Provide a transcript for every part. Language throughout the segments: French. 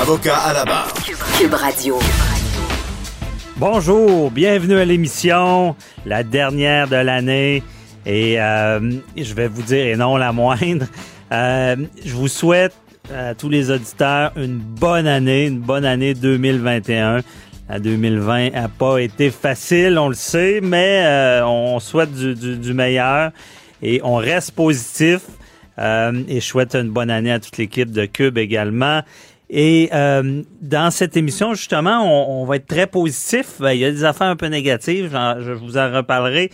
Avocat à la barre. Cube Radio. Bonjour, bienvenue à l'émission, la dernière de l'année. Et euh, je vais vous dire, et non la moindre, euh, je vous souhaite à tous les auditeurs une bonne année, une bonne année 2021. La 2020 n'a pas été facile, on le sait, mais euh, on souhaite du, du, du, meilleur et on reste positif. Euh, et je souhaite une bonne année à toute l'équipe de Cube également. Et euh, dans cette émission, justement, on, on, va être très positif. Il y a des affaires un peu négatives, je vous en reparlerai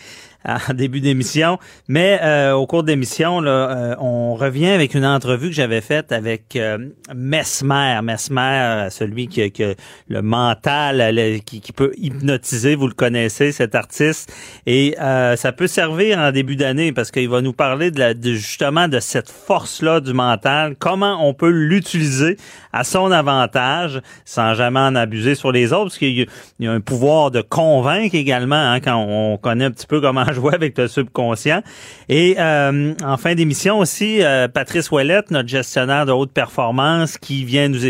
en début d'émission. Mais euh, au cours d'émission, là, euh, on revient avec une entrevue que j'avais faite avec euh, Mesmer. Mesmer, celui qui, a le mental, qui, qui, peut hypnotiser, vous le connaissez, cet artiste. Et ça peut servir en début d'année parce qu'il va nous parler de, la, de justement de cette force-là du mental, comment on peut l'utiliser à son avantage sans jamais en abuser sur les autres, parce qu'il y, a un pouvoir de convaincre également hein, quand on connaît un petit peu comment jouer avec le subconscient. Et euh, en fin d'émission aussi, euh, Patrice Ouellette, notre gestionnaire de haute performance, qui vient nous,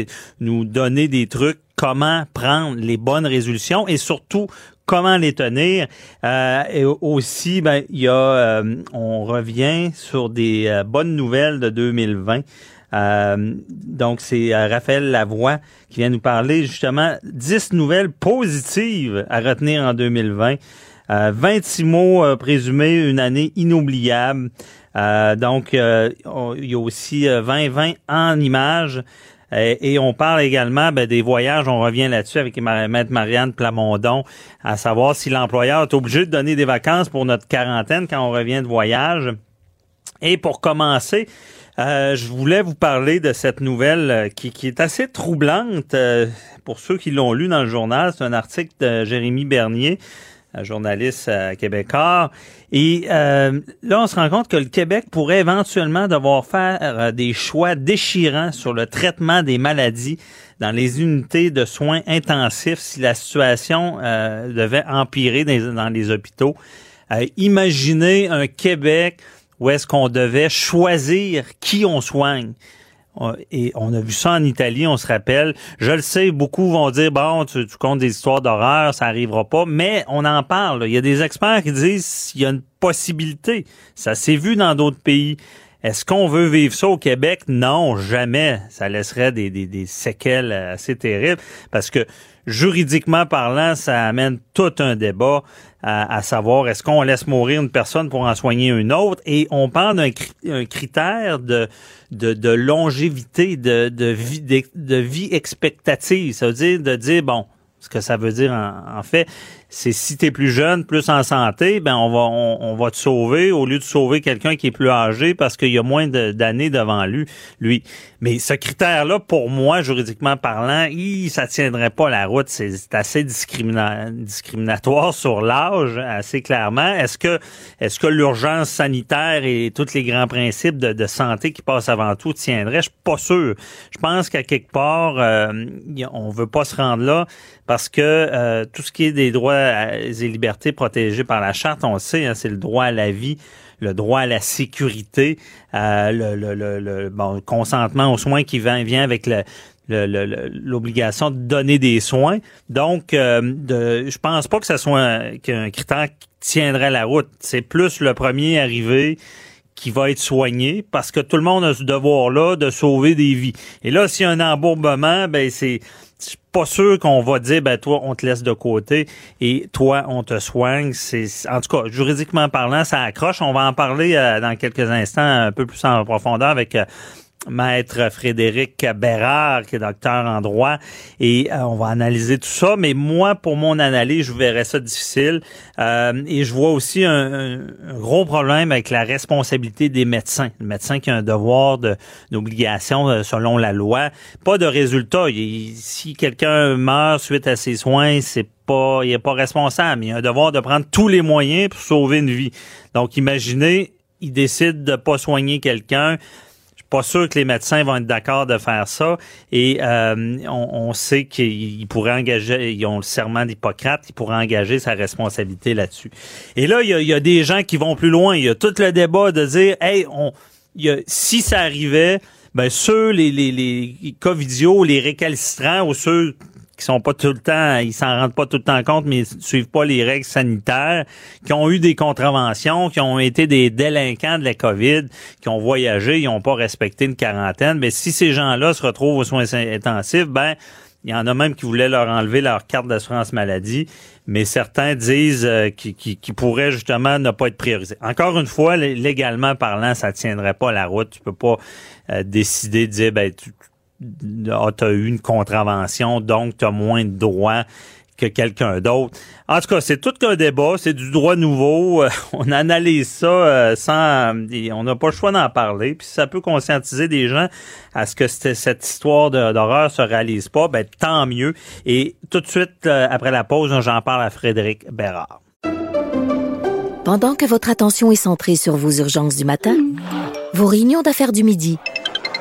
nous donner des trucs comment prendre les bonnes résolutions et surtout comment les tenir. Euh, et aussi, ben, il y a, euh, on revient sur des euh, bonnes nouvelles de 2020. Euh, donc, c'est Raphaël Lavoie qui vient nous parler justement 10 nouvelles positives à retenir en 2020. 26 mots présumés, une année inoubliable. donc, il y a aussi 2020 en images. Et, on parle également ben, des voyages. On revient là-dessus avec Maître Marianne Plamondon, à savoir si l'employeur est obligé de donner des vacances pour notre quarantaine quand on revient de voyage. Et pour commencer, euh, je voulais vous parler de cette nouvelle euh, qui, est assez troublante euh, pour ceux qui l'ont lu dans le journal. C'est un article de Jérémy Bernier, journaliste québécois. Et là, on se rend compte que le Québec pourrait éventuellement devoir faire des choix déchirants sur le traitement des maladies dans les unités de soins intensifs si la situation devait empirer dans, dans les hôpitaux. imaginez un Québec où est-ce qu'on devait choisir qui on soigne. Et on a vu ça en Italie, on se rappelle. Je le sais, beaucoup vont dire, bon, tu, tu comptes des histoires d'horreur, ça arrivera pas, mais on en parle. Il y a des experts qui disent qu'il y a une possibilité. Ça s'est vu dans d'autres pays. Est-ce qu'on veut vivre ça au Québec? Non, jamais. Ça laisserait des, des, des séquelles assez terribles parce que juridiquement parlant, ça amène tout un débat à, savoir est-ce qu'on laisse mourir une personne pour en soigner une autre? Et on parle d'un critère de, de, de longévité, de, de, vie, de, vie expectative. Ça veut dire de dire, bon, ce que ça veut dire en, fait, c'est si tu plus jeune, plus en santé, ben on va on, va te sauver au lieu de sauver quelqu'un qui est plus âgé parce qu'il y a moins d'années devant lui. Lui, mais ce critère-là, pour moi, juridiquement parlant, il, ça tiendrait pas la route. C'est assez discriminatoire sur l'âge, assez clairement. Est-ce que, est-ce que l'urgence sanitaire et tous les grands principes de, santé qui passent avant tout tiendraient? Je suis pas sûr. Je pense qu'à quelque part, euh, on veut pas se rendre là parce que euh, tout ce qui est des droits et libertés protégés par la charte, on le sait, hein, c'est le droit à la vie le droit à la sécurité, euh, le, le, le, bon, consentement aux soins qui vient, vient avec le, l'obligation de donner des soins. Donc, euh, de, je pense pas que ce soit un, qu'un critère qui tiendrait la route. C'est plus le premier arrivé qui va être soigné parce que tout le monde a ce devoir-là de sauver des vies. Et là, s'il y a un embourbement, ben c'est pas sûr qu'on va dire ben toi on te laisse de côté et toi on te soigne. C'est en tout cas juridiquement parlant ça accroche. On va en parler euh, dans quelques instants un peu plus en profondeur avec euh, maître Frédéric Bérard, qui est docteur en droit, et euh, on va analyser tout ça. Mais moi, pour mon analyse, je verrais ça difficile. Euh, et je vois aussi un, gros problème avec la responsabilité des médecins. Le médecin qui a un devoir d'obligation euh, selon la loi. Pas de résultat. si quelqu'un meurt suite à ses soins, c'est pas, il est pas responsable. Il a un devoir de prendre tous les moyens pour sauver une vie. Donc, imaginez, il décide de pas soigner quelqu'un pas sûr que les médecins vont être d'accord de faire ça. Et euh, on, sait qu'ils pourraient engager, ils ont le serment d'Hippocrate, ils pourraient engager sa responsabilité là-dessus. Et là, il y, a, des gens qui vont plus loin. Il y a tout le débat de dire, hey, on, y a, si ça arrivait, ben ceux, les, les, les cas vidéo, les récalcitrants ou ceux qui sont pas tout le temps, ils s'en rendent pas tout le temps compte, mais ils suivent pas les règles sanitaires, qui ont eu des contraventions, qui ont été des délinquants de la COVID, qui ont voyagé, ils n'ont pas respecté une quarantaine. Mais si ces gens-là se retrouvent aux soins intensifs, ben il y en a même qui voulaient leur enlever leur carte d'assurance maladie, mais certains disent euh, qu'ils pourraient justement ne pas être priorisés. Encore une fois, légalement parlant, ça tiendrait pas la route. Tu peux pas euh, décider de dire ben tu, ah, tu as eu une contravention, donc tu as moins de droits que quelqu'un d'autre. En tout cas, c'est tout qu'un débat, c'est du droit nouveau. Euh, on analyse ça euh, sans... On n'a pas le choix d'en parler. Puis ça peut conscientiser des gens à ce que cette histoire d'horreur se réalise pas, ben tant mieux. Et tout de suite, euh, après la pause, j'en parle à Frédéric Bérard. Pendant que votre attention est centrée sur vos urgences du matin, vos réunions d'affaires du midi,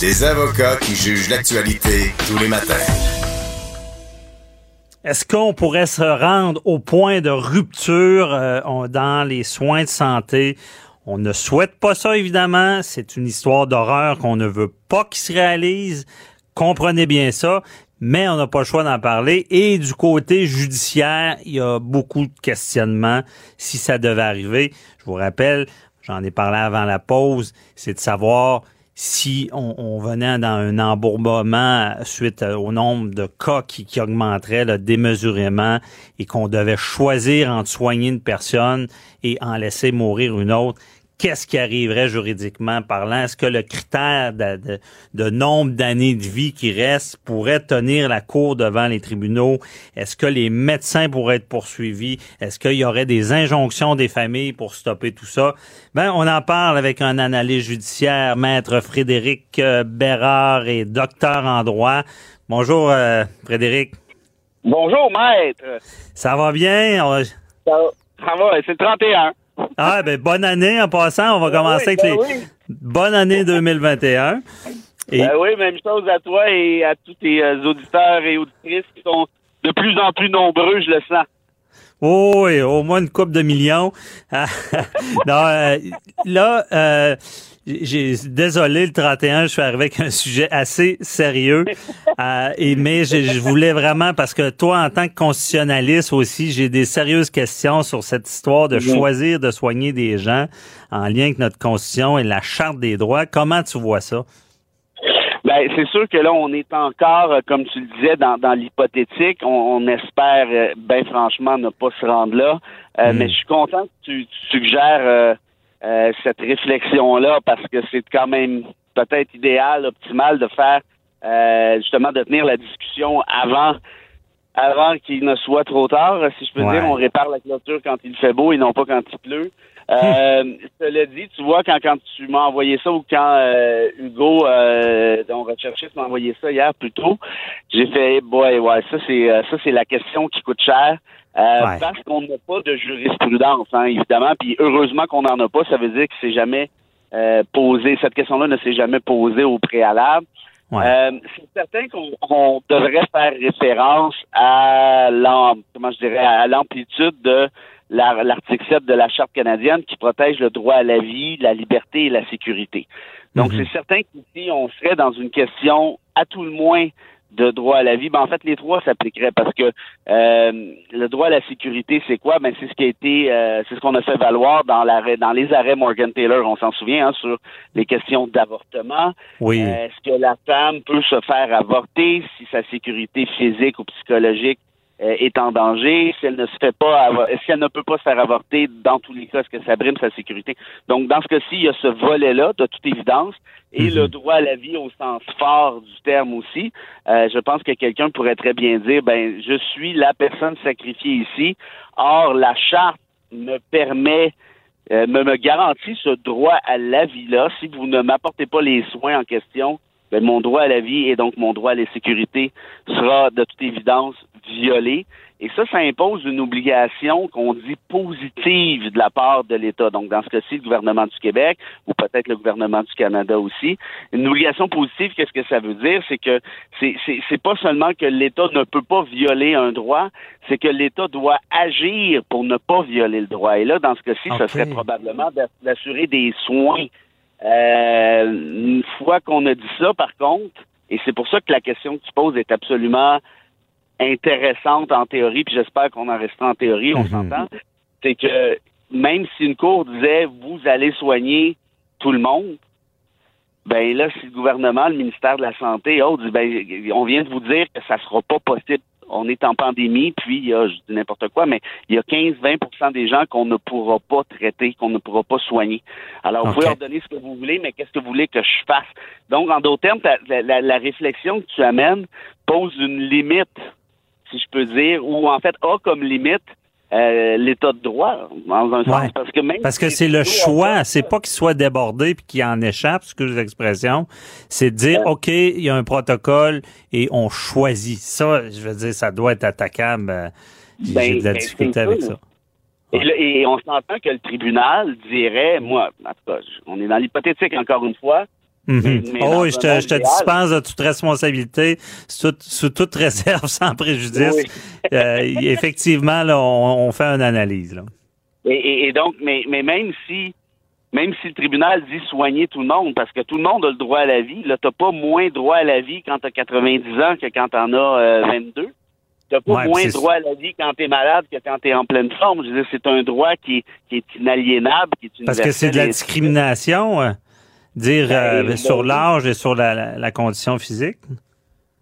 Des avocats qui jugent l'actualité tous les matins. Est-ce qu'on pourrait se rendre au point de rupture euh, dans les soins de santé? On ne souhaite pas ça, évidemment. C'est une histoire d'horreur qu'on ne veut pas qu'il se réalise. Comprenez bien ça. Mais on n'a pas le choix d'en parler. Et du côté judiciaire, il y a beaucoup de questionnements si ça devait arriver. Je vous rappelle, j'en ai parlé avant la pause, c'est de savoir si on, venait dans un embourbement suite au nombre de cas qui, qui augmenterait démesurément et qu'on devait choisir entre soigner une personne et en laisser mourir une autre, qu'est-ce qui arriverait juridiquement parlant? Est-ce que le critère de, nombre d'années de vie qui reste pourrait tenir la cour devant les tribunaux? Est-ce que les médecins pourraient être poursuivis? Est-ce qu'il y aurait des injonctions des familles pour stopper tout ça? Ben, on en parle avec un analyste judiciaire, maître Frédéric euh, Bérard et docteur en droit. Bonjour, euh, Frédéric. Bonjour, maître. Ça va bien? Ça, ça va, c'est le 31. Ah, ben, bonne année en passant. On va ben commencer avec ben les. Bonne année 2021. Et... Ben oui, même chose à toi et à tous tes euh, auditeurs et auditrices qui sont de plus en plus nombreux, je le sens. Oh oui, au moins une coupe de millions. non, euh, là, euh, j'ai désolé le 31, je suis arrivé avec un sujet assez sérieux. Euh, et mais je, voulais vraiment parce que toi en tant que constitutionnaliste aussi, j'ai des sérieuses questions sur cette histoire de choisir de soigner des gens en lien avec notre constitution et la charte des droits. Comment tu vois ça? Ben, c'est sûr que là, on est encore, euh, comme tu le disais, dans, dans l'hypothétique. On, espère, euh, ben franchement, ne pas se rendre là. Hmm. Mais je suis content que tu, tu suggères euh, cette réflexion-là parce que c'est quand même peut-être idéal, optimal de faire euh, justement de tenir la discussion avant avant qu'il ne soit trop tard. Si je peux dire, on répare la clôture quand il fait beau et non pas quand il pleut. Euh, cela dit, tu vois, quand, quand tu m'as envoyé ça ou quand euh, Hugo, euh, ton recherchiste, m'a envoyé ça hier plus tôt, j'ai fait, boy, ouais, ça c'est ça c'est la question qui coûte cher. Euh, parce qu'on n'a pas de jurisprudence, hein, évidemment. Puis heureusement qu'on n'en a pas, ça veut dire que c'est jamais euh, posée, cette question-là ne s'est jamais posée au préalable. Ouais. Euh, c'est certain qu'on on devrait faire référence à l'am- comment je dirais à l'amplitude de l'article 7 de la Charte canadienne qui protège le droit à la vie, la liberté et la sécurité. Donc, Mhm. c'est certain qu'ici, on serait dans une question, à tout le moins, de droit à la vie. Ben, en fait, les trois s'appliqueraient parce que euh, le droit à la sécurité, c'est quoi? Ben, c'est ce qui a été, euh, c'est ce qu'on a fait valoir dans l'arrêt, dans les arrêts Morgan Taylor, on s'en souvient, hein, sur les questions d'avortement. Oui. Euh, Est-ce que la femme peut se faire avorter si sa sécurité physique ou psychologique est en danger, si elle ne se fait pas si elle ne peut pas se faire avorter, dans tous les cas, est-ce que ça brime sa sécurité? Donc, dans ce cas-ci, il y a ce volet-là, de toute évidence, et Mhm. le droit à la vie au sens fort du terme aussi. Euh, je pense que quelqu'un pourrait très bien dire, ben, je suis la personne sacrifiée ici. Or, la charte me permet euh, me, me garantit ce droit à la vie-là. Si vous ne m'apportez pas les soins en question, ben, mon droit à la vie et donc mon droit à la sécurité sera de toute évidence violé. Et ça, ça impose une obligation qu'on dit positive de la part de l'État. Donc, dans ce cas-ci, le gouvernement du Québec ou peut-être le gouvernement du Canada aussi. Une obligation positive, qu'est-ce que ça veut dire? C'est que c'est, c'est, c'est pas seulement que l'État ne peut pas violer un droit, c'est que l'État doit agir pour ne pas violer le droit. Et là, dans ce cas-ci, ce Ok. serait probablement d'a- d'assurer des soins. Euh, une fois qu'on a dit ça, par contre, et c'est pour ça que la question que tu poses est absolument intéressante en théorie, puis j'espère qu'on en restera en théorie, on Mhm. s'entend, c'est que même si une cour disait vous allez soigner tout le monde, ben là, si le gouvernement, le ministère de la Santé et autres ben on vient de vous dire que ça sera pas possible. On est en pandémie, puis il y a, je dis n'importe quoi, mais il y a 15-20% des gens qu'on ne pourra pas traiter, qu'on ne pourra pas soigner. Alors, vous pouvez leur donner ce que vous voulez, mais qu'est-ce que vous voulez que je fasse? Donc, en d'autres termes, ta- la, la- la réflexion que tu amènes pose une limite, si je peux dire, ou en fait a comme limite euh, l'état de droit, dans un sens. Ouais. Parce que même Parce que c'est le choix, c'est pas qu'il soit débordé puis qu'il en échappe, ce que l'expression, c'est de dire OK, il y a un protocole et on choisit. Ça, je veux dire, ça doit être attaquable. euh, J'ai Ben, de la ben, difficulté avec ça. ça. Et, et on s'entend que le tribunal dirait, moi, en tout cas, on est dans l'hypothétique encore une fois, Mhm. mais oh, je te, je te dispense de toute responsabilité, sous, sous toute réserve, sans préjudice. Euh, effectivement, là, on, on fait une analyse. Là. Et, et- et donc, mais, mais même si même si le tribunal dit soigner tout le monde, parce que tout le monde a le droit à la vie, là, t'as pas moins droit à la vie quand t'as 90 ans que quand t'en as euh, 22. T'as pas Ouais, moins droit à la vie quand t'es malade que quand t'es en pleine forme. Je veux dire, c'est un droit qui est, qui est inaliénable, qui est Parce que c'est de la discrimination, euh, dire euh, Ben, sur ben, l'âge et sur la, la- la condition physique?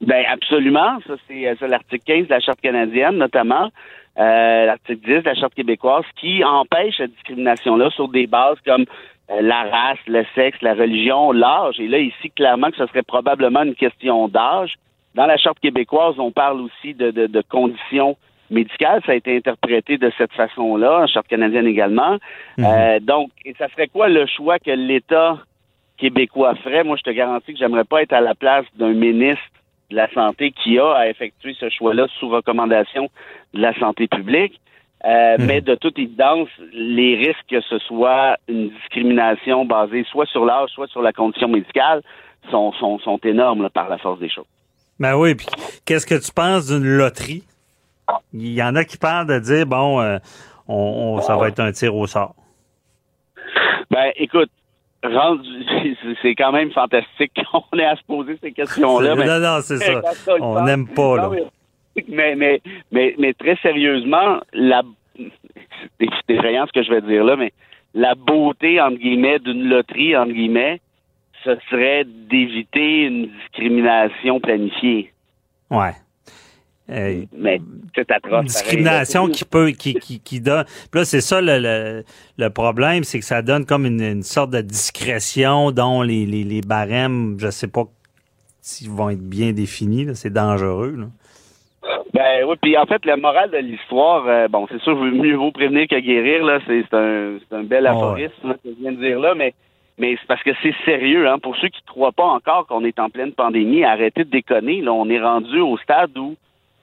Ben absolument. Ça, c'est euh, l'article 15 de la Charte canadienne, notamment. Euh, l'article 10 de la Charte québécoise, qui empêche cette discrimination-là sur des bases comme euh, la race, le sexe, la religion, l'âge. Et là, ici, clairement, que ce serait probablement une question d'âge. Dans la Charte québécoise, on parle aussi de, de, de conditions médicales. Ça a été interprété de cette façon-là, en Charte canadienne également. Euh, donc, et ça serait quoi le choix que l'État québécois ferait? Moi, je te garantis que j'aimerais pas être à la place d'un ministre de la Santé qui a à effectuer ce choix-là sous recommandation de la santé publique. Euh, Mais de toute évidence, les risques que ce soit une discrimination basée soit sur l'âge, soit sur la condition médicale sont, sont, sont énormes là, par la force des choses. Ben oui, puis qu'est-ce que tu penses d'une loterie? Il y en a qui parlent de dire, bon, euh, on, on- ça va être un tir au sort. Ben, écoute, c'est quand même fantastique qu'on ait à se poser ces questions-là. mais- non, non, c'est ça. On n'aime pas, là. Mais- Mais, mais, mais, mais très sérieusement, la, c'est c'est effrayant ce que je vais dire là, mais la beauté, entre guillemets, d'une loterie, entre guillemets, ce serait d'éviter une discrimination planifiée. Ouais. Euh, Mais c'est atroce. pareil, discrimination qui peut qui qui, qui donne puis là c'est ça le, le, le problème c'est que ça donne comme une, une sorte de discrétion dont les, les, les barèmes je sais pas s'ils vont être bien définis c'est dangereux là. Ben oui, puis en fait, la morale de l'histoire, euh, bon, c'est sûr, mieux vaut prévenir que guérir, là, c'est un, un bel aphorisme que je viens de dire là, mais, mais c'est parce que c'est sérieux, hein. Pour ceux qui ne croient pas encore qu'on est en pleine pandémie, arrêtez de déconner, là, on est rendu au stade où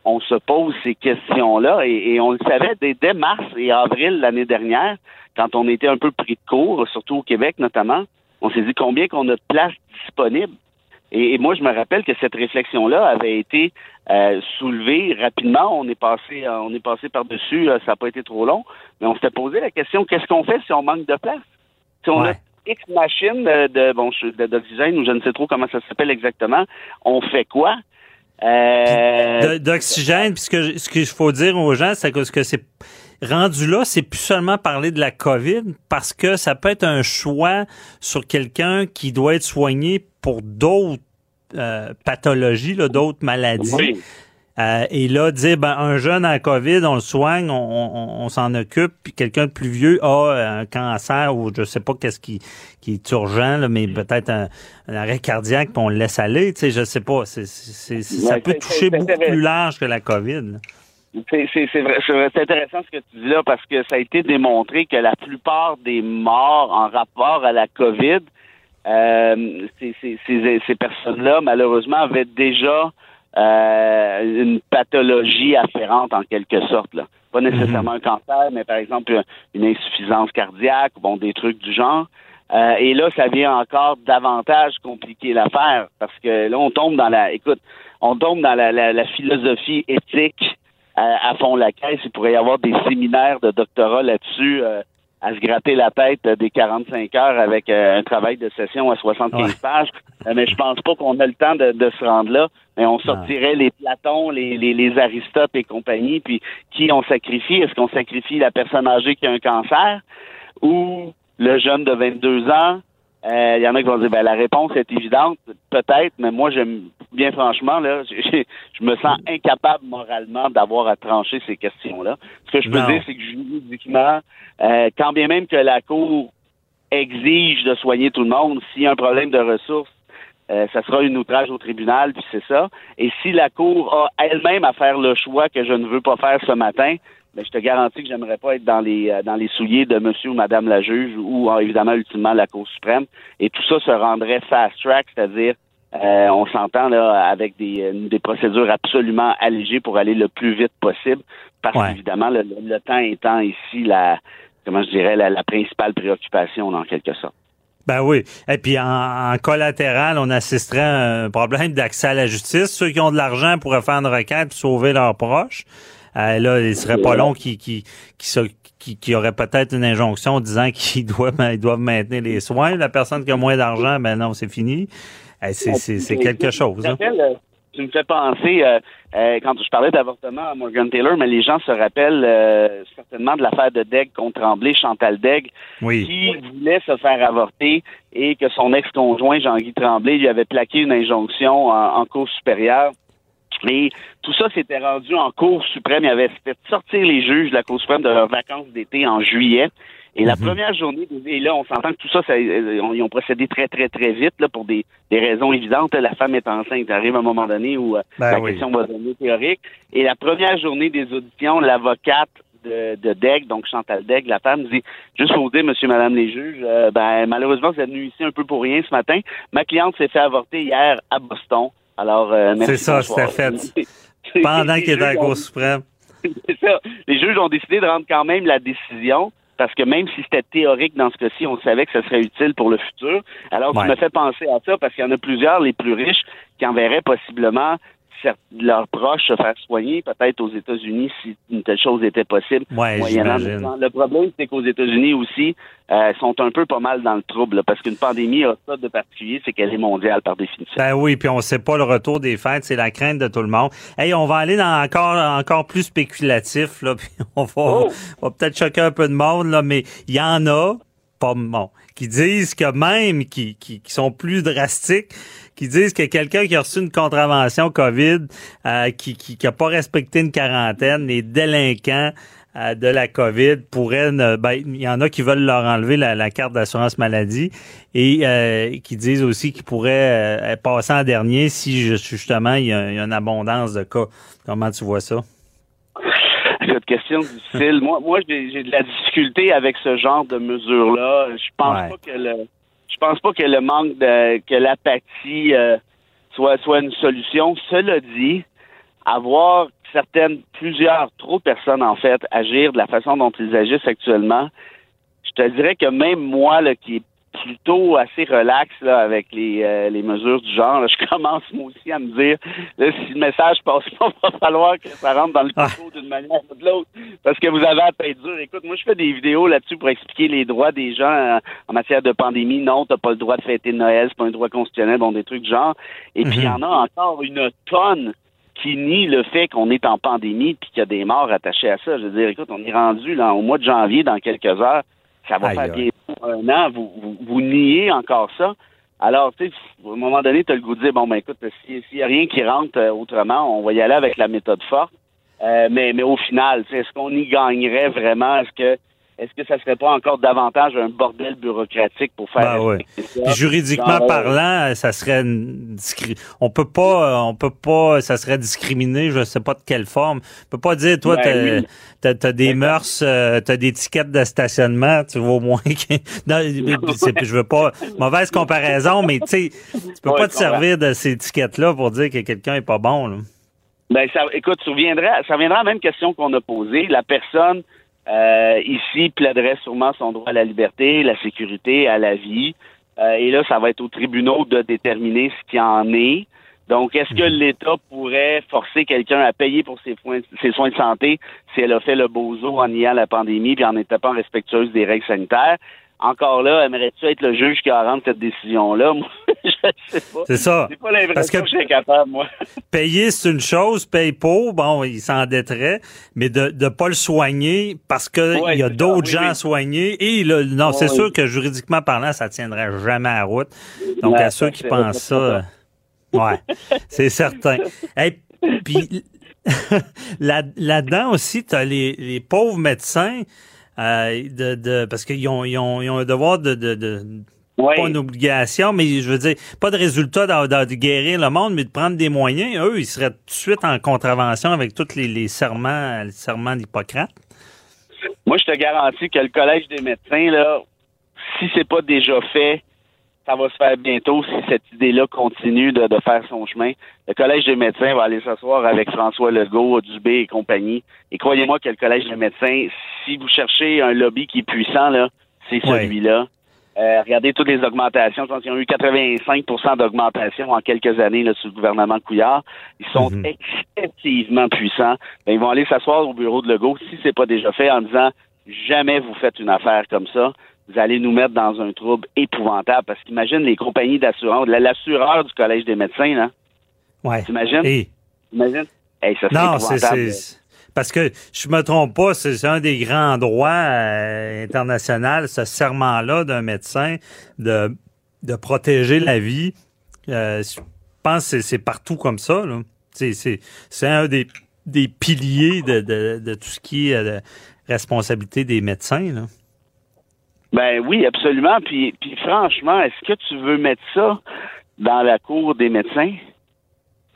on se pose ces questions-là, et, et on le savait dès, dès mars et avril l'année dernière, quand on était un peu pris de court, surtout au Québec notamment, On s'est dit combien qu'on a de places disponibles. Et, et moi, je me rappelle que cette réflexion-là avait été euh, soulevée rapidement. On est passé, euh, on est passé par-dessus, euh, ça n'a pas été trop long, mais on s'était posé la question qu'est-ce qu'on fait si on manque de place? Si on Ouais. a X machines de, de bon je- de- d'oxygène ou je ne sais trop comment ça s'appelle exactement, on fait quoi? Euh, D'oxygène, puis ce que ce qu'il faut dire aux gens, c'est que ce que c'est rendu là, c'est plus seulement parler de la COVID, parce que ça peut être un choix sur quelqu'un qui doit être soigné pour d'autres euh, pathologies, là, d'autres maladies. oui. Euh, et là, dire, ben, un jeune en COVID, on le soigne, on, on- on s'en occupe, puis quelqu'un de plus vieux a un cancer ou je sais pas qu'est-ce qui, qui est urgent, là, mais peut-être un, un arrêt cardiaque, puis on le laisse aller, tu sais, je sais pas. C'est, c'est- ça peut toucher beaucoup plus large que la COVID. là. C'est c'est- c'est vrai, c'est c'est intéressant ce que tu dis là parce que ça a été démontré que la plupart des morts en rapport à la COVID, euh, ces, ces- ces- ces personnes-là, malheureusement, avaient déjà euh, une pathologie afférente en quelque sorte. Là. Pas nécessairement un cancer, mais par exemple une insuffisance cardiaque, bon, des trucs du genre. Euh, et là, ça vient encore davantage compliquer l'affaire parce que là, on tombe dans la, écoute, on tombe dans la, la- la philosophie éthique à, à fond la caisse. Il pourrait y avoir des séminaires de doctorat là-dessus, euh, à se gratter la tête euh, des 45 heures avec euh, un travail de session à 75 Ouais. pages. Euh, mais je pense pas qu'on a le temps de, de se rendre là. Mais on sortirait les Platons, les, les, les Aristotes et compagnie. Puis qui on sacrifie? Est-ce qu'on sacrifie la personne âgée qui a un cancer ou le jeune de 22 ans Il y en a qui vont dire ben la réponse est évidente, peut-être, mais moi j'aime bien franchement là, je me sens incapable moralement d'avoir à trancher ces questions-là. Ce que je peux Non. dire, c'est que juridiquement, euh, quand bien même que la cour exige de soigner tout le monde, s'il y a un problème de ressources, euh, ça sera une outrage au tribunal, puis c'est ça. Et si la Cour a elle-même à faire le choix que je ne veux pas faire ce matin, ben, je te garantis que j'aimerais pas être dans les euh, dans les souliers de monsieur ou madame la juge ou euh, évidemment ultimement la Cour suprême. Et tout ça se rendrait fast track, c'est-à-dire euh, on s'entend là avec des, euh, des procédures absolument allégées pour aller le plus vite possible, parce Ouais. qu'évidemment le, le- le temps étant ici la comment je dirais la, la principale préoccupation en quelque sorte. Ben oui. Et puis en, en collatéral, on assisterait à un problème d'accès à la justice. Ceux qui ont de l'argent pourraient faire une requête pour sauver leurs proches. Euh, là, il serait pas long qui qui qui, se- qui, qui aurait peut-être une injonction disant qu'ils doivent ils doivent maintenir les soins. La personne qui a moins d'argent, ben non, c'est fini. Eh, c'est c'est c'est quelque chose. Tu me hein. euh, Tu me fais penser, euh, euh, quand je parlais d'avortement à Morgan Taylor, mais les gens se rappellent euh, certainement de l'affaire de Degg contre Tremblay, Chantal Degg, Oui. qui voulait se faire avorter et que son ex-conjoint, Jean-Guy Tremblay, lui avait plaqué une injonction en, en cour supérieure. Et tout ça s'était rendu en Cour suprême. Il avait fait sortir les juges de la Cour suprême de leurs vacances d'été en juillet. Et la première journée, et là, on s'entend que tout ça, ça euh, on- ils ont procédé très, très, très vite, là, pour des, des raisons évidentes. La femme est enceinte. Ça arrive à un moment donné où euh, Ben la oui. question va devenir théorique. Et la première journée des auditions, l'avocate de, de Degg, donc Chantal Degg, la femme, dit Juste pour vous dire, monsieur, madame les juges, euh, ben, malheureusement, vous êtes venus ici un peu pour rien ce matin. Ma cliente s'est fait avorter hier à Boston. Alors, euh, merci. C'est ça, c'était fait. Pendant qu'il était à la Cour suprême. c'est ça. Les juges ont décidé de rendre quand même la décision parce que même si c'était théorique dans ce cas-ci, on savait que ça serait utile pour le futur. Alors, Ouais. tu me fais penser à ça parce qu'il y en a plusieurs, les plus riches, qui enverraient possiblement leurs proches se faire soigner, peut-être aux États-Unis si une telle chose était possible. Ouais, le problème, c'est qu'aux États-Unis aussi, euh, sont un peu pas mal dans le trouble là, parce qu'une pandémie a ça de particulier, c'est qu'elle est mondiale par définition. Ben oui, puis on sait pas le retour des fêtes, c'est la crainte de tout le monde. Hey, on va aller dans encore encore plus spéculatif là, puis on va, Oh! va peut-être choquer un peu de monde là, mais il y en a pas bon qui disent que même qui, qui, qui sont plus drastiques, qui disent que quelqu'un qui a reçu une contravention Covid, euh, qui, qui qui a pas respecté une quarantaine, les délinquants euh, de la COVID pourraient ne- ben il y en a qui veulent leur enlever la, la carte d'assurance maladie et euh, qui disent aussi qu'ils pourraient euh, passer en dernier si ju- justement il y, a, il y a une abondance de cas. Comment tu vois ça? Cette question difficile. moi, moi j'ai j'ai de la difficulté avec ce genre de mesures-là. Je pense Ouais. pas que le je pense pas que le manque de que l'apathie euh, soit soit une solution. Cela dit, avoir certaines plusieurs trop de personnes en fait agir de la façon dont ils agissent actuellement, je te dirais que même moi là, qui est plutôt assez relax là, avec les, euh, les mesures du genre. là. Je commence moi aussi à me dire là, si le message passe pas, va falloir que ça rentre dans le Ah. couteau d'une manière ou de l'autre. Parce que vous avez à tête dure. Écoute, moi je fais des vidéos là-dessus pour expliquer les droits des gens euh, en matière de pandémie. Non, t'as pas le droit de fêter Noël, c'est pas un droit constitutionnel, bon, des trucs du genre. Et puis il y en a encore une tonne qui nie le fait qu'on est en pandémie puis qu'il y a des morts attachés à ça. Je veux dire, écoute, on est rendu là au mois de janvier dans quelques heures. Ça va Aïe, faire bientôt un an. Vous, vous, vous niez encore ça. Alors, tu sais, à un moment donné, tu as le goût de dire, bon, ben écoute, si- s'il n'y a rien qui rentre euh, autrement, on va y aller avec la méthode forte. Euh, mais, mais au final, est-ce qu'on y gagnerait vraiment? Est-ce que est-ce que ça serait pas encore davantage un bordel bureaucratique pour faire Ben ouais. ça? Juridiquement Genre, euh, parlant, ça serait une discri- on peut pas euh, on peut pas ça serait discriminé, je sais pas de quelle forme. On peut pas dire toi Ben t'as oui. t'as des mœurs, euh, t'as des tickets de stationnement, tu vois au moins que non, je veux pas mauvaise comparaison mais tu sais tu peux Ouais, pas te servir de ces étiquettes là pour dire que quelqu'un est pas bon là. Ben, ça, écoute, ça reviendra, ça reviendra à la même question qu'on a posée. La personne euh, ici plaiderait sûrement son droit à la liberté, la sécurité, à la vie. Euh, et là, ça va être aux tribunaux de déterminer ce qu'il en est. Donc, est-ce que l'État pourrait forcer quelqu'un à payer pour ses, soins- ses soins de santé si elle a fait le bozo en niant la pandémie puis en n'étant pas respectueuse des règles sanitaires? Encore là, aimerais-tu être le juge qui a rendu cette décision-là? Moi, je sais pas. C'est ça. J'ai pas l'impression Parce que- que je serais capable, moi. Payer, c'est une chose, paye pour, bon, il s'endetterait, mais de ne pas le soigner parce que Ouais, il y a c'est d'autres gens oui. à soigner. Et non, c'est sûr que juridiquement parlant, ça tiendrait jamais à route. Donc, Ouais, à ceux qui c'est pensent ça, ouais, c'est certain. Hey, puis là- là-dedans aussi, tu as les, les pauvres médecins de, de parce qu'ils ont, ils ont, ils ont un devoir de, de, de pas une obligation, mais je veux dire, pas de résultat dans, dans- de guérir le monde, mais de prendre des moyens. Eux, ils seraient tout de suite en contravention avec tous les, les serments, les serments d'Hippocrate. Moi, je te garantis que le Collège des médecins, là, si c'est pas déjà fait, ça va se faire bientôt si cette idée-là continue de, de faire son chemin. Le Collège des médecins va aller s'asseoir avec François Legault, Dubé et compagnie. Et croyez-moi que le Collège des médecins, si vous cherchez un lobby qui est puissant, là, c'est celui-là. Euh, regardez toutes les augmentations. Je pense qu'ils ont eu 85% d'augmentation en quelques années là, sous le gouvernement Couillard. Ils sont Mhm. excessivement puissants. Ben, ils vont aller s'asseoir au bureau de Legault, si c'est pas déjà fait, en disant jamais vous faites une affaire comme ça. Vous allez nous mettre dans un trouble épouvantable. Parce qu'imagine les compagnies d'assurance, la- l'assureur du Collège des médecins, là. Ouais. T'imagines? Hey, ça non, c'est, parce que je me trompe pas, c'est, un des grands droits euh, internationaux, ce serment-là d'un médecin de, de protéger la vie. Euh, je pense que c'est, partout comme ça. Là. C'est, un des, des piliers de, de, de tout ce qui est euh, responsabilité des médecins. Là. Ben oui, absolument. Puis, puis franchement, est-ce que tu veux mettre ça dans la cour des médecins?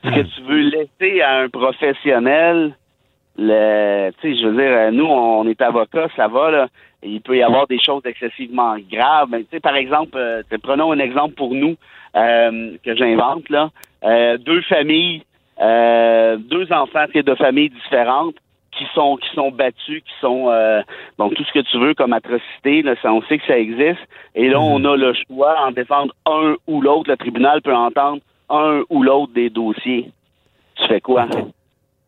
Est-ce que tu veux laisser à un professionnel le tu sais, je veux dire, nous, on est avocats, ça va, là. Il peut y avoir des choses excessivement graves. Mais tu sais, par exemple, euh, prenons un exemple pour nous euh, que j'invente, là. Euh, deux familles, deux enfants de familles différentes qui sont qui sont battus, qui sont euh, bon tout ce que tu veux comme atrocité, là, ça, on sait que ça existe. Et là, on a le choix en défendre un ou l'autre. Le tribunal peut entendre un ou l'autre des dossiers. Tu fais quoi?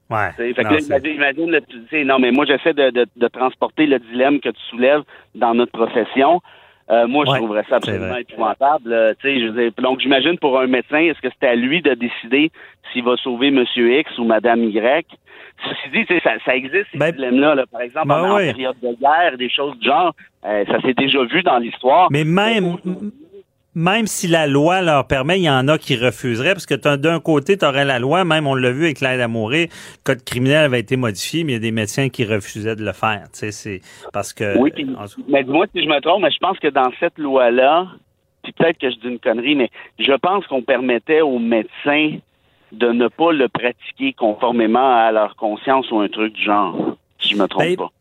Ouais. Fait que Non, là, imagine, tu sais, non, mais moi, j'essaie de, de, de transporter le dilemme que tu soulèves dans notre profession. Euh, moi, je trouverais ça absolument épouvantable. euh, tu sais, je veux dire, donc, j'imagine pour un médecin, est-ce que c'est à lui de décider s'il va sauver Monsieur X ou Madame Y? Ceci dit, ça, ça existe, ces Ben, dilemmes-là. là. Par exemple, ben en, en oui. période de guerre, des choses du genre, euh, ça s'est déjà vu dans l'histoire. Mais même, même si la loi leur permet, il y en a qui refuseraient, parce que d'un côté, tu aurais la loi, même on l'a vu avec l'aide à mourir, le code criminel avait été modifié, mais il y a des médecins qui refusaient de le faire. Tu sais, c'est parce que. Oui, mais dis-moi si je me trompe, mais je pense que dans cette loi-là, puis peut-être que je dis une connerie, mais je pense qu'on permettait aux médecins de ne pas le pratiquer conformément à leur conscience ou un truc du genre. Si je me trompe Ben, pas.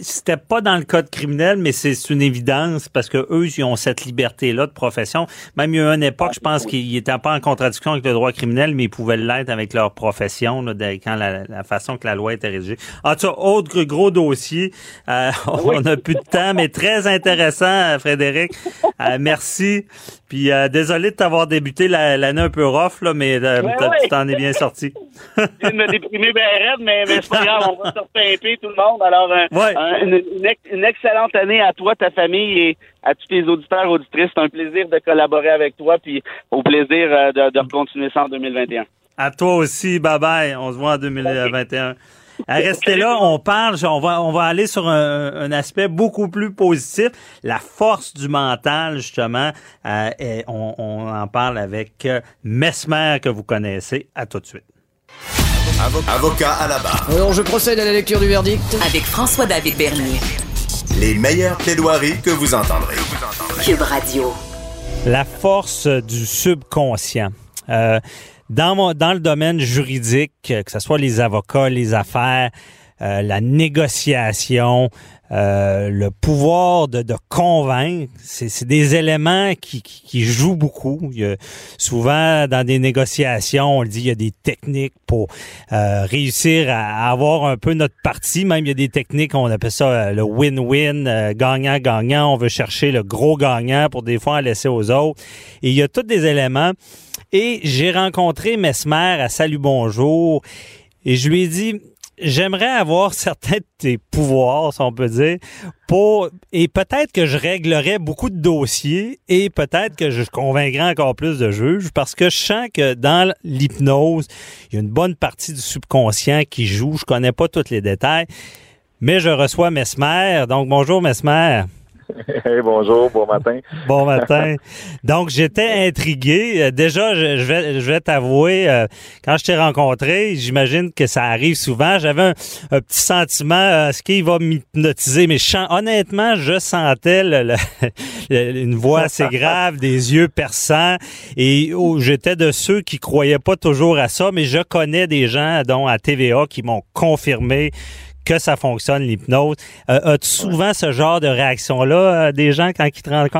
C'était pas dans le code criminel, mais c'est une évidence parce que eux, ils ont cette liberté-là de profession. Même il y a une époque, je pense qu'ils n'étaient pas en contradiction avec le droit criminel, mais ils pouvaient l'être avec leur profession, là, quand la, façon que la loi était rédigée. En tout cas, autre gros dossier. Euh, on a plus de temps, mais très intéressant, Frédéric. Euh, merci. Puis euh, désolé de t'avoir débuté l'année un peu rough, là, mais tu t'en es bien sorti. Je me déprimer bien raide, mais, mais c'est pas grave, on va se repimper tout le monde. Alors, une, excellente année à toi, ta famille et à tous tes auditeurs auditrices. C'est un plaisir de collaborer avec toi, puis au plaisir euh, de, continuer ça en 2021. À toi aussi, bye bye. On se voit en 2021. Restez là, on parle, on va, on va aller sur un, aspect beaucoup plus positif, la force du mental, justement. Euh, et on, on, en parle avec euh, Mesmer, que vous connaissez. À tout de suite. Avocat à la barre. Alors je procède à la lecture du verdict. Avec François-David Bernier. Les meilleures plaidoiries que vous entendrez. Cube Radio. La force du subconscient. Euh, dans, dans le domaine juridique, que ce soit les avocats, les affaires, euh, la négociation, euh, le pouvoir de, de convaincre, c'est des éléments qui, qui, jouent beaucoup. Il y a, souvent, dans des négociations, on le dit, il y a des techniques pour euh, réussir à, avoir un peu notre partie. Même, il y a des techniques, on appelle ça euh, le win-win, gagnant-gagnant. On veut chercher le gros gagnant pour des fois en laisser aux autres. Et il y a tous des éléments. Et j'ai rencontré Mesmer à Salut Bonjour et je lui ai dit, j'aimerais avoir certains de tes pouvoirs, si on peut dire, pour et peut-être que je réglerais beaucoup de dossiers et peut-être que je convaincrais encore plus de juges parce que je sens que dans l'hypnose, il y a une bonne partie du subconscient qui joue. Je connais pas tous les détails, mais je reçois Mesmer. Donc bonjour Mesmer. Hey, bonjour, bon matin. bon matin. Donc, j'étais intrigué. Euh, déjà, je, vais, je t'avouer, euh, quand je t'ai rencontré, j'imagine que ça arrive souvent. J'avais un, petit sentiment, euh, est-ce qu'il va m'hypnotiser? Mais honnêtement, je sentais une voix assez grave, des yeux perçants. Et oh, j'étais de ceux qui croyaient pas toujours à ça, mais je connais des gens, dont à TVA, qui m'ont confirmé que ça fonctionne, l'hypnose. Euh, As-tu souvent ce genre de réaction-là euh, des gens quand ils te rendent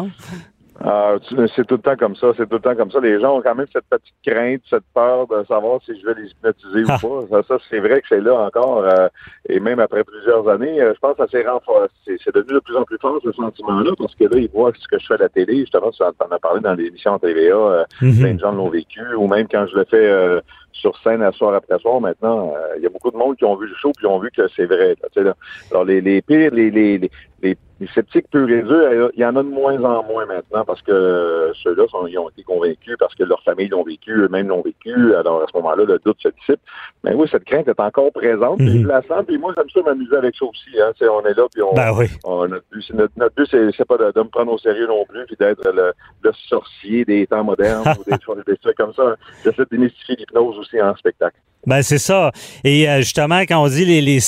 Ah, c'est tout le temps comme ça, c'est tout le temps comme ça. Les gens ont quand même cette petite crainte, cette peur de savoir si je vais les hypnotiser ou ah. pas. Ça, c'est vrai que c'est là encore. Euh, et même après plusieurs années, je pense que ça s'est renforcé. C'est devenu de plus en plus fort ce sentiment-là, parce que là, ils voient ce que je fais à la télé. Justement, tu en as parlé dans l'émission TVA, mm plein de gens l'ont vécu, ou même quand je le fais sur scène à soir après soir maintenant, euh, il y a beaucoup de monde qui ont vu le show puis ont vu que c'est vrai. Là, alors les, les pires, les, les, les, les sceptiques purs et durs, il y en a de moins en moins maintenant parce que ceux-là ils ont été convaincus parce que leur famille l'ont vécu, eux-mêmes l'ont vécu. Alors à ce moment-là, le doute se dissipe. Mais oui, cette crainte est encore présente. Mm -hmm. la sens, puis moi, j'aime ça m'amuser avec ça aussi. Hein. on est là, puis on, ben oui. notre but, notre, notre but c'est, pas de, me prendre au sérieux non plus, puis d'être le, le, sorcier des temps modernes ou des, des trucs comme ça. J'essaie de démystifier l'hypnose aussi en spectacle. Ben c'est ça. Et euh, justement, quand on dit les, les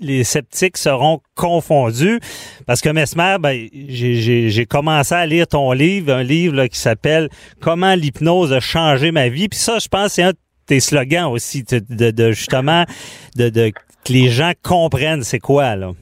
les sceptiques seront confondus. Parce que Mesmer, ben, j'ai commencé à lire ton livre, un livre qui s'appelle Comment l'hypnose a changé ma vie. Puis ça, je pense, c'est un de tes slogans aussi, de, de, justement, de, de, que les gens comprennent c'est quoi, là.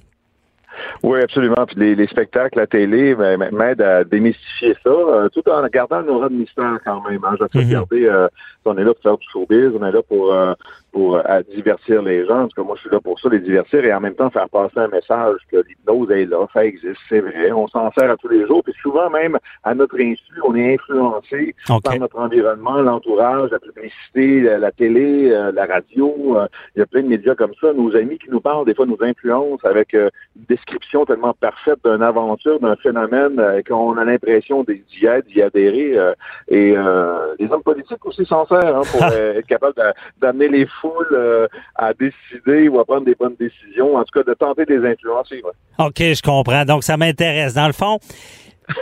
Oui, absolument. Puis les, les spectacles, la télé ben, m'aident à démystifier ça, euh, tout en gardant nos de mystère quand même. Hein. Mm-hmm. euh, on est là pour faire du showbiz, on est là pour euh, pour euh, divertir les gens. En tout cas, moi, je suis là pour ça, les divertir et en même temps faire passer un message que l'hypnose est là, ça existe, c'est vrai. On s'en sert à tous les jours. Puis souvent, même à notre insu, on est influencé par notre environnement, l'entourage, la publicité, la, télé, euh, la radio. Euh, il y a plein de médias comme ça. Nos amis qui nous parlent, des fois, nous influencent avec une description tellement parfaite d'une aventure, d'un phénomène qu'on a l'impression d'y être, d'y adhérer. et les hommes politiques aussi s'en servent hein, pour être capable d'amener les euh, à décider ou à prendre des bonnes décisions, en tout cas de tenter des influencer. OK, je comprends. Donc, ça m'intéresse. Dans le fond,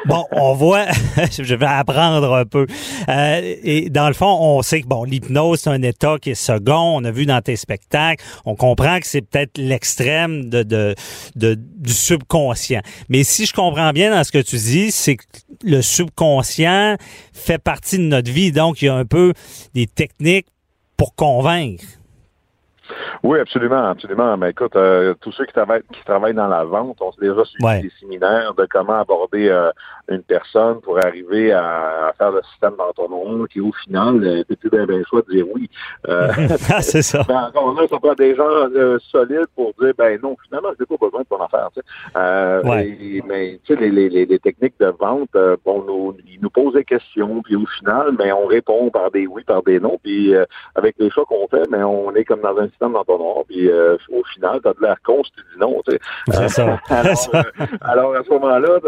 Bon, on voit, je vais apprendre un peu. Euh, et dans le fond, on sait que bon, l'hypnose c'est un état qui est second. On a vu dans tes spectacles, on comprend que c'est peut-être l'extrême de, de, de, du subconscient. Mais si je comprends bien dans ce que tu dis, c'est que le subconscient fait partie de notre vie. Donc, il y a un peu des techniques pour convaincre. Oui, absolument, absolument. Mais écoute, euh, tous ceux qui travaillent, qui travaillent dans la vente ont déjà suivi des séminaires de comment aborder euh, une personne pour arriver à, faire le système d'entonnoir qui, au final, euh, t'es plus bien, bien choix de dire oui. ah, c'est ça. Ben, encore là, ça prend des gens solides pour dire, ben non, finalement, j'ai pas besoin de ton affaire. Sais. mais tu sais, les, les, les, techniques de vente, bon, nous, ils nous posent des questions, puis au final, ben, on répond par des oui, par des non, puis avec les choix qu'on fait, mais on est comme dans un système d'entonnoir puis euh, au final, t'as de l'air con si tu dis non. Tu sais. Ça. Euh, alors, à ce moment-là,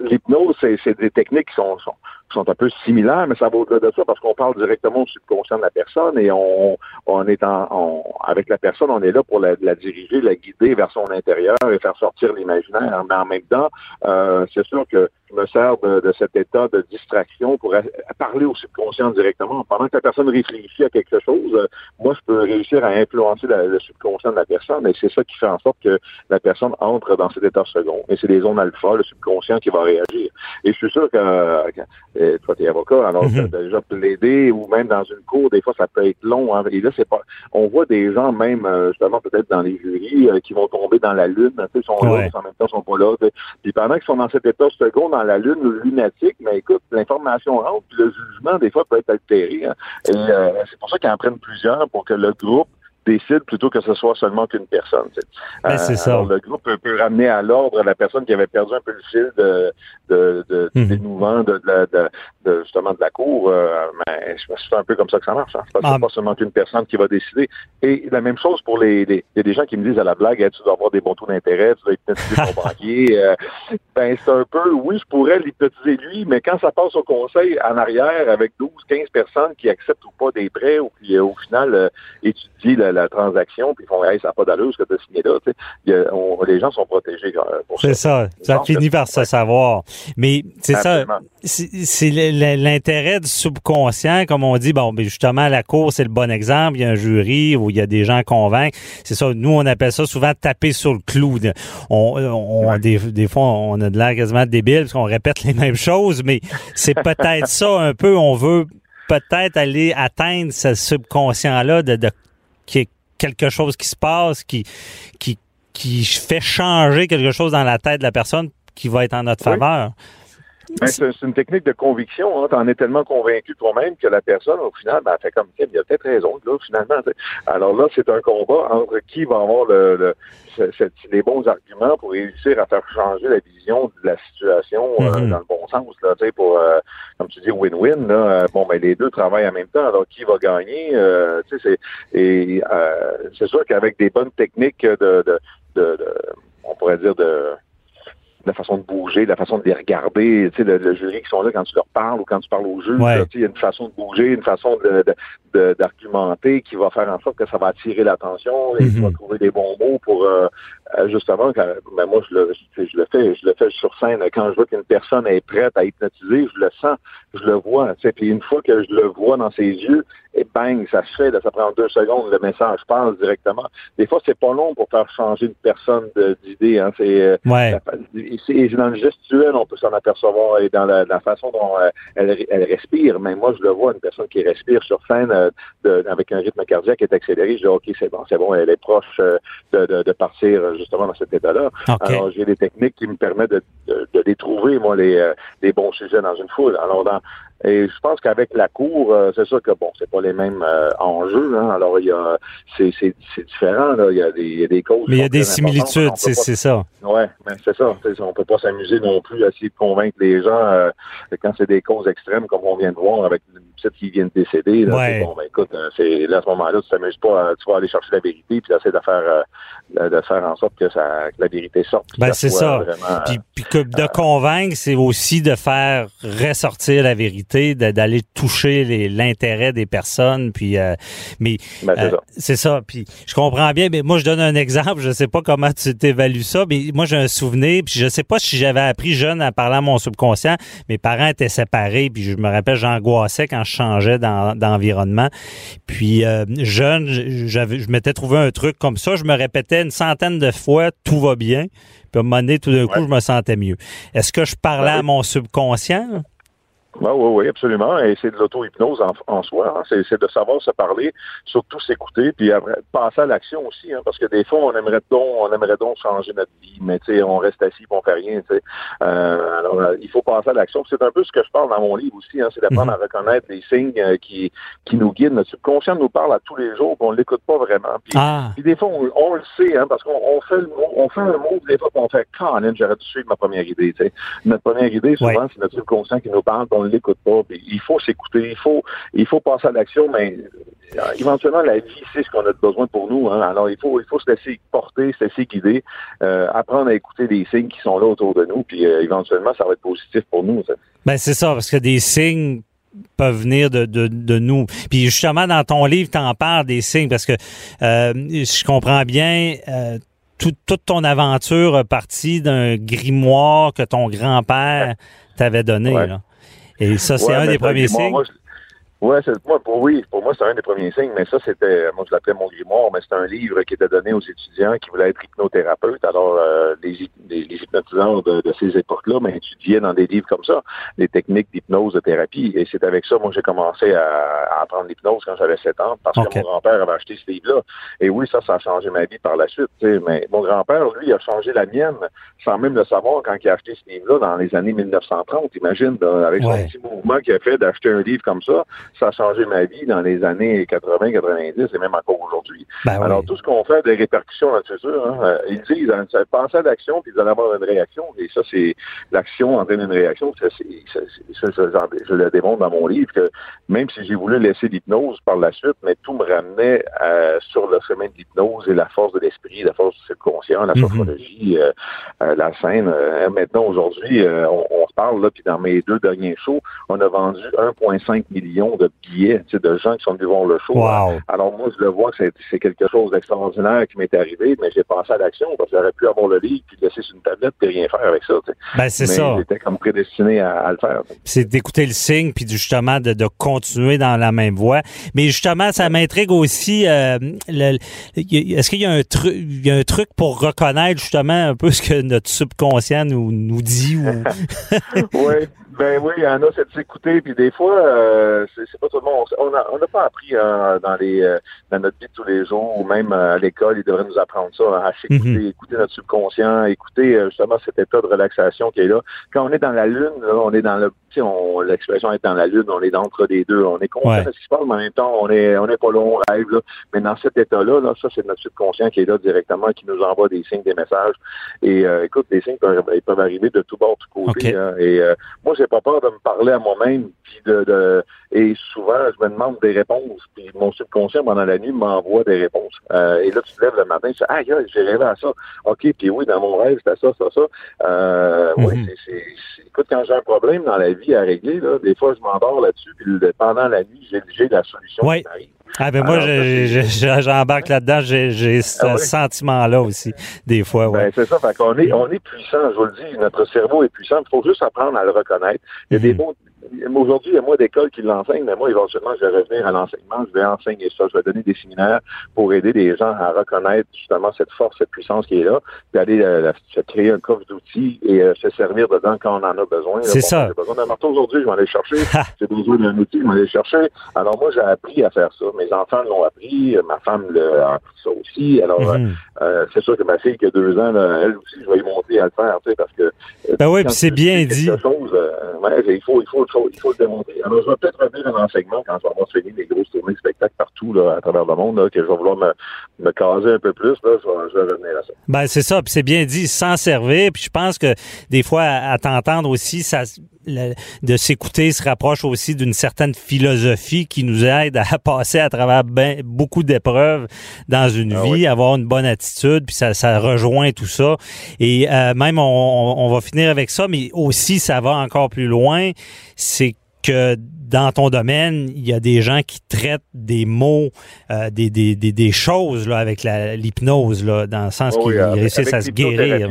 l'hypnose, c'est des techniques qui sont, sont, sont, un peu similaires, mais ça va au-delà de ça parce qu'on parle directement au subconscient de la personne et on, on est en, avec la personne, on est là pour la, la, diriger, la guider vers son intérieur et faire sortir l'imaginaire. Mais en même temps, euh, c'est sûr que je me sers de, de, cet état de distraction pour parler au subconscient directement. Pendant que la personne réfléchit à quelque chose, moi, je peux réussir à influencer le subconscient de la personne et c'est ça qui fait en sorte que la personne entre dans cet état second. Et c'est les zones alpha, le subconscient qui va réagir. Et je suis sûr que, euh, toi, tu es avocat, alors mm -hmm. tu as déjà plaidé ou même dans une cour, des fois, ça peut être long. Hein, et là, c'est pas. On voit des gens, même euh, justement, peut-être dans les jurys, euh, qui vont tomber dans la lune. Ils sont là, en même temps, ils sont pas là. Puis pendant qu'ils sont dans cet état second, dans la lune lunatique, mais écoute, l'information rentre, puis le jugement, des fois, peut être altéré. Hein. Et c'est pour ça qu'ils en prennent plusieurs pour que le groupe décide plutôt que ce soit seulement qu'une personne. Ben, c'est ça. le groupe peut, ramener à l'ordre la personne qui avait perdu un peu le fil de, de, de, mhm. de, de, de, justement de la cour. Euh, mais c'est un peu comme ça que ça marche. Hein. C'est pas, ah. pas, seulement qu'une personne qui va décider. Et la même chose pour les, il y a des gens qui me disent à la blague, tu dois avoir des bons taux d'intérêt, tu dois hypnotiser ton banquier. Euh, ben c'est un peu, oui, je pourrais l'hypnotiser lui, mais quand ça passe au conseil en arrière avec 12, 15 personnes qui acceptent ou pas des prêts ou qui au final euh, étudient la, la transaction, puis ils font hey, ça n'a pas d'allure ce que tu as signé là. les gens sont protégés euh, pour ça. C'est ça. Ça finit par se savoir. Mais c'est ça. C'est l'intérêt du subconscient, comme on dit, bon, ben, justement, la cour, c'est le bon exemple. Il y a un jury où il y a des gens convaincre. C'est ça. Nous, on appelle ça souvent taper sur le clou. On, on des, des, fois, on a de l'air quasiment débile parce qu'on répète les mêmes choses, mais c'est peut-être ça un peu. On veut peut-être aller atteindre ce subconscient-là de, de qui est quelque chose qui se passe, qui, qui, qui fait changer quelque chose dans la tête de la personne qui va être en notre faveur. Ben, c'est une technique de conviction. Hein. Tu en es tellement convaincu toi-même que la personne, au final, ben, elle fait comme il a peut-être raison, là, finalement. Alors là, c'est un combat entre qui va avoir le, les bons arguments pour réussir à faire changer la vision de la situation euh, mm-hmm. dans le bon sens. Là, pour, euh, comme tu dis, win-win. Là, euh, bon, ben, les deux travaillent en même temps. Alors, qui va gagner? c'est, et c'est sûr qu'avec des bonnes techniques de, de, de on pourrait dire, de la façon de bouger, la façon de les regarder, tu sais, le, jury qui sont là quand tu leur parles ou quand tu parles au juge, il y a une façon de bouger, une façon de, d'argumenter qui va faire en sorte que ça va attirer l'attention et tu vas trouver des bons mots pour euh, euh, justement quand ben moi je le je le fais je le fais sur scène. Quand je vois qu'une personne est prête à hypnotiser je le sens je le vois tu sais. Puis une fois que je le vois dans ses yeux et bang ça se fait ça prend deux secondes le message passe directement. Des fois c'est pas long pour faire changer une personne d'idée hein. C'est euh, ouais. Et dans le gestuel on peut s'en apercevoir et dans la, façon dont elle, elle, respire mais moi je le vois une personne qui respire sur scène de, avec un rythme cardiaque qui est accéléré je dis ok c'est bon c'est bon elle est proche de, de, de partir justement dans cet état-là. Alors, j'ai des techniques qui me permettent de, de, les trouver, moi, les, euh, les bons sujets dans une foule. Alors, dans, et je pense qu'avec la cour, euh, c'est sûr que bon, c'est pas les mêmes euh, enjeux. Hein. Alors il y a, c'est, c'est, c'est différent. Là. Il y a des, il y a des causes. Mais il y a des similitudes, c'est, c'est ça. Ouais, mais c'est ça. On peut pas s'amuser non plus à essayer de convaincre les gens euh, quand c'est des causes extrêmes, comme on vient de voir avec une petite qui vient de décéder. Là, ouais. Bon, ben écoute, c'est là à ce moment-là, tu t'amuses pas, tu vas aller chercher la vérité puis essayer de faire, de faire en sorte que ça, que la vérité sorte. Ben c'est ça. puis, puis que de convaincre, c'est aussi de faire ressortir la vérité, d'aller toucher l'intérêt des personnes. Puis, euh, mais ben, euh, c'est ça. Puis je comprends bien. Mais moi, je donne un exemple. Je sais pas comment tu t'évalues ça, mais moi, j'ai un souvenir. Puis je sais pas si j'avais appris jeune à parler à mon subconscient. Mes parents étaient séparés. Puis je me rappelle, j'angoissais quand je changeais d'environnement. puis euh, jeune, j'avais, je m'étais trouvé un truc comme ça. Je me répétais une centaine de fois, tout va bien. Puis à un moment donné, tout d'un coup, je me sentais mieux. Est-ce que je parlais à mon subconscient? Oui, oui, oui, absolument. Et c'est de l'auto-hypnose en, en, soi. Hein. C'est de savoir se parler, surtout s'écouter, puis après, passer à l'action aussi. Hein, parce que des fois, on aimerait donc, on aimerait donc changer notre vie, mais tu sais, on reste assis, on fait rien. Tu sais. Euh, alors, euh, il faut passer à l'action. C'est un peu ce que je parle dans mon livre aussi. Hein, c'est d'apprendre Mhm. à reconnaître les signes euh, qui, qui nous guident. Notre subconscient nous parle à tous les jours, puis on l'écoute pas vraiment. Puis, Ah, puis des fois, on, on le sait, hein, parce qu'on on fait le mot, on fait un mot, des fois, on fait Colin, j'aurais dû suivre ma première idée. Notre première idée, souvent, Ouais. c'est notre subconscient qui nous parle, on ne l'écoute pas. Puis il faut s'écouter, il faut, il faut passer à l'action, mais euh, éventuellement, la vie, c'est ce qu'on a besoin pour nous. Hein. Alors, il faut, il faut se laisser porter, se laisser guider, euh, apprendre à écouter les signes qui sont là autour de nous, puis euh, éventuellement, ça va être positif pour nous. ça. ben c'est ça, parce que des signes peuvent venir de, de, de nous. Puis justement, dans ton livre, tu en parles des signes, parce que euh, je comprends bien, tout- toute ton aventure a parti d'un grimoire que ton grand-père t'avait donné. Ouais. là. Et ça, c'est Ouais, un des premiers moi, signes. moi, je- Ouais, c'est, moi, pour, oui, pour moi, c'est un des premiers signes, mais ça, c'était, moi, je l'appelais mon grimoire, mais c'était un livre qui était donné aux étudiants qui voulaient être hypnothérapeutes. Alors, euh, les, les, les hypnotiseurs de, de ces époques-là, mais étudiaient dans des livres comme ça, les techniques d'hypnose, de thérapie. Et c'est avec ça, moi, j'ai commencé à, à apprendre l'hypnose quand j'avais 7 ans, parce que mon grand-père avait acheté ce livre-là. Et oui, ça, ça a changé ma vie par la suite, mais mon grand-père, lui, a changé la mienne, sans même le savoir quand il a acheté ce livre-là dans les années 1930, imagine, avec Ouais. son petit mouvement qu'il a fait d'acheter un livre comme ça, ça a changé ma vie dans les années 80, 90 et même encore aujourd'hui. Ben oui. Alors, tout ce qu'on fait a des répercussions dans le futur. Hein. Euh, Ils disent, hein, pensez à l'action, puis vous allez avoir une réaction. Et ça, c'est l'action entraîne une réaction. Ça, c'est, ça, ça, je, le démontre dans mon livre que même si j'ai voulu laisser l'hypnose par la suite, mais tout me ramenait euh, sur le chemin de l'hypnose et la force de l'esprit, la force du subconscient, la Mhm. sophrologie, euh, euh, la scène. Euh, maintenant, aujourd'hui, euh, on, on parle, là, puis dans mes deux derniers shows, on a vendu 1,5 million de billets, tu sais, de gens qui sont venus voir le show. Wow. Alors moi, je le vois que c'est, quelque chose d'extraordinaire qui m'est arrivé, mais j'ai passé à l'action parce que j'aurais pu avoir le livre puis le laisser sur une tablette et rien faire avec ça. tu sais. Ben, c'est ça. j'étais comme prédestiné à, à le faire. c'est d'écouter le signe puis justement de, de continuer dans la même voie. Mais justement, ça m'intrigue aussi. euh, est-ce qu'il y a un truc, il y a un truc pour reconnaître justement un peu ce que notre subconscient nous nous dit ou oui, ben oui, il y en a, c'est de s'écouter, puis des fois, euh, c'est, pas tout le monde. On n'a on n'a pas appris hein, dans les euh, dans notre vie de tous les jours, ou même euh, à l'école, ils devraient nous apprendre ça, hein, à s'écouter, Mhm. écouter notre subconscient, écouter euh, justement cet état de relaxation qui est là. Quand on est dans la lune, là, on est dans le, on, l'expression est dans la lune, on est d'entre les deux, on est conscient Ouais. de ce qui se passe, mais en même temps, on est on n'est pas long, on rêve, là. mais dans cet état-là, là, ça c'est notre subconscient qui est là directement, qui nous envoie des signes, des messages. Et euh, écoute, des signes peuvent, ils peuvent arriver de tout bord, de tout côté. Hein. et euh, moi, j'ai pas peur de me parler à moi-même, puis de, de et souvent, je me demande des réponses, puis mon subconscient pendant la nuit m'envoie des réponses. Euh, et là, tu te lèves le matin, tu dis ah j'ai rêvé à ça. Ok, puis oui, dans mon rêve, c'était ça, ça, ça. Euh, Mhm. oui, c'est, c'est, c'est- écoute, quand j'ai un problème dans la vie à régler, là, des fois, je m'endors là-dessus, puis pendant la nuit, j'ai, la solution Ouais. qui m'arrive. Ah ben moi j'embarque là-dedans, j'ai ce Ah oui? sentiment-là aussi des fois. Ouais. Ben, c'est ça. Fait qu'on est, on est puissant, je vous le dis. Notre cerveau est puissant. Il faut juste apprendre à le reconnaître. Il y a des Mhm. mots. Aujourd'hui, il y a moins d'écoles qui l'enseignent, mais moi, éventuellement, je vais revenir à l'enseignement. Je vais enseigner ça. Je vais donner des séminaires pour aider les gens à reconnaître justement cette force, cette puissance qui est là, puis aller euh, se créer un coffre d'outils et euh, se servir dedans quand on en a besoin. C'est ça. J'ai besoin d'un marteau aujourd'hui, je vais aller le chercher. j'ai besoin d'un outil, je vais aller le chercher. Alors moi, j'ai appris à faire ça. Mes enfants l'ont appris. Ma femme l'a appris ça aussi. Alors, euh, Mhm. euh, c'est sûr que ma fille qui a deux ans, là, elle aussi, je vais y monter à le faire, tu sais, parce que. euh, Ben oui, puis c'est bien dit. Chose, euh, ouais, il, faut, il, faut, il, faut, il faut le démonter. Alors, je vais peut-être revenir à l'enseignement quand je vais avoir fini les grosses tournées de spectacles partout là, à travers le monde, là, que je vais vouloir me, me caser un peu plus. Là, je, vais, je vais revenir à ça. Ben c'est ça, puis c'est bien dit, s'en servir. Puis je pense que des fois, à, à t'entendre aussi, ça, de s'écouter se rapproche aussi d'une certaine philosophie qui nous aide à passer à travers ben, beaucoup d'épreuves dans une Ah vie, oui. avoir une bonne attitude, puis ça, ça rejoint tout ça. Et euh, même, on, on- on va finir avec ça, mais aussi, ça va encore plus loin, c'est que dans ton domaine, il y a des gens qui traitent des mots, euh, des, des, des, des choses là, avec la- l'hypnose, là, dans le sens Oh qu'ils réussissent à se guérir.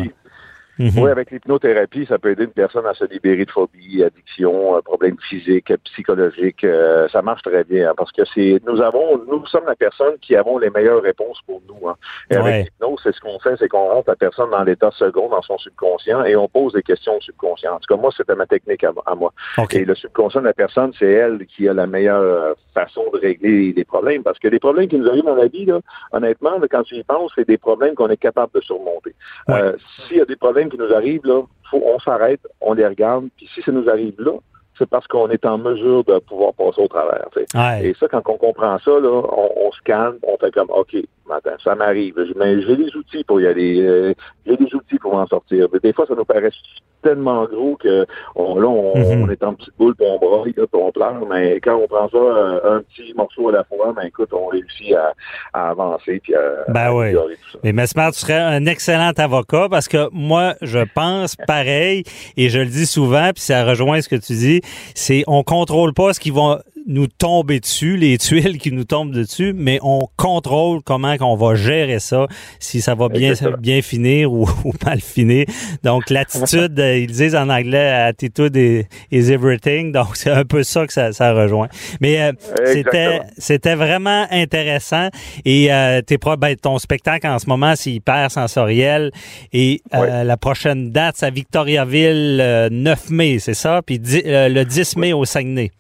Mhm. Oui, avec l'hypnothérapie, ça peut aider une personne à se libérer de phobie, addiction, euh, problèmes physiques, psychologiques. Euh, ça marche très bien hein, parce que c'est nous avons, nous sommes la personne qui avons les meilleures réponses pour nous. Hein. Et avec l'hypnose, c'est ce qu'on fait, c'est qu'on rentre la personne dans l'état second, dans son subconscient, et on pose des questions au subconscient. En tout cas, moi, c'était ma technique à, à moi. OK. Et le subconscient de la personne, c'est elle qui a la meilleure euh, façon de régler les problèmes. Parce que les problèmes qui nous arrivent dans la vie, là, honnêtement, là, quand tu y penses, c'est des problèmes qu'on est capable de surmonter. Ouais. Euh, S'il y a des problèmes qui nous arrivent, là, faut, on s'arrête, on les regarde. Puis si ça nous arrive là, c'est parce qu'on est en mesure de pouvoir passer au travers. Ouais. Et ça, quand on comprend ça, là, on, on se calme, on fait comme, OK, attends, ça m'arrive, mais j'ai des outils pour y aller, euh, j'ai des outils pour m'en sortir. Mais des fois, ça nous paraît tellement gros que on, là, on, Mhm. on est en petite boule, puis on braille, puis on pleure, mais quand on prend ça euh, un petit morceau à la fois, ben écoute, on réussit à, à avancer, puis à, Ben à oui. tout ça. Mais Mesmer, tu serais un excellent avocat parce que moi, je pense pareil et je le dis souvent, puis ça rejoint ce que tu dis, c'est on contrôle pas ce qui va nous tomber dessus, les tuiles qui nous tombent dessus, mais on contrôle comment qu'on va gérer ça, si ça va bien Exactement. bien finir ou, ou mal finir. Donc l'attitude, euh, ils disent en anglais, attitude is, is everything. Donc c'est un peu ça que ça, ça rejoint. Mais euh, c'était c'était vraiment intéressant et euh, t'es pro- ben, ton spectacle en ce moment c'est hyper sensoriel et euh, la prochaine date c'est à Victoriaville euh, 9 mai c'est ça? Puis euh, le 10 mai au Saguenay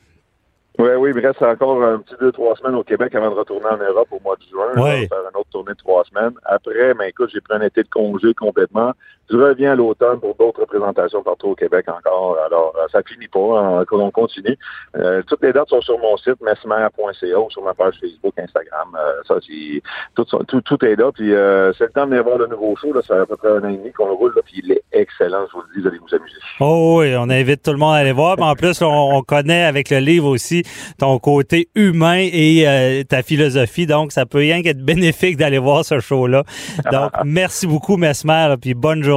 Oui, oui, il me reste encore un petit deux, trois semaines au Québec avant de retourner en Europe au mois de juin. On va faire une autre tournée de trois semaines. Après, ben écoute, j'ai pris un été de congé complètement. Je reviens à l'automne pour d'autres représentations partout au Québec encore. Alors, euh, ça finit pas. hein, on continue. Euh, toutes les dates sont sur mon site, mesmer.ca ou sur ma page Facebook, Instagram. Euh, ça, tout, tout, tout est là. Puis euh, c'est le temps de venir voir le nouveau show. Là, ça fait à peu près un an et demi qu'on le roule. Là, puis il est excellent, je vous le dis, vous allez vous amuser. Oh oui, on invite tout le monde à aller voir. Puis en plus, on, on connaît avec le livre aussi ton côté humain et euh, ta philosophie. Donc, ça peut rien qu'être bénéfique d'aller voir ce show-là. Donc, merci beaucoup, Mesmer, puis bonne journée.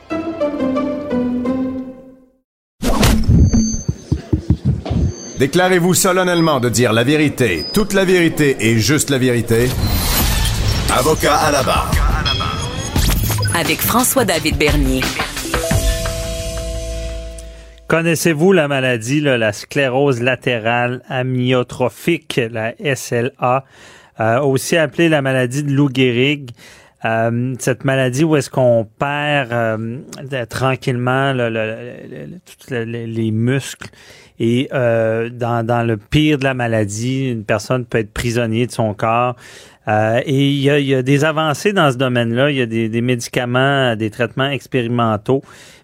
Déclarez-vous solennellement de dire la vérité, toute la vérité et juste la vérité. Avocat à la barre. Avec François-David Bernier. Connaissez-vous la maladie, là, la sclérose latérale amyotrophique, la SLA, euh, aussi appelée la maladie de Lou Gehrig? Euh, cette maladie où est-ce qu'on perd euh, tranquillement le- le- le- le- tous le- le- les muscles et euh, dans, le pire de la maladie, une personne peut être prisonnier de son corps. Et il y a, il y a des avancées dans ce domaine-là. Il y a des, des médicaments, des traitements expérimentaux,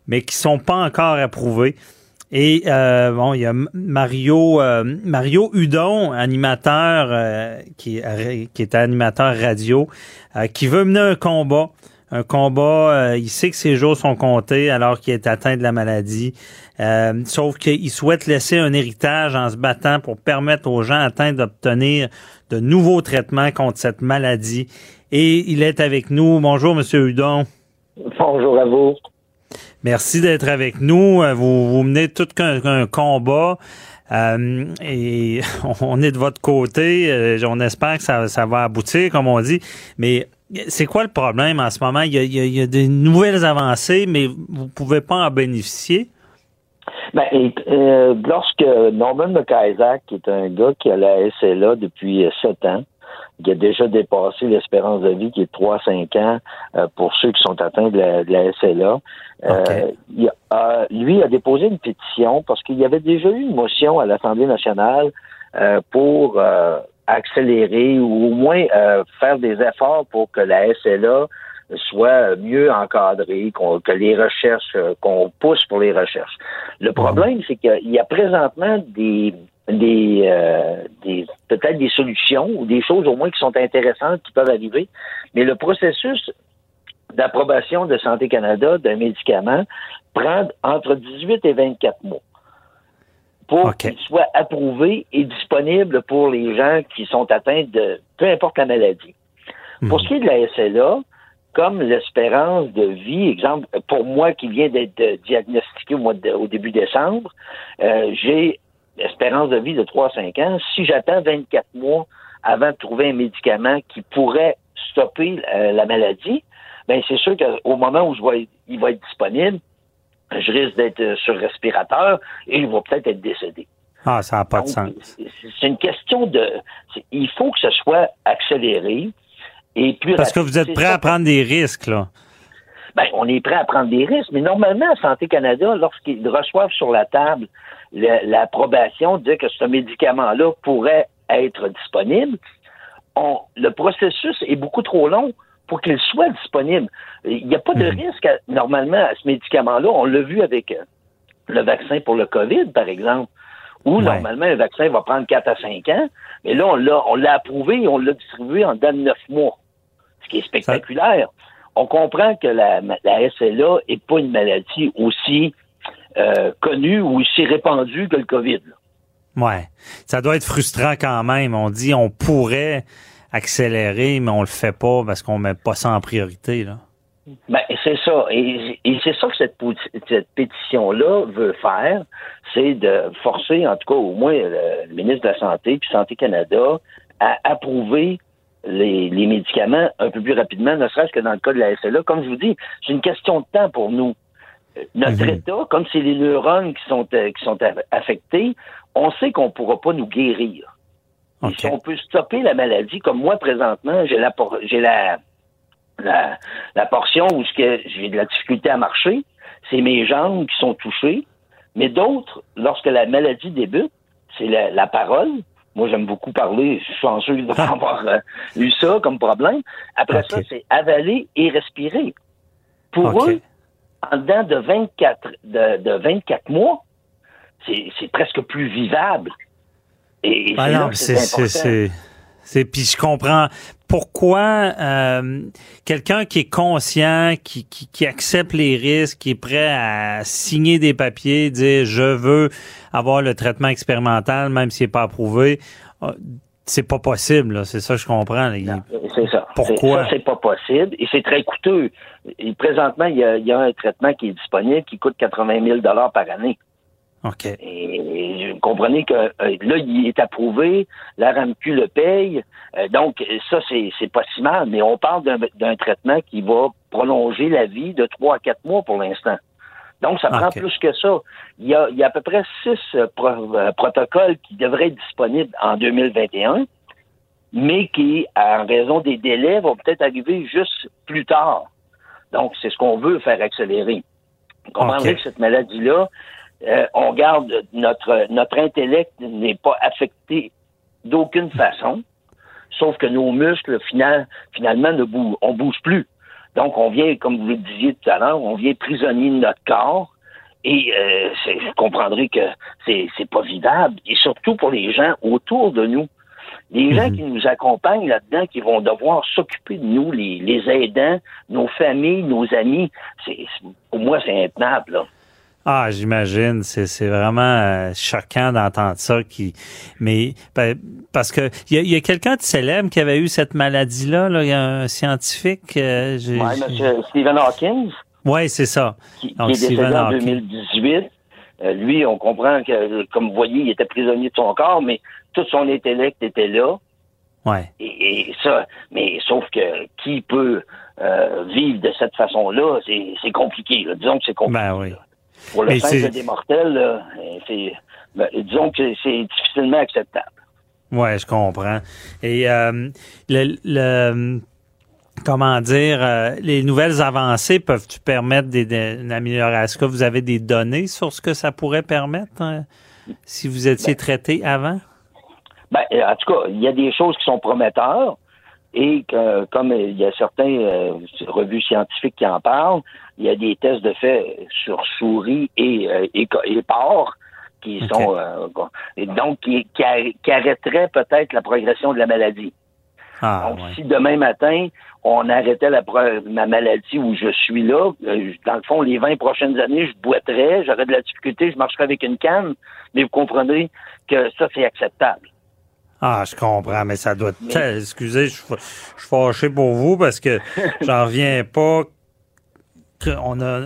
mais qui sont pas encore approuvés. Et euh, bon, il y a Mario euh, Mario Hudon, animateur euh, qui, qui est animateur radio, euh, qui veut mener un combat. Un combat, euh, il sait que ses jours sont comptés alors qu'il est atteint de la maladie. Euh, sauf qu'il souhaite laisser un héritage en se battant pour permettre aux gens atteints d'obtenir de nouveaux traitements contre cette maladie. Et il est avec nous. Bonjour, Monsieur Hudon. Bonjour à vous. Merci d'être avec nous. Euh, Vous, vous menez tout qu'un un combat. Euh, et on est de votre côté. Euh, on espère que ça, ça va aboutir, comme on dit. Mais c'est quoi le problème en ce moment? Il y a, il y a- il y a des nouvelles avancées, mais vous pouvez pas en bénéficier. Ben, et, euh, lorsque Norman McIsaac, qui est un gars qui a la SLA depuis sept ans, qui a déjà dépassé l'espérance de vie qui est de 3-5 ans euh, pour ceux qui sont atteints de la, de la SLA, euh, il a- lui a déposé une pétition parce qu'il y avait déjà eu une motion à l'Assemblée nationale euh, pour euh, accélérer ou au moins euh, faire des efforts pour que la SLA soit mieux encadrée, que les recherches, euh, qu'on pousse pour les recherches. Le problème, c'est qu'il y a présentement des des, euh, des peut-être des solutions ou des choses au moins qui sont intéressantes qui peuvent arriver, mais le processus d'approbation de Santé Canada d'un médicament prend entre 18 et 24 mois pour qu'il soit approuvé et disponible pour les gens qui sont atteints de peu importe la maladie. Pour ce qui est de la SLA, comme l'espérance de vie, exemple, pour moi qui viens d'être diagnostiqué au, mois au début décembre, euh, j'ai espérance de vie de 3 à 5 ans. Si j'attends 24 mois avant de trouver un médicament qui pourrait stopper euh, la maladie, ben c'est sûr qu'au moment où je vais, il va être disponible, je risque d'être sur respirateur et il va peut-être être décédé. Ah, ça n'a pas de sens. C'est une question de. Il faut que ce soit accéléré et plus Parce que vous êtes prêt à prendre des risques, là. Ben, on est prêt à prendre des risques, mais normalement, Santé Canada, lorsqu'ils reçoivent sur la table l'approbation de que ce médicament-là pourrait être disponible, le processus est beaucoup trop long pour qu'il soit disponible. Il n'y a pas de mhm. risque, normalement, à ce médicament-là. On l'a vu avec euh, le vaccin pour le COVID, par exemple, où normalement, un vaccin va prendre 4 à 5 ans, mais là, on l'a, approuvé et on l'a distribué en dedans de 9 mois, ce qui est spectaculaire. On comprend que la, la SLA n'est pas une maladie aussi euh, connue ou aussi répandue que le COVID. Ouais, ça doit être frustrant quand même. On dit on pourrait accélérer, mais on le fait pas parce qu'on met pas ça en priorité là. Ben, c'est ça. Et, c'est ça que cette, pétition-là veut faire, c'est de forcer, en tout cas, au moins, le, ministre de la Santé puis Santé Canada à approuver les, médicaments un peu plus rapidement, ne serait-ce que dans le cas de la SLA. Comme je vous dis, c'est une question de temps pour nous. Notre mhm. état, comme c'est les neurones qui sont, euh, qui sont affectés, on sait qu'on ne pourra pas nous guérir. Si on peut stopper la maladie, comme moi présentement, j'ai la, j'ai la, la, portion où j'ai de la difficulté à marcher, c'est mes jambes qui sont touchées. Mais d'autres, lorsque la maladie débute, c'est la, parole. Moi, j'aime beaucoup parler. Je suis chanceux d'avoir euh, eu ça comme problème. Après ça, c'est avaler et respirer. Pour eux, en dedans de 24, de, de 24 mois, c'est presque plus vivable. Et, ah c'est c'est puis je comprends pourquoi euh, quelqu'un qui est conscient, qui, qui, qui, accepte les risques, qui est prêt à signer des papiers, dire je veux avoir le traitement expérimental, même s'il n'est pas approuvé, euh, c'est pas possible. C'est ça que je comprends. C'est ça. Pourquoi? C'est pas possible et c'est très coûteux. Et présentement, il y, a, il y, a, un traitement qui est disponible qui coûte 80 000 dollars par année. OK. Et vous comprenez que euh, là, il est approuvé, la RAMQ le paye. Euh, donc, ça, c'est pas si mal, mais on parle d'un traitement qui va prolonger la vie de trois à quatre mois pour l'instant. Donc, ça prend plus que ça. Il y a, il y a à peu près six euh, protocoles qui devraient être disponibles en 2021, mais qui, en raison des délais, vont peut-être arriver juste plus tard. Donc, c'est ce qu'on veut faire accélérer. Vous comprenez que cette maladie-là, euh, on garde notre notre intellect n'est pas affecté d'aucune façon, sauf que nos muscles finalement ne bougent, on bouge plus. Donc on vient, comme vous le disiez tout à l'heure, on vient prisonnier de notre corps. Et euh, vous comprendrez que c'est c'est pas vivable. Et surtout pour les gens autour de nous. Les gens mhm. qui nous accompagnent là-dedans, qui vont devoir s'occuper de nous, les, les aidants, nos familles, nos amis, c'est pour moi, c'est intenable. Là. Ah, j'imagine, c'est vraiment euh, choquant d'entendre ça. Qui, mais ben, parce que il y a, quelqu'un de célèbre qui avait eu cette maladie-là. Là. Il y a un scientifique. Euh, oui, M. Stephen Hawking. Oui, c'est ça. Qui, est décédé en 2018. Euh, lui, on comprend que, comme vous voyez, il était prisonnier de son corps, mais tout son intellect était là. Ouais. Et, ça, mais sauf que qui peut vivre de cette façon-là, c'est compliqué. Disons que c'est compliqué. Ben oui. Pour le simple des mortels, c'est, ben, disons que c'est difficilement acceptable. Oui, je comprends. Et euh, le, comment dire, euh, les nouvelles avancées peuvent-tu permettre des, une amélioration? Est-ce que vous avez des données sur ce que ça pourrait permettre hein, si vous étiez ben, traité avant? Ben, en tout cas, il y a des choses qui sont prometteurs et que, comme il y a certains euh, revues scientifiques qui en parlent, il y a des tests de fait sur souris et, euh, et, porcs qui sont euh, donc qui, qui, arrêteraient peut-être la progression de la maladie. Ah, Donc, si demain matin, on arrêtait la, ma maladie où je suis là, euh, dans le fond, les 20 prochaines années, je boiterais, j'aurais de la difficulté, je marcherais avec une canne, mais vous comprenez que ça, c'est acceptable. Ah, je comprends, mais ça doit être... Excusez, je, je suis fâché pour vous parce que j'en reviens pas qu'on a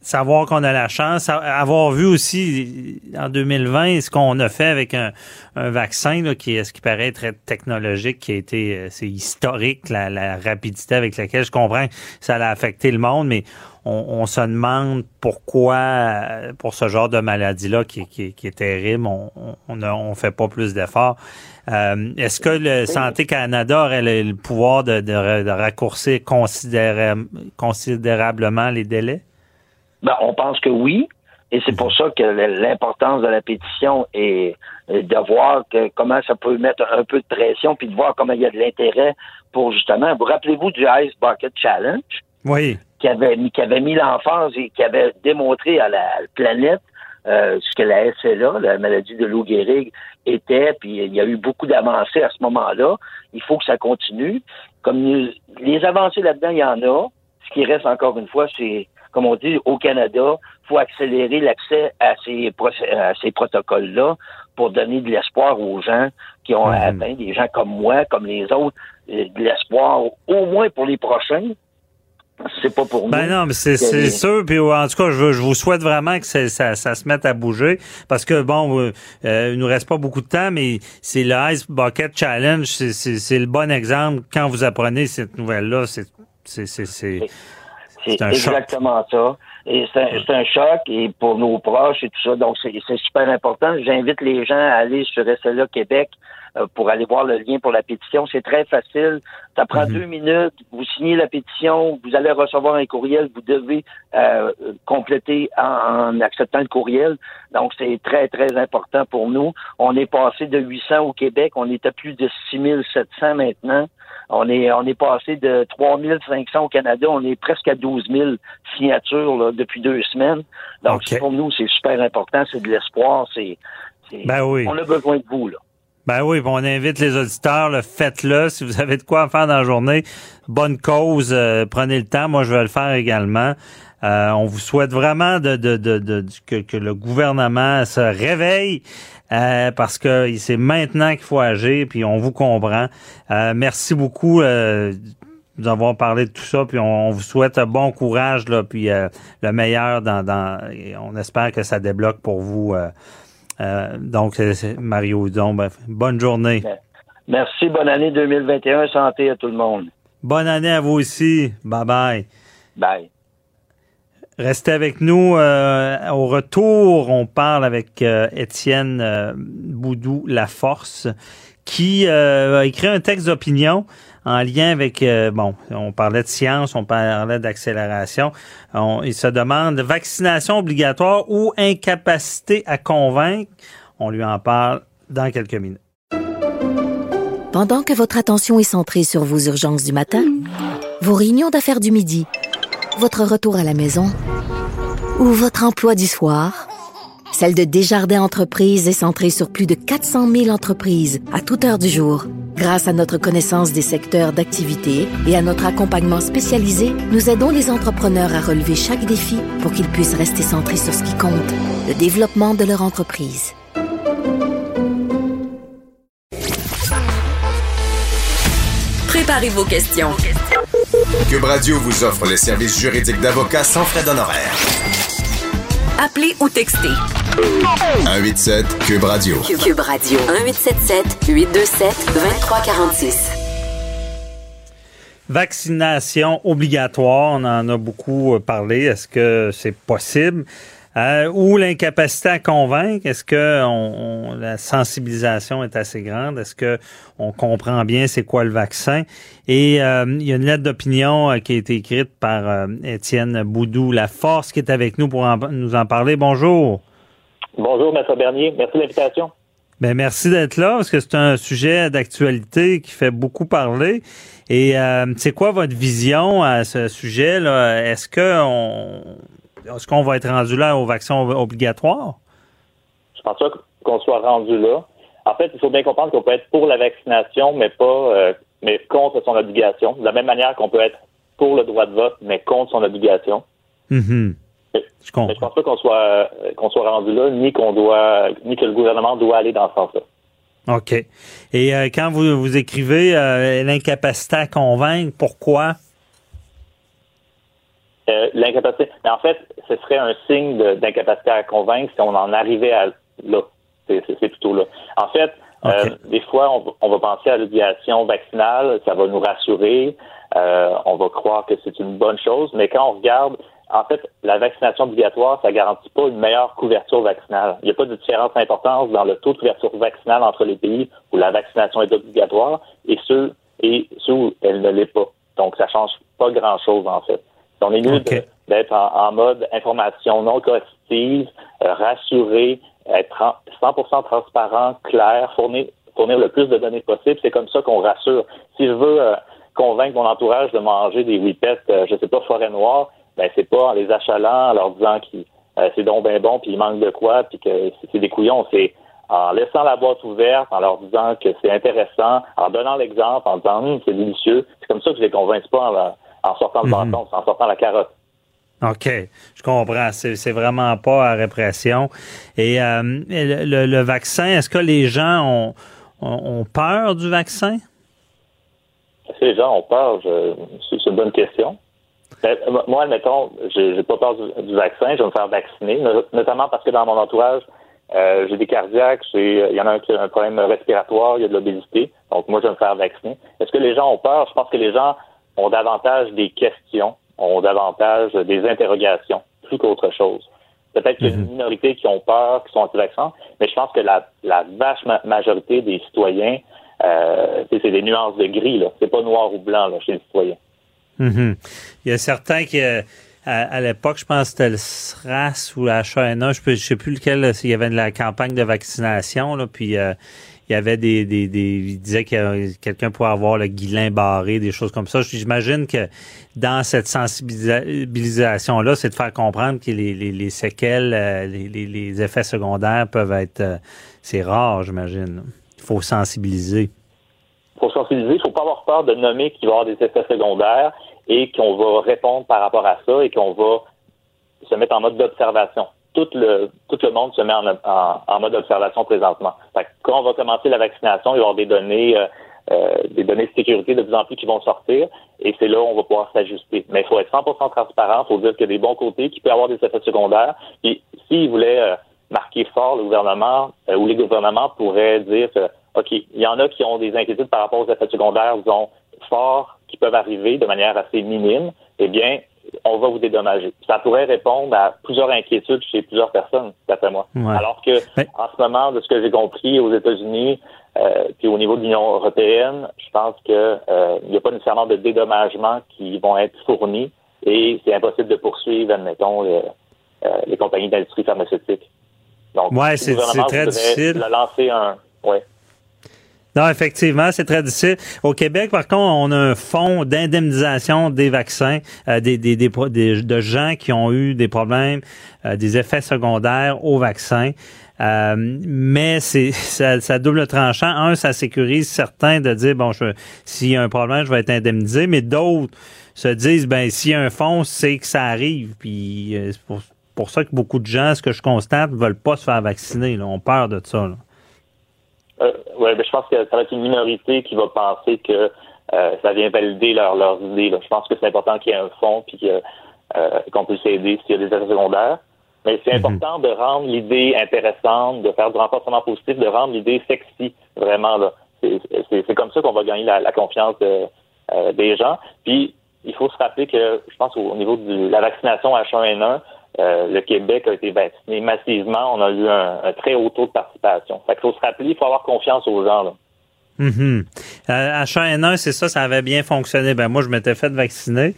savoir qu'on a la chance, avoir vu aussi en 2020 ce qu'on a fait avec un, vaccin là, qui est ce qui paraît très technologique, qui a été euh, c'est historique la, la, rapidité avec laquelle je comprends que ça a affecté le monde, mais on, se demande pourquoi euh, pour ce genre de maladie là qui, qui, qui est terrible, on on, on fait pas plus d'efforts. Euh, est-ce que le Santé Canada aurait le, pouvoir de, de, raccourcir considérablement les délais? Ben, on pense que oui. Et c'est pour ça que l'importance de la pétition est de voir que, comment ça peut mettre un peu de pression, puis de voir comment il y a de l'intérêt pour justement. Vous rappelez-vous du Ice Bucket Challenge? Oui. Qui avait, qui avait mis l'enfance et qui avait démontré à la planète euh, ce que la SLA, la maladie de Lou Gehrig, était, puis il y a eu beaucoup d'avancées à ce moment-là. Il faut que ça continue. Comme les avancées là-dedans, il y en a. Ce qui reste encore une fois, c'est, comme on dit, au Canada, il faut accélérer l'accès à ces, à ces protocoles-là pour donner de l'espoir aux gens qui ont mm-hmm. atteint, des gens comme moi, comme les autres, euh, de l'espoir au moins pour les prochains, c'est pas pour ben non, mais c'est sûr. Puis en tout cas, je, je vous souhaite vraiment que ça, ça, se mette à bouger parce que bon, euh, euh, il nous reste pas beaucoup de temps, mais c'est le Ice Bucket Challenge, c'est le bon exemple. Quand vous apprenez cette nouvelle-là, c'est c'est c'est exactement ça. Et c'est un, un, choc et pour nos proches et tout ça. Donc c'est super important. J'invite les gens à aller sur SLA Québec pour aller voir le lien pour la pétition. C'est très facile. Ça prend mhm. deux minutes. Vous signez la pétition. Vous allez recevoir un courriel. Vous devez euh, compléter en, acceptant le courriel. Donc, c'est très, très important pour nous. On est passé de 800 au Québec. On est à plus de 6700 maintenant. On est, on est passé de 3500 au Canada. On est presque à 12 000 signatures là, depuis deux semaines. Donc, pour nous, c'est super important. C'est de l'espoir. C'est, ben oui. On a besoin de vous, là. Ben oui, on invite les auditeurs, le faites-le. Si vous avez de quoi faire dans la journée, bonne cause, euh, prenez le temps. Moi, je vais le faire également. Euh, on vous souhaite vraiment de, de, de, que, le gouvernement se réveille euh, parce que c'est maintenant qu'il faut agir, puis on vous comprend. merci beaucoup de nous avoir parlé de tout ça, puis on, vous souhaite bon courage, là, puis le meilleur dans, dans on espère que ça débloque pour vous euh, donc, Mario Hudon, ben, bonne journée. Merci, bonne année 2021. Santé à tout le monde. Bonne année à vous aussi. Bye bye. Bye. Restez avec nous. Euh, au retour, on parle avec euh, Étienne Boudou Laforce, qui a écrit un texte d'opinion en lien avec, euh, bon, on parlait de science, on parlait d'accélération. Il se demande vaccination obligatoire ou incapacité à convaincre? On lui en parle dans quelques minutes. Pendant que votre attention est centrée sur vos urgences du matin, vos réunions d'affaires du midi, votre retour à la maison ou votre emploi du soir, celle de Desjardins Entreprises est centrée sur plus de 400 000 entreprises à toute heure du jour. Grâce à notre connaissance des secteurs d'activité et à notre accompagnement spécialisé, nous aidons les entrepreneurs à relever chaque défi pour qu'ils puissent rester centrés sur ce qui compte, le développement de leur entreprise. Préparez vos questions. Cube Radio vous offre les services juridiques d'avocats sans frais d'honoraires. Appelez ou textez. 187 Cube Radio. Cube Radio. 1877 827 2346. Vaccination obligatoire, on en a beaucoup parlé. Est-ce que c'est possible? Euh, ou l'incapacité à convaincre, est-ce que on, la sensibilisation est assez grande? Est-ce que on comprend bien c'est quoi le vaccin? Et euh, il y a une lettre d'opinion euh, qui a été écrite par Étienne Boudou, la force qui est avec nous pour nous en parler. Bonjour. Bonjour, Maître Bernier. Merci de l'invitation. Ben, merci d'être là parce que c'est un sujet d'actualité qui fait beaucoup parler. Et c'est quoi votre vision à ce sujet-là? Est-ce que on, est-ce qu'on va être rendu là au vaccin obligatoire? Je pense pas qu'on soit rendu là. En fait, il faut bien comprendre qu'on peut être pour la vaccination, mais pas euh, mais contre son obligation. De la même manière qu'on peut être pour le droit de vote, mais contre son obligation. Mhm. Je comprends. Je pense pas qu'on soit qu'on soit rendu là, ni qu'on doit, ni que le gouvernement doit aller dans ce sens-là. OK. Et euh, quand vous, vous écrivez euh, l'incapacité à convaincre, pourquoi? Euh, l'incapacité. Mais en fait, ce serait un signe d'incapacité à convaincre si on en arrivait à là. C'est plutôt là. En fait, euh, des fois, on, va- on va penser à l'obligation vaccinale, ça va nous rassurer, euh, on va croire que c'est une bonne chose, mais quand on regarde, en fait, la vaccination obligatoire, ça garantit pas une meilleure couverture vaccinale. Il n'y a pas de différence d'importance dans le taux de couverture vaccinale entre les pays où la vaccination est obligatoire et ceux et ceux où elle ne l'est pas. Donc, ça change pas grand-chose, en fait. On est mieux d'être en, en mode information non coercitive, euh, rassuré, être en- 100% transparent, clair, fournir, fournir le plus de données possible. C'est comme ça qu'on rassure. Si je veux euh, convaincre mon entourage de manger des whippets, euh, je sais pas, forêt noire, ben c'est pas en les achalant, en leur disant que c'est donc bien bon, puis il manque de quoi, puis que c'est- c'est des couillons. C'est en laissant la boîte ouverte, en leur disant que c'est intéressant, en donnant l'exemple, en disant Hum, c'est délicieux. C'est comme ça que je les convainc pas en, en sortant le Mhm. bâton, en sortant la carotte. OK, je comprends. C'est vraiment pas à répression. Et euh, le, vaccin, est-ce que les gens ont, peur du vaccin? Est-ce que les gens ont peur? C'est une bonne question. Ben, moi, admettons, j'ai pas peur du, du vaccin, je vais me faire vacciner, no- notamment parce que dans mon entourage, euh, j'ai des cardiaques, il y en a un qui a un problème respiratoire, il y a de l'obésité, donc moi, je vais me faire vacciner. Est-ce que les gens ont peur? Je pense que les gens ont davantage des questions, ont davantage des interrogations, plus qu'autre chose. Peut-être qu'il y a une minorité qui ont peur, qui sont anti-vaccins, mais je pense que la, la vache ma- majorité des citoyens, euh, c'est des nuances de gris, là. C'est pas noir ou blanc, là, chez les citoyens. Mhm. Il y a certains qui, euh, à, à l'époque, je pense que c'était le SRAS ou la H1N1, je ne sais plus lequel, là, il y avait de la campagne de vaccination, là, puis euh, il y avait des, des, des il disait que quelqu'un pourrait avoir le guilin barré, des choses comme ça. J'imagine que dans cette sensibilisation-là, c'est de faire comprendre que les, les, les séquelles, euh, les, les, effets secondaires peuvent être, euh, c'est rare, j'imagine. Il faut sensibiliser. faut sensibiliser, il faut pas avoir peur de nommer qu'il va y avoir des effets secondaires et qu'on va répondre par rapport à ça et qu'on va se mettre en mode d'observation. Tout le, tout le monde se met en, en, en mode d'observation présentement. Fait que quand on va commencer la vaccination, il va y avoir des données, euh, euh, des données de sécurité de plus en plus qui vont sortir et c'est là où on va pouvoir s'ajuster. Mais il faut être 100% transparent, il faut dire qu'il y a des bons côtés, qui peut avoir des effets secondaires. Puis s'ils voulaient euh, marquer fort le gouvernement euh, ou les gouvernements pourraient dire que OK, il y en a qui ont des inquiétudes par rapport aux effets secondaires, disons, forts, qui peuvent arriver de manière assez minime, eh bien, on va vous dédommager. Ça pourrait répondre à plusieurs inquiétudes chez plusieurs personnes, d'après moi. Ouais. Alors que, en ce moment, de ce que j'ai compris aux États-Unis, euh, puis au niveau de l'Union européenne, je pense que euh, il n'y a pas nécessairement de dédommagement qui vont être fournis et c'est impossible de poursuivre, admettons, le- euh, les compagnies d'industrie pharmaceutique. Donc, Ouais, le c'est- très difficile. le lancer un, ouais. Non, effectivement, c'est très difficile. Au Québec, par contre, on a un fonds d'indemnisation des vaccins, euh, des, des, des, des- de gens qui ont eu des problèmes, euh, des effets secondaires au vaccin. Euh, mais c'est ça, ça double tranchant. Un, ça sécurise certains de dire bon, s'il y a un problème, je vais être indemnisé, mais d'autres se disent ben s'il y a un fonds, c'est que ça arrive. Puis euh, c'est pour, pour ça que beaucoup de gens, ce que je constate, veulent pas se faire vacciner. Là, ont peur de ça. là. Euh, ouais, ben, je pense que ça va être une minorité qui va penser que euh, ça vient valider leur, leurs idées. là. Je pense que c'est important qu'il y ait un fonds puis euh, qu'on puisse aider s'il y a des effets secondaires. Mais c'est important de rendre l'idée intéressante, de faire du renforcement positif, de rendre l'idée sexy, vraiment. là. C'est, c'est, c'est comme ça qu'on va gagner la, la confiance de- euh, des gens. Puis, il faut se rappeler que, je pense, au niveau de la vaccination H1N1, euh, le Québec a été vacciné massivement. On a eu un, un très haut taux de participation. Fait qu'il faut se rappeler, il faut avoir confiance aux gens. Là. Mhm. Euh, H1N1, c'est ça, ça avait bien fonctionné. Ben moi, je m'étais fait vacciner,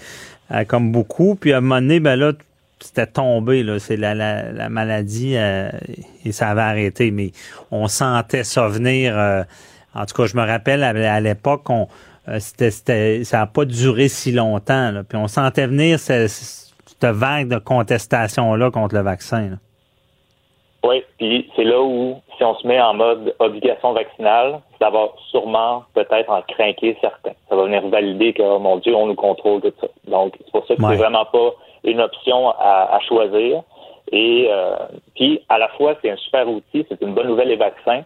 euh, comme beaucoup. Puis à un moment donné, ben là, c'était tombé. Là, c'est la, la, la maladie euh, et ça avait arrêté. Mais on sentait ça venir. euh, en tout cas, je me rappelle à, l'époque, on, c'était, ça n'a pas duré si longtemps. Là, puis on sentait venir ce- ce- cette vague de contestation là contre le vaccin. là. Oui, puis c'est là où si on se met en mode obligation vaccinale, ça va sûrement peut-être en craquer certains. Ça va venir valider que, oh mon Dieu, on nous contrôle tout ça. Donc, c'est pour ça que c'est vraiment pas une option à, choisir. Et euh, puis, à la fois, c'est un super outil, c'est une bonne nouvelle les vaccins.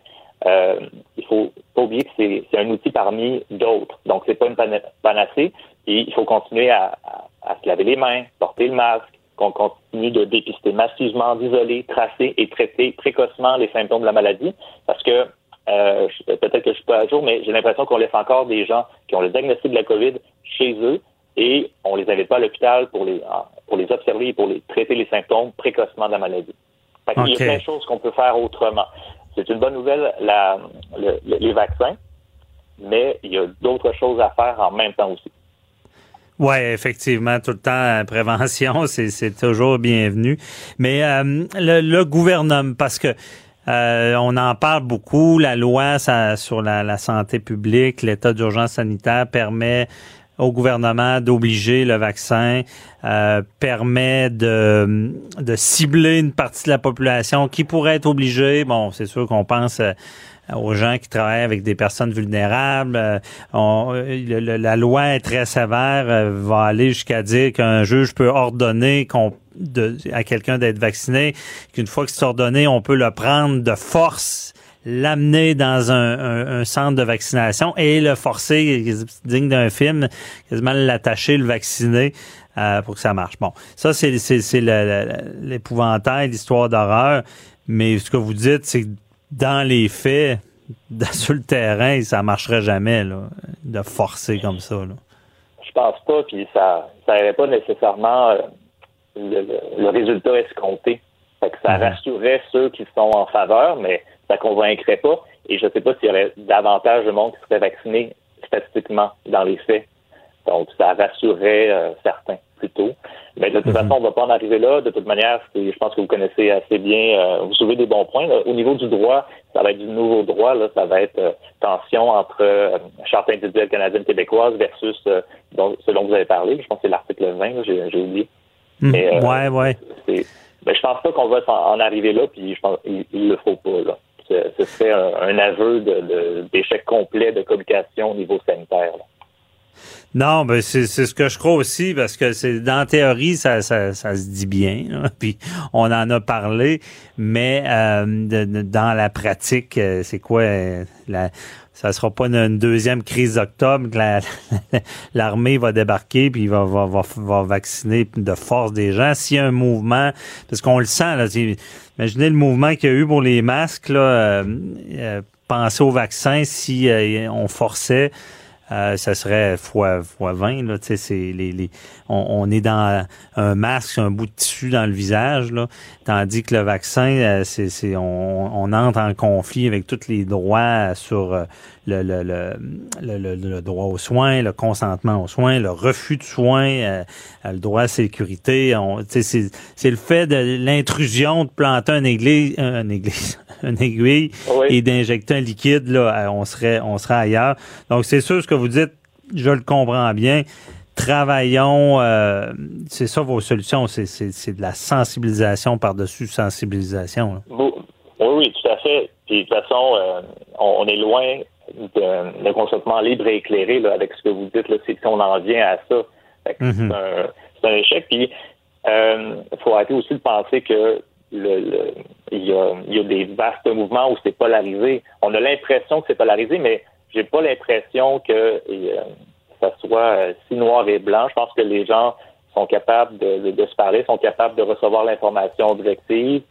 Euh, il faut pas oublier que c'est un outil parmi d'autres. Donc, c'est pas une panacée. Et il faut continuer à, à se laver les mains, porter le masque, qu'on continue de dépister massivement, d'isoler, tracer et traiter précocement les symptômes de la maladie, parce que euh, peut-être que je suis pas à jour, mais j'ai l'impression qu'on laisse encore des gens qui ont le diagnostic de la COVID chez eux et on les invite pas à l'hôpital pour les pour les observer et pour les traiter les symptômes précocement de la maladie. Il y a plein de choses qu'on peut faire autrement. C'est une bonne nouvelle la, les vaccins, mais il y a d'autres choses à faire en même temps aussi. Oui, effectivement, tout le temps, prévention, c'est toujours bienvenu. Mais euh, le, gouvernement, parce que euh, on en parle beaucoup, la loi ça, sur la, santé publique, l'état d'urgence sanitaire permet au gouvernement d'obliger le vaccin, euh, permet de, de cibler une partie de la population qui pourrait être obligée. Bon, c'est sûr qu'on pense aux gens qui travaillent avec des personnes vulnérables. Euh, euh, la loi est très sévère, euh, va aller jusqu'à dire qu'un juge peut ordonner qu'on à quelqu'un d'être vacciné, qu'une fois que c'est ordonné, on peut le prendre de force l'amener dans un, centre de vaccination et le forcer, digne d'un film, quasiment l'attacher, le vacciner pour que ça marche. Bon, ça, c'est l'épouvantail, l'histoire d'horreur. Mais ce que vous dites, c'est dans les faits, sur le terrain, ça marcherait jamais là, de forcer comme ça. Là. Je pense pas, puis ça ça pas nécessairement euh, le, résultat escompté. Fait que ça mhm. rassurerait ceux qui sont en faveur, mais ça convaincrait pas. Et je ne sais pas s'il y aurait davantage de monde qui serait vacciné statistiquement dans les faits. Donc, ça rassurerait euh, certains Mais de toute mhm. façon, on ne va pas en arriver là. De toute manière, je pense que vous connaissez assez bien, euh, vous soulevez des bons points. Au niveau du droit, ça va être du nouveau droit. Là, ça va être euh, tension entre euh, charte individuelle canadienne-québécoise versus euh, ce dont vous avez parlé. Je pense que c'est l'article 20, j'ai oublié. Mhm. Mais, ouais, ouais. Mais je pense pas qu'on va en, arriver là, puis je pense il, le faut pas. Là. Ce, serait un, aveu d'échec de, complet de communication au niveau sanitaire. Là. Non, ben c'est ce que je crois aussi parce que c'est dans la théorie ça, ça, ça se dit bien, puis on en a parlé, mais euh, dans la pratique, euh, c'est quoi euh, la ça sera pas une, deuxième crise d'octobre que l'armée va débarquer puis va, va, va, va, vacciner de force des gens. S'il y a un mouvement, parce qu'on le sent, là, imaginez le mouvement qu'il y a eu pour les masques, là, euh, penser au vaccin si on forçait euh, ça serait fois, fois 20. Là, c'est les, les, on, est dans un masque, un bout de tissu dans le visage, là, tandis que le vaccin, euh, c'est, on, on, entre en conflit avec tous les droits sur euh, le, le, le, le, droit aux soins, le consentement aux soins, le refus de soins, le droit à la sécurité. C'est, c'est le fait de l'intrusion de planter un église, un église, une aiguille et d'injecter un liquide, là, on serait, on serait ailleurs. Donc, c'est sûr ce que vous dites, je le comprends bien. Travaillons, euh, c'est ça vos solutions, c'est de la sensibilisation par-dessus sensibilisation. Oui, oui, tout à fait. Puis, de toute façon, euh, on, est loin de, consentement libre et éclairé là, avec ce que vous dites. Là, si on en vient à ça, mm-hmm. c'est un, échec. Puis, il euh, faut arrêter aussi de penser que le, il, y a, il y a des vastes mouvements où c'est polarisé. On a l'impression que c'est polarisé, mais j'ai pas l'impression que euh, ça soit euh, si noir et blanc. Je pense que les gens sont capables de, de, se parler, sont capables de recevoir l'information directive,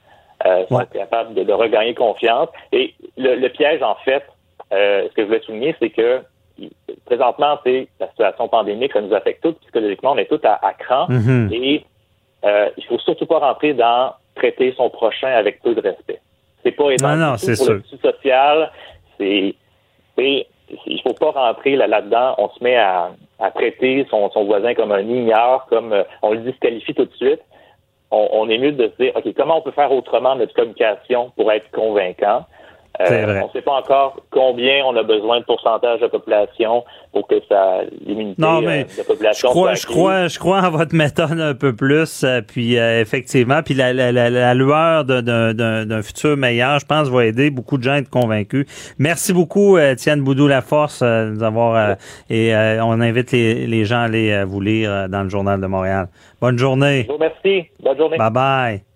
euh, sont capables de, de, regagner confiance. Et le, piège, en fait, euh, ce que je voulais souligner, c'est que présentement, c'est la situation pandémique, ça nous affecte tous psychologiquement, on est tous à, à cran mm-hmm. et il faut surtout pas rentrer dans traiter son prochain avec peu de respect. C'est pas énorme. Non, non, c'est sûr. Le social, c'est, il faut pas rentrer là-dedans. on se met à, traiter son, voisin comme un ignore, comme euh, on le disqualifie tout de suite. On, est mieux de se dire, OK, comment on peut faire autrement notre communication pour être convaincant? C'est vrai. on ne sait pas encore combien on a besoin de pourcentage de population pour que ça l'immunité Non, euh, mais de la population Je crois, je crois, je crois en votre méthode un peu plus, euh, puis euh, effectivement, puis la, la, la, la lueur de- d'un- d'un d'un futur meilleur, je pense, va aider beaucoup de gens à être convaincus. Merci beaucoup, euh, Étienne Boudou-Laforce, euh, de nous avoir, euh, et euh, on invite les, les gens à aller euh, vous lire euh, dans le Journal de Montréal. Bonne journée. Je vous remercie. Bonne journée. Bye bye.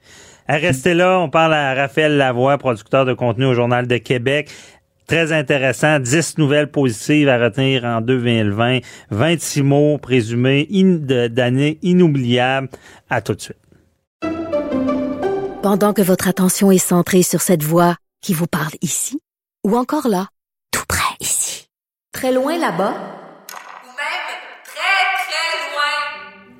Restez là, on parle à Raphaël Lavoie, producteur de contenu au Journal de Québec. Très intéressant, 10 nouvelles positives à retenir en 2020, 26 mots présumés d'années inoubliables. À tout de suite. Pendant que votre attention est centrée sur cette voix qui vous parle ici, ou encore là, tout près ici, très loin là-bas, Ou même très, très loin.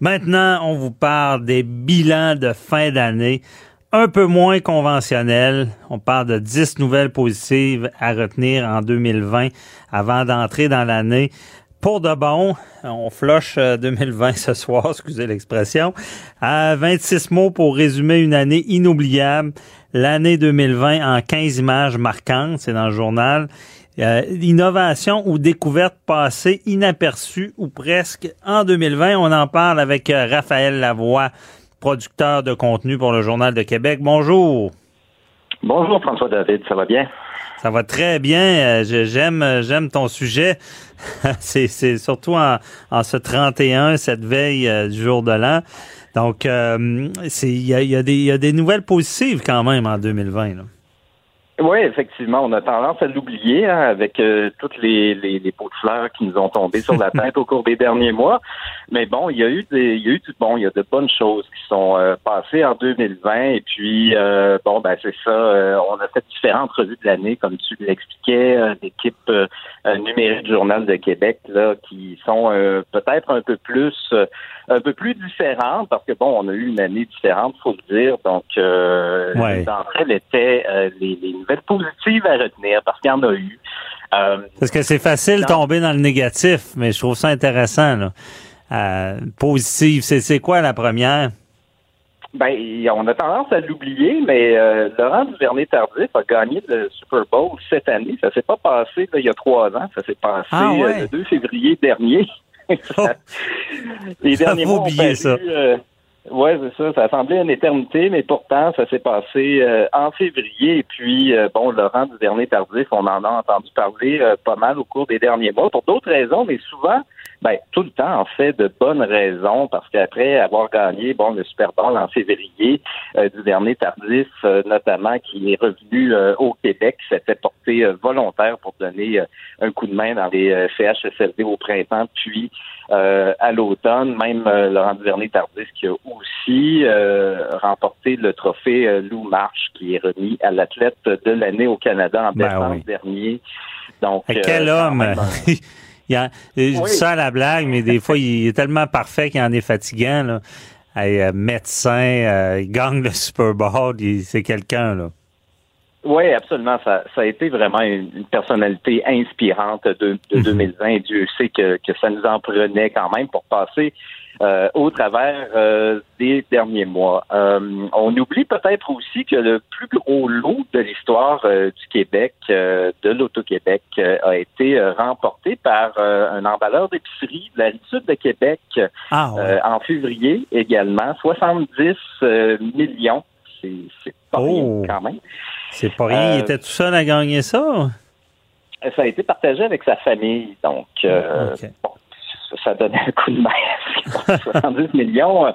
Maintenant, on vous parle des bilans de fin d'année un peu moins conventionnels. On parle de 10 nouvelles positives à retenir en 2020 avant d'entrer dans l'année. Pour de bon, on floche euh, 2020 ce soir, excusez l'expression. À 26 mots pour résumer une année inoubliable. L'année 2020 en 15 images marquantes, c'est dans le journal. Euh, innovation ou découverte passée inaperçue ou presque en 2020. On en parle avec euh, Raphaël Lavoie, producteur de contenu pour le Journal de Québec. Bonjour. Bonjour François David, ça va bien? Ça va très bien. Euh, J'aime, euh, j'aime ton sujet. c'est, surtout en, en ce 31, cette veille du jour de l'an. Donc, euh, il y a, y a y a des nouvelles positives quand même en 2020. Là. Oui, effectivement, on a tendance à l'oublier hein, avec euh, toutes les, les, les pots de fleurs qui nous ont tombé sur la tête au cours des derniers mois. Mais bon, il y a eu des, il y a eu du bon, il y a de bonnes choses qui sont euh, passées en 2020. Et puis euh, bon, ben c'est ça. euh, on a fait différentes revues de l'année, comme tu l'expliquais, euh, d'équipes euh, numériques du Journal de Québec là, qui sont euh, peut-être un peu plus euh, un peu plus différentes parce que bon, on a eu une année différente, faut le dire. Donc euh, Ouais. d'entre elles étaient euh, les, les nouvelles positives à retenir parce qu'il y en a eu. Euh, Parce que c'est facile de tomber dans le négatif, mais je trouve ça intéressant. Là. Euh, positive, c'est, c'est quoi la première? Ben, on a tendance à l'oublier, mais euh, Laurent Duvernay-Tardif a gagné le Super Bowl cette année. Ça s'est pas passé là, il y a trois ans. Ça s'est passé Ah ouais. euh, le 2 février dernier. Les derniers mois ça. euh, ouais, c'est ça. Ça a semblé une éternité, mais pourtant, ça s'est passé euh, en février. Et puis, euh, bon, Laurent Duvernay-Tardif, on en a entendu parler euh, pas mal au cours des derniers mois, pour d'autres raisons, mais souvent, ben, tout le temps, en fait, de bonnes raisons, parce qu'après avoir gagné, bon, le Super Bowl en février, euh, Duvernay-Tardif, euh, notamment, qui est revenu euh, au Québec, s'était porté euh, volontaire pour donner euh, un coup de main dans les euh, CHSLD au printemps, puis euh, à l'automne, même euh, Laurent Duvernay-Tardif qui a aussi euh, remporté le trophée Lou Marche, qui est remis à l'athlète de l'année au Canada en Ben décembre oui. dernier. Donc, quel homme! il y a, je dis ça à la blague, mais des fois, il est tellement parfait qu'il en est fatigant. Là. Hey, euh, médecin, euh, il gagne le Super Bowl, il- c'est quelqu'un. là. Oui, absolument. Ça, ça a été vraiment une, une personnalité inspirante de, de 2020 et Dieu sait que, que ça nous en prenait quand même pour passer euh, au travers euh, des derniers mois. Euh, on oublie peut-être aussi que le plus gros lot de l'histoire euh, du Québec, euh, de l'Auto-Québec, euh, a été remporté par euh, un emballeur d'épicerie de la rive sud de Québec Ah, ouais. euh, en février également. 70 euh, millions. C'est c'est pas Oh. rien quand même. C'est pas rien, il euh, était tout seul à gagner ça. Ça a été partagé avec sa famille, donc euh, bon, ça, ça donnait un coup de main. 70 millions,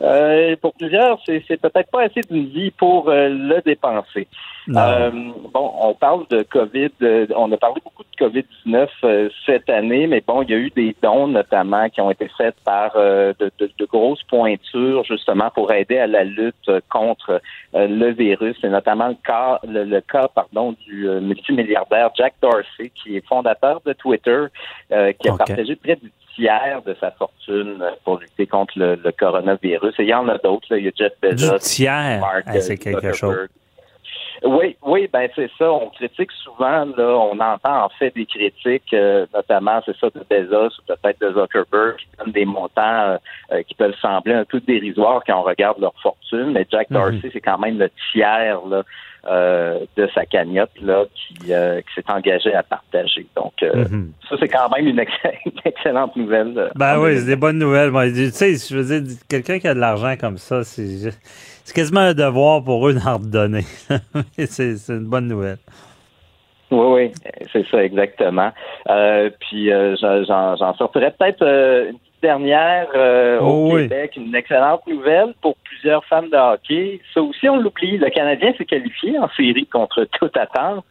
euh, Euh, pour plusieurs, c'est, peut-être pas assez d'une vie pour euh, le dépenser. Euh, bon, on parle de COVID, euh, on a parlé beaucoup de COVID-19 euh, cette année, mais bon, il y a eu des dons notamment qui ont été faits par de, de, de, grosses pointures justement pour aider à la lutte contre le virus, et notamment le cas, le, cas pardon, du multimilliardaire Jack Dorsey, qui est fondateur de Twitter, qui a partagé près du tiers de sa fortune pour lutter contre le, coronavirus. Il y en a d'autres. Il y a Jeff Bezos, du tiers, Mark c'est quelque chose. Oui, oui, ben c'est ça. On critique souvent, là, on entend en fait des critiques, euh, notamment, c'est ça, de Bezos ou peut-être de Zuckerberg, qui donnent des montants euh, euh, qui peuvent sembler un peu dérisoires quand on regarde leur fortune. Mais Jack mhm. Dorsey, c'est quand même le tiers là, de sa cagnotte là, qui, qui s'est engagé à partager. Donc, mhm. ça, c'est quand même une, excellente nouvelle. Ben oui, c'est des bonnes nouvelles. tu sais, je veux dire, quelqu'un qui a de l'argent comme ça, c'est c'est quasiment un devoir pour eux d'en redonner. c'est une bonne nouvelle. Oui, oui, c'est ça, exactement. Euh, puis euh, j'en sortirais peut-être euh, une dernière au oh Québec, une excellente nouvelle pour plusieurs fans de hockey. Ça aussi, on l'oublie. Le Canadien s'est qualifié en série contre toute attente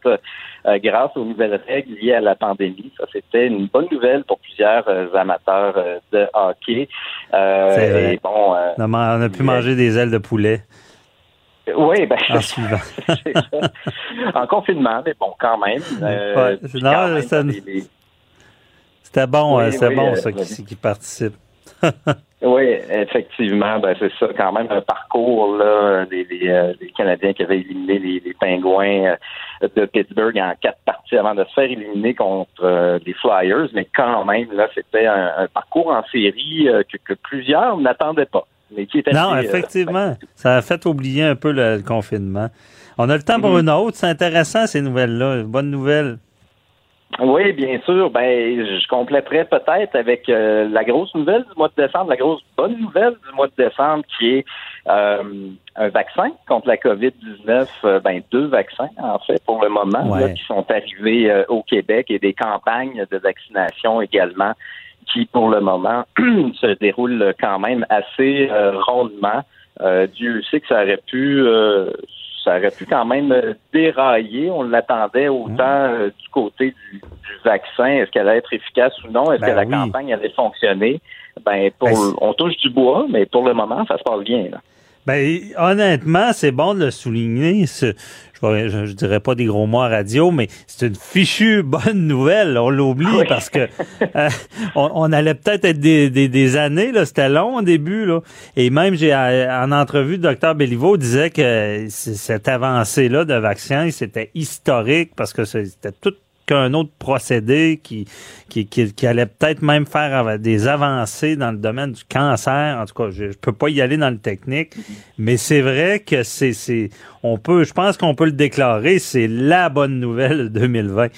grâce aux nouvelles règles liées à la pandémie. Ça, c'était une bonne nouvelle pour plusieurs amateurs de hockey. Euh, bon, on a pu manger des ailes de poulet. Oui, ben, en en confinement, mais bon, quand même. Euh, c'était bon, euh, c'est bon, ça, qui, qui participe. oui, effectivement, ben c'est ça, quand même un parcours là, des, euh, Canadiens qui avaient éliminé les, Pingouins de Pittsburgh en quatre parties avant de se faire éliminer contre les Flyers, mais quand même, là, c'était un, parcours en série que plusieurs n'attendaient pas non, euh, effectivement. ça a fait oublier un peu le, confinement. On a le temps pour mhm. une autre. C'est intéressant, ces nouvelles-là. Bonne nouvelle. Oui, bien sûr. Ben, je compléterai peut-être avec euh, la grosse nouvelle du mois de décembre, la grosse bonne nouvelle du mois de décembre, qui est euh, un vaccin contre la COVID-19. ben, deux vaccins, en fait, pour le moment, qui sont arrivés au Québec et des campagnes de vaccination également qui, pour le moment, se déroule quand même assez euh, rondement. Euh, Dieu sait que ça aurait pu euh, ça aurait pu quand même dérailler. On l'attendait autant mmh. du côté du, vaccin. Est-ce qu'elle allait être efficace ou non? Est-ce que ben la campagne allait fonctionner? Ben, pour, ben, on touche du bois, mais pour le moment, ça se passe bien. Là. Ben, honnêtement, c'est bon de le souligner. Je, je, dirais pas des gros mots à radio, mais c'est une fichue bonne nouvelle. On l'oublie parce que euh, on, allait peut-être être des, des, années. Là, c'était long au début. Là, et même j'ai en entrevue, le docteur Béliveau disait que cette avancée-là de vaccin, c'était historique parce que c'était tout un autre procédé qui, qui, qui, allait peut-être même faire des avancées dans le domaine du cancer. En tout cas, je, ne peux pas y aller dans le technique, mais c'est vrai que c'est, c'est, on peut, je pense qu'on peut le déclarer, c'est la bonne nouvelle de 2020.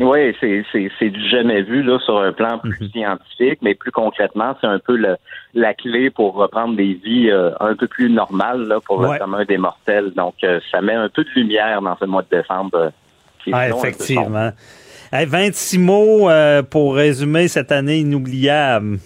Oui, c'est, c'est, c'est du jamais vu là sur un plan plus mhm. scientifique, mais plus concrètement, c'est un peu la clé pour reprendre des vies euh, un peu plus normales là, pour le commun des mortels. Donc, euh, ça met un peu de lumière dans ce mois de décembre ah, effectivement. 26 mots euh, pour résumer cette année inoubliable.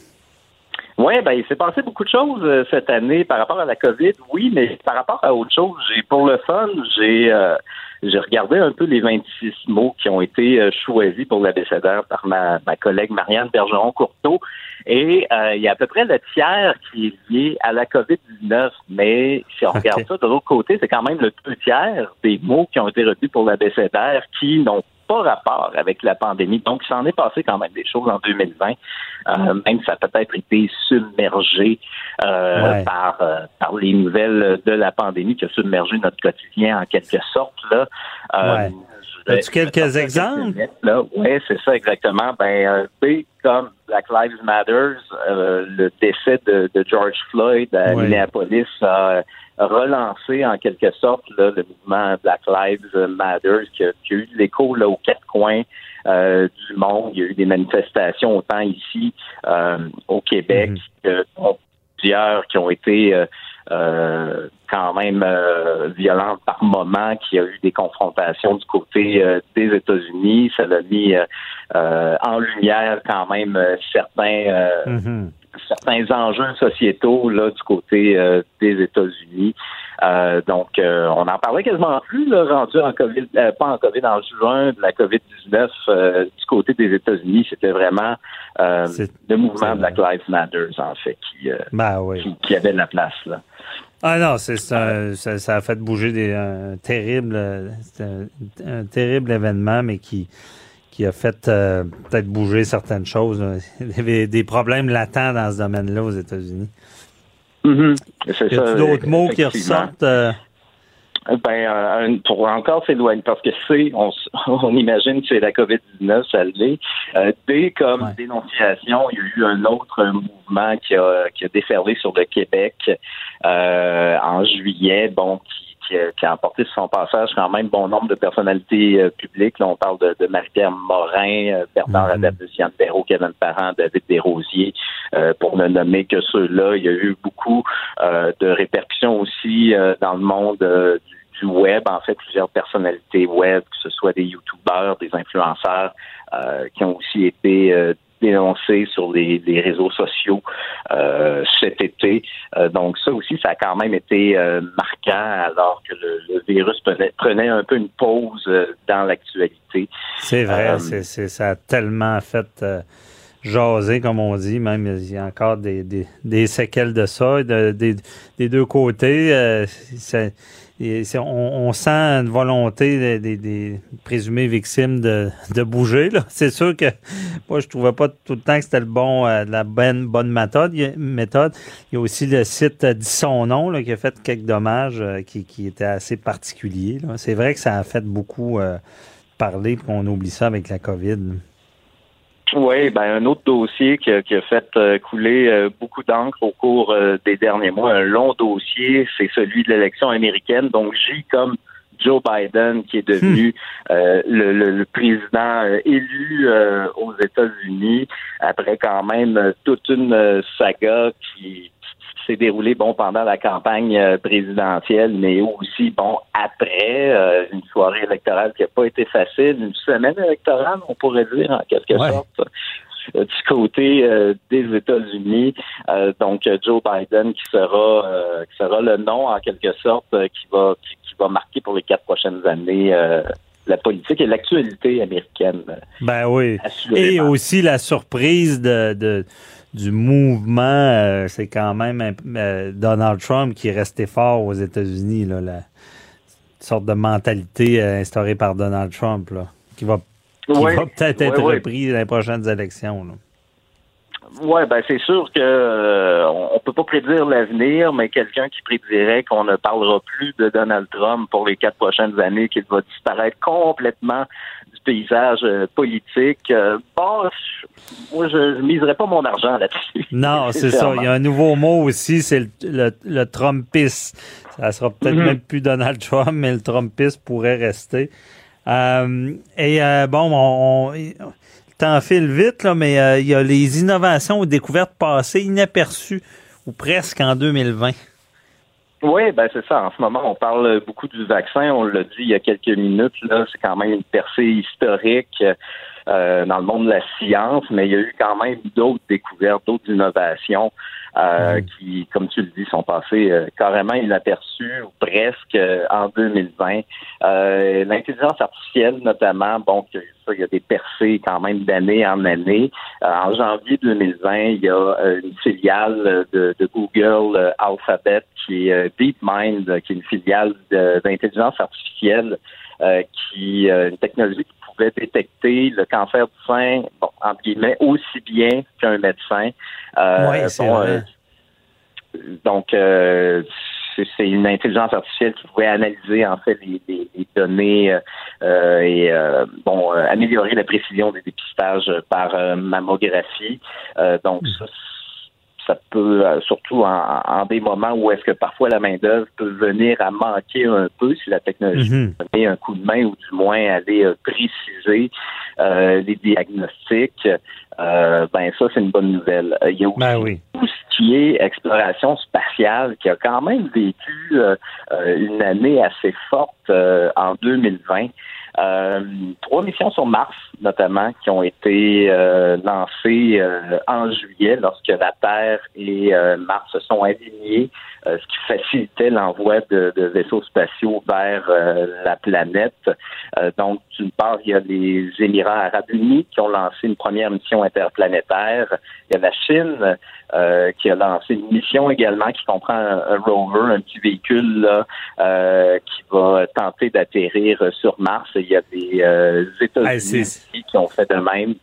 Oui, ben il s'est passé beaucoup de choses euh, cette année par rapport à la COVID, oui, mais par rapport à autre chose, j'ai pour le fun, j'ai euh, j'ai regardé un peu les 26 mots qui ont été choisis pour l'abécédaire par ma, ma collègue Marianne Bergeron-Courteau. Et il y a à peu près le tiers qui est lié à la COVID-19. Mais si on regarde ça de l'autre côté, c'est quand même le deux tiers des mots qui ont été retenus pour l'abécédaire qui n'ont pas rapport avec la pandémie. Donc, il s'en est passé quand même des choses en 2020. Euh, même ça a peut-être été submergé euh, par, euh, par les nouvelles de la pandémie qui a submergé notre quotidien en quelque sorte. Là. Euh, As-tu quelques exemples? Oui, c'est ça exactement. Ben, B comme Black Lives Matter, le décès de, George Floyd à Minneapolis a relancer en quelque sorte le mouvement Black Lives Matter qui a, eu de l'écho là, aux quatre coins euh, du monde. Il y a eu des manifestations autant ici euh, au Québec mhm. que plusieurs qui ont été euh, quand même violentes par moment. y a eu des confrontations du côté des États-Unis. Ça l'a mis en lumière quand même certains Mhm. Certains enjeux sociétaux là du côté des États-Unis. Euh, donc, euh, on en parlait quasiment plus, là, rendu en COVID, euh, pas en COVID, en juin de la COVID-19 du côté des États-Unis. C'était vraiment le mouvement Black Lives Matter, en fait, qui, ben oui. qui, qui, avait de la place. Là. Ah non, c'est ça, ça a fait bouger des un terrible, un, un, terrible événement, mais qui qui a fait peut-être bouger certaines choses. Il y avait des problèmes latents dans ce domaine-là aux États-Unis. Mm -hmm. Y a d'autres mots qui ressortent? Euh... Ben, pour encore s'éloigner, parce que c'est, on, on imagine que c'est la COVID-19, ça l'est. Euh, D comme ouais. dénonciation, il y a eu un autre mouvement qui a, qui a déferlé sur le Québec euh, en juillet, bon, qui qui a, qui a, emporté sur son passage quand même bon nombre de personnalités euh, publiques. Là, on parle de, de Marie-Pierre Morin, euh, Bernard mm -hmm. Perrault, Kevin Parent, David Desrosiers, euh, pour ne nommer que ceux-là. Il y a eu beaucoup euh, de répercussions aussi euh, dans le monde du, du, web. En fait, plusieurs personnalités web, que ce soit des youtubeurs, des influenceurs, qui ont aussi été sur les, les réseaux sociaux euh, cet été. Euh, donc ça aussi, ça a quand même été euh, marquant alors que le, le virus prenait, prenait, un peu une pause dans l'actualité. C'est vrai, c'est, ça a tellement fait jaser, comme on dit, même il y a encore des, des, des séquelles de ça, de, des, des deux côtés. C'est, on, on, sent une volonté des, des, des présumées victimes de, de bouger. C'est sûr que moi, je trouvais pas tout le temps que c'était le bon, euh, la bonne, bonne méthode. Méthode. Il y a aussi le site euh, dit son nom là, qui a fait quelques dommages euh, qui, qui étaient assez particuliers. C'est vrai que ça a fait beaucoup euh, parler, puis on oublie ça avec la COVID. Oui, ben un autre dossier qui a, qui a fait euh, couler euh, beaucoup d'encre au cours euh, des derniers mois, un long dossier, c'est celui de l'élection américaine. Donc J comme Joe Biden, qui est devenu euh, le, le, le, président élu euh, aux États-Unis, après quand même toute une saga qui, s'est déroulée bon pendant la campagne présidentielle, mais aussi bon après une soirée électorale qui n'a pas été facile, une semaine électorale, on pourrait dire en quelque ouais. sorte du côté euh, des États-Unis. Euh, donc Joe Biden qui sera euh, qui sera le nom en quelque sorte qui va qui, qui, va marquer pour les quatre prochaines années la politique et l'actualité américaine. Ben oui. Et aussi la surprise de, de du mouvement, c'est quand même Donald Trump qui est resté fort aux États-Unis là, la sorte de mentalité instaurée par Donald Trump là, qui va qui oui, va peut-être être oui, repris dans les prochaines élections. Oui, ben c'est sûr que euh, on peut pas prédire l'avenir, mais quelqu'un qui prédirait qu'on ne parlera plus de Donald Trump pour les quatre prochaines années, qu'il va disparaître complètement du paysage euh, politique, euh, bon, je, moi je, je miserais pas mon argent là-dessus. Non, c'est ça. Il y a un nouveau mot aussi, c'est le, le, le Trumpiste. Ça sera peut-être Mhm. mm -hmm. même plus Donald Trump, mais le Trumpiste pourrait rester. Euh, et euh, bon, on, on temps file vite, là, mais euh, il y a les innovations ou découvertes passées inaperçues ou presque en 2020. Oui, ben c'est ça. En ce moment, on parle beaucoup du vaccin. On l'a dit il y a quelques minutes. Là, c'est quand même une percée historique euh, dans le monde de la science, mais il y a eu quand même d'autres découvertes, d'autres innovations euh, mmh. qui, comme tu le dis, sont passées euh, carrément inaperçues ou presque en 2020. Euh, L'intelligence artificielle, notamment, bon, ça, il y a des percées quand même d'année en année. Euh, en janvier 2020, il y a euh, une filiale de, de Google euh, Alphabet qui est DeepMind, qui est une filiale d'intelligence artificielle qui une technologie qui pouvait détecter le cancer du sein, bon, entre guillemets, aussi bien qu'un médecin. oui, c'est bon, vrai. donc, euh, c'est une intelligence artificielle qui pouvait analyser en fait les, les, les données euh, et euh, bon améliorer la précision des dépistages par mammographie. donc Hmm. ça, ça peut surtout en, en, des moments où est-ce que parfois la main d'œuvre peut venir à manquer un peu si la technologie Mhm. donner un coup de main ou du moins aller euh, préciser euh, les diagnostics. Euh, ben ça c'est une bonne nouvelle. Il y a aussi Ben oui. tout ce qui est exploration spatiale qui a quand même vécu euh, une année assez forte en 2020. Euh, trois missions sur Mars, notamment, qui ont été euh, lancées euh, en juillet lorsque la Terre et Mars se sont alignés, ce qui facilitait l'envoi de, de, vaisseaux spatiaux vers la planète. donc, d'une part, il y a les Émirats arabes unis qui ont lancé une première mission interplanétaire. Il y a la Chine euh, qui a lancé une mission également qui comprend un, rover, un petit véhicule là, euh, qui va tenter d'atterrir sur Mars. Y a des euh, États-Unis qui ont fait de même.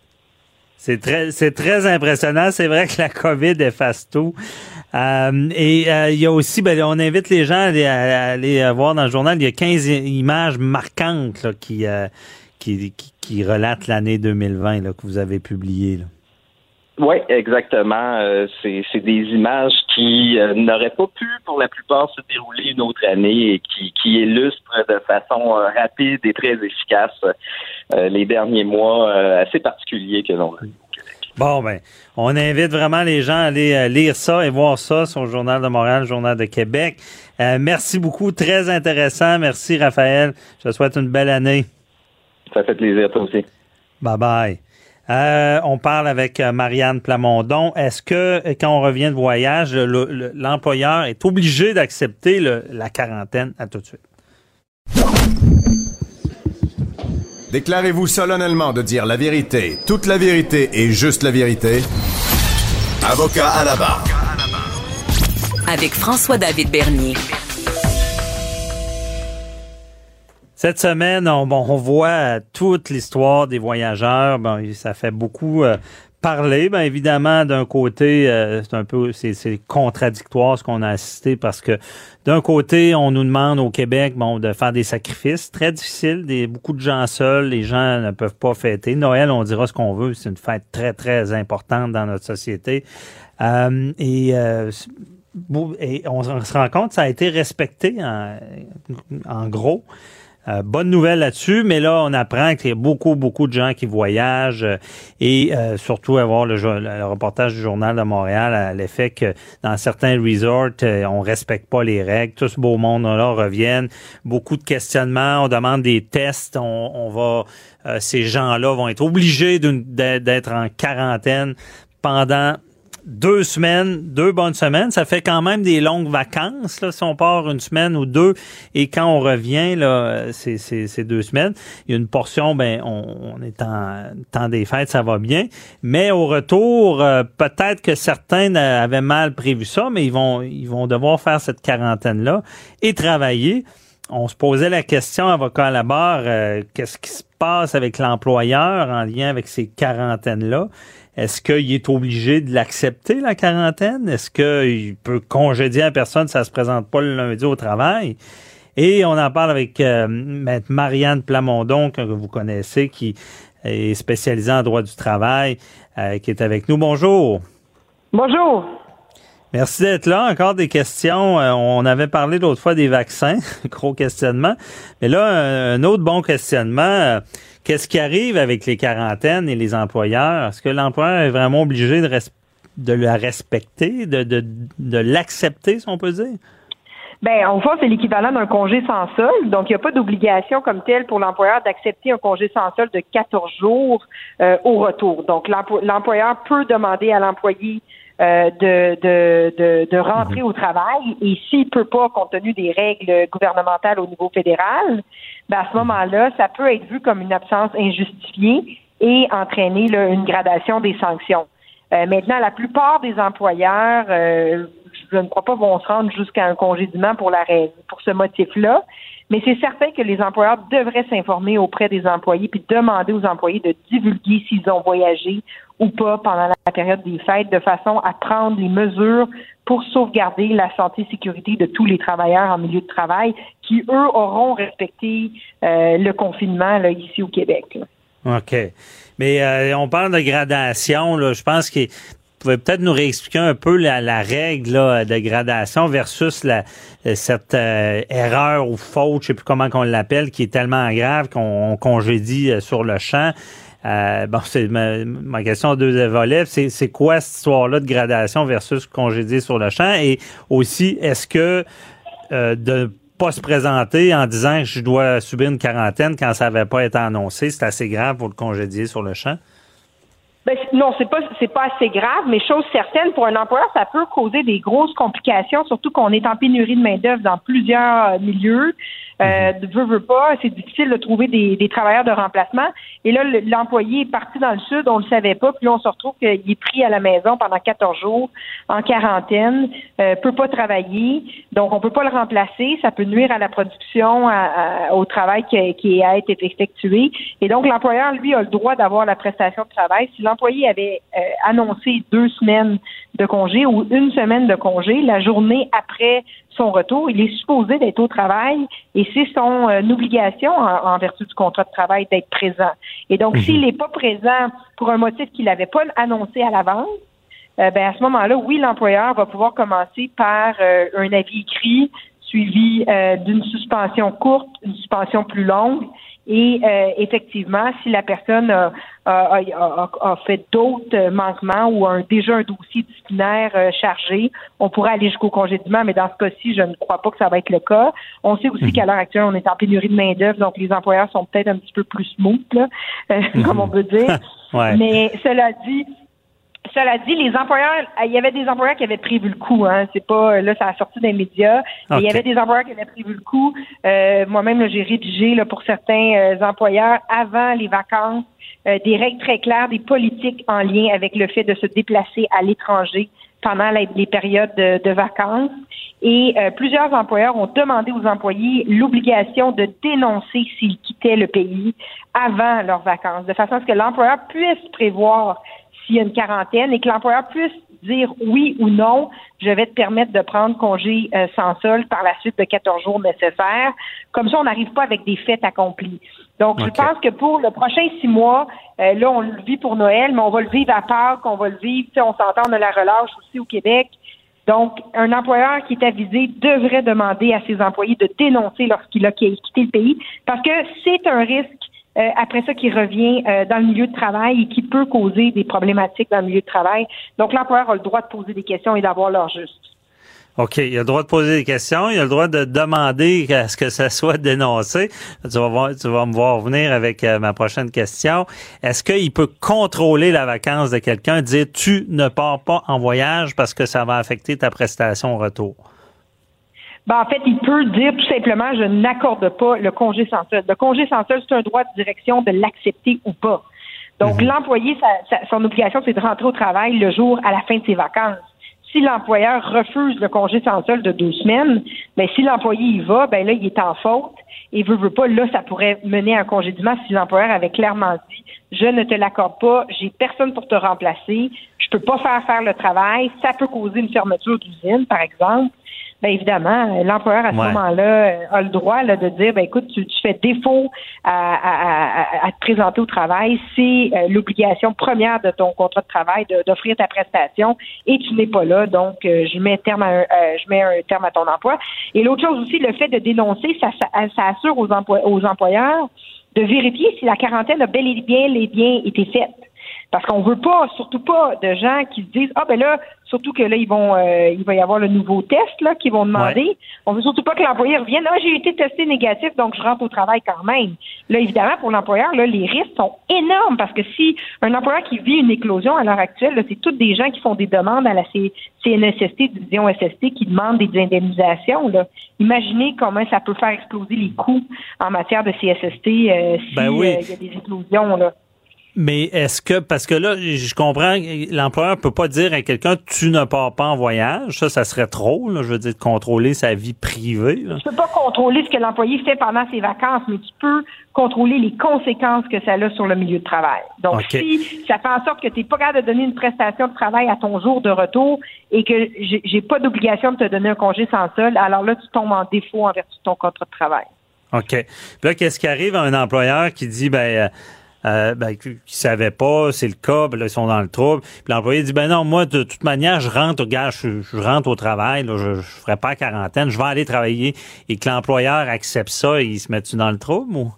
C'est très, c'est très impressionnant. C'est vrai que la COVID efface tout. et il y a aussi, ben, on invite les gens à aller, voir dans le journal, il y a 15 images marquantes qui, qui, qui, qui, relatent l'année 2020 là, que vous avez publiées. Oui, exactement. Euh, c'est, des images qui euh, n'auraient pas pu, pour la plupart, se dérouler une autre année et qui, qui illustrent de façon euh, rapide et très efficace les derniers mois assez particuliers que l'on a. Bon, ben, on invite vraiment les gens à aller lire ça et voir ça sur le Journal de Montréal, le Journal de Québec. merci beaucoup, très intéressant. Merci, Raphaël. Je te souhaite une belle année. Ça fait plaisir, toi aussi. Bye bye. Euh, on parle avec euh, Marianne Plamondon. Est-ce que euh, quand on revient de voyage, l'employeur est obligé d'accepter la quarantaine? À tout de suite? Déclarez-vous solennellement de dire la vérité, toute la vérité et juste la vérité. Avocat à la barre. Avec François-David Bernier. Cette semaine, on, bon, on voit toute l'histoire des voyageurs. Bon, ça fait beaucoup euh, parler. Bien évidemment, d'un côté, euh, c'est un peu c'est, contradictoire ce qu'on a assisté parce que d'un côté, on nous demande au Québec bon, de faire des sacrifices très difficiles, des beaucoup de gens seuls, les gens ne peuvent pas fêter. Noël, on dira ce qu'on veut, c'est une fête très, très importante dans notre société. Euh, et et on, se rend compte, ça a été respecté en, en gros. Euh, bonne nouvelle là-dessus, mais là, on apprend qu'il y a beaucoup, beaucoup de gens qui voyagent euh, et euh, surtout avoir le, le, reportage du Journal de Montréal à l'effet que dans certains resorts, on respecte pas les règles. Tout ce beau monde-là reviennent. Beaucoup de questionnements. On demande des tests. On, on va, ces gens-là vont être obligés d'être en quarantaine pendant deux semaines, deux bonnes semaines, ça fait quand même des longues vacances, là, si on part une semaine ou deux, et quand on revient, là, c'est, deux semaines, il y a une portion, ben, on, est en temps des fêtes, ça va bien, mais au retour, euh, peut-être que certains avaient mal prévu ça, mais ils vont, ils vont devoir faire cette quarantaine-là et travailler. On se posait la question, avocat à la barre, euh, qu'est-ce qui se passe avec l'employeur en lien avec ces quarantaines-là? Est-ce qu'il est obligé de l'accepter, la quarantaine? Est-ce qu'il peut congédier à personne si ça se présente pas le lundi au travail? Et on en parle avec euh, Marianne Plamondon, que vous connaissez, qui est spécialisée en droit du travail, euh, qui est avec nous. Bonjour. Bonjour. Merci d'être là. Encore des questions. Euh, on avait parlé l'autre fois des vaccins, gros questionnement. Mais là, un autre bon questionnement. Qu'est-ce qui arrive avec les quarantaines et les employeurs? Est-ce que l'employeur est vraiment obligé de, la respecter, de l'accepter, si on peut dire? Ben, en fait, c'est l'équivalent d'un congé sans solde. Donc, il n'y a pas d'obligation comme telle pour l'employeur d'accepter un congé sans solde de 14 jours euh, au retour. Donc, l'employeur peut demander à l'employé euh, de, de, de, rentrer mhm. au travail et s'il peut pas, compte tenu des règles gouvernementales au niveau fédéral, ben à ce moment-là, ça peut être vu comme une absence injustifiée et entraîner une gradation des sanctions. Euh, maintenant, la plupart des employeurs, euh, je ne crois pas, vont se rendre jusqu'à un congédiement pour la pour ce motif-là. Mais c'est certain que les employeurs devraient s'informer auprès des employés puis demander aux employés de divulguer s'ils ont voyagé ou pas pendant la période des fêtes de façon à prendre les mesures pour sauvegarder la santé et sécurité de tous les travailleurs en milieu de travail qui, eux, auront respecté euh, le confinement ici au Québec. OK. Mais euh, on parle de gradation. Je pense que pouvez peut-être nous réexpliquer un peu la, règle de gradation versus la, cette euh, erreur ou faute, je sais plus comment qu'on l'appelle, qui est tellement grave qu'on congédie euh, sur le champ. Euh, bon, c'est ma, ma question deux volets. C'est, c'est quoi cette histoire-là de gradation versus congédier sur le champ? Et aussi, est-ce que euh, de pas se présenter en disant que je dois subir une quarantaine quand ça n'avait pas été annoncé, c'est assez grave pour le congédier sur le champ? Ben, non, c'est pas c'est pas assez grave, mais chose certaine, pour un employeur, ça peut causer des grosses complications, surtout qu'on est en pénurie de main-d'œuvre dans plusieurs milieux. Euh, mhm. veut, veut pas, c'est difficile de trouver des, des, travailleurs de remplacement. Et là, l'employé est parti dans le sud, on le savait pas, puis là, on se retrouve qu'il est pris à la maison pendant 14 jours, en quarantaine, euh, peut pas travailler, donc on peut pas le remplacer, ça peut nuire à la production, au travail qui, qui a été effectué. Et donc, l'employeur, lui, a le droit d'avoir la prestation de travail. Si l'employé avait euh, annoncé deux semaines de congé ou une semaine de congé, la journée après son retour, il est supposé d'être au travail et c'est son euh, obligation en, vertu du contrat de travail d'être présent. Et donc, mhm. s'il n'est pas présent pour un motif qu'il n'avait pas annoncé à l'avance, euh, ben à ce moment-là, oui, l'employeur va pouvoir commencer par euh, un avis écrit suivi d'une suspension courte, une suspension plus longue et euh, effectivement, si la personne a, a, a, fait d'autres manquements ou a déjà un dossier disciplinaire euh, chargé, on pourrait aller jusqu'au congédiement, mais dans ce cas-ci, je ne crois pas que ça va être le cas. On sait aussi mhm. qu'à l'heure actuelle, on est en pénurie de main-d'œuvre, donc les employeurs sont peut-être un petit peu plus smooth, là, euh, comme on peut dire. Mais cela dit, cela dit, les employeurs, il y avait des employeurs qui avaient prévu le coup. Hein. C'est pas là, ça a sorti des médias. Il y avait des employeurs qui avaient prévu le coup. Euh, moi-même, j'ai rédigé là, pour certains euh, employeurs avant les vacances euh, des règles très claires, des politiques en lien avec le fait de se déplacer à l'étranger pendant les, périodes de, vacances. Et plusieurs employeurs ont demandé aux employés l'obligation de dénoncer s'ils quittaient le pays avant leurs vacances, de façon à ce que l'employeur puisse prévoir s'il y a une quarantaine et que l'employeur puisse dire oui ou non, je vais te permettre de prendre congé euh, sans sol par la suite de 14 jours nécessaires. Comme ça, on n'arrive pas avec des faits accomplis. Donc, je pense que pour le prochain six mois, euh, là, on le vit pour Noël, mais on va le vivre à Pâques, on va le vivre, on s'entend de la relâche aussi au Québec. Donc, un employeur qui est avisé devrait demander à ses employés de dénoncer lorsqu'il a quitté le pays parce que c'est un risque euh, après ça qui revient euh, dans le milieu de travail et qui peut causer des problématiques dans le milieu de travail. Donc, l'employeur a le droit de poser des questions et d'avoir leur juste. OK, il a le droit de poser des questions, il a le droit de demander à ce que ça soit dénoncé. Tu vas, voir, tu vas me voir venir avec euh, ma prochaine question. Est-ce qu'il peut contrôler la vacance de quelqu'un, dire tu ne pars pas en voyage parce que ça va affecter ta prestation au retour? Ben, en fait, il peut dire tout simplement je n'accorde pas le congé sans solde. Le congé sans solde, c'est un droit de direction de l'accepter ou pas. Donc, mhm. l'employé, son obligation, c'est de rentrer au travail le jour à la fin de ses vacances. Si l'employeur refuse le congé sans solde de deux semaines, ben, si l'employé y va, ben là, il est en faute et veut, veut pas, là, ça pourrait mener à un congédiement si l'employeur avait clairement dit je ne te l'accorde pas, j'ai personne pour te remplacer, je peux pas faire faire le travail, ça peut causer une fermeture d'usine, par exemple. Bien évidemment, l'employeur à ce moment-là euh, a le droit de dire ben écoute, tu, fais défaut à, te présenter au travail, c'est euh, l'obligation première de ton contrat de travail d'offrir ta prestation et tu n'es pas là, donc euh, je mets terme à je mets un terme à ton emploi. Et l'autre chose aussi, le fait de dénoncer, ça, ça, assure aux, aux employeurs de vérifier si la quarantaine a bel et bien, les bien été faite. Parce qu'on veut pas, surtout pas, de gens qui se disent ah ben là, surtout que là ils vont, euh, il va y avoir le nouveau test là qu'ils vont demander. On veut surtout pas que l'employeur revienne ah j'ai été testé négatif donc je rentre au travail quand même. Là évidemment pour l'employeur là les risques sont énormes parce que si un employeur qui vit une éclosion à l'heure actuelle, c'est toutes des gens qui font des demandes à la CNSST, division SST, qui demandent des indemnisations. Là. Imaginez comment ça peut faire exploser les coûts en matière de CSST euh, si ben euh, il y a des éclosions là. Mais est-ce que, parce que là, je comprends, l'employeur peut pas dire à quelqu'un, tu ne pars pas en voyage. Ça, ça serait trop, là, je veux dire, de contrôler sa vie privée. Tu peux pas contrôler ce que l'employé fait pendant ses vacances, mais tu peux contrôler les conséquences que ça a sur le milieu de travail. Donc, si ça fait en sorte que tu n'es pas capable de donner une prestation de travail à ton jour de retour et que j'ai pas d'obligation de te donner un congé sans sol, alors là, tu tombes en défaut en vertu de ton contrat de travail. OK. Puis là, qu'est-ce qui arrive à un employeur qui dit, ben, euh, euh, ben, qui, savaient pas, c'est le cas, ben là, ils sont dans le trouble. Puis l'employé dit, ben non, moi, de toute manière, je rentre, regarde, je, je rentre au travail, là, je, je ferai pas quarantaine, je vais aller travailler. Et que l'employeur accepte ça, il se met-tu dans le trouble ou?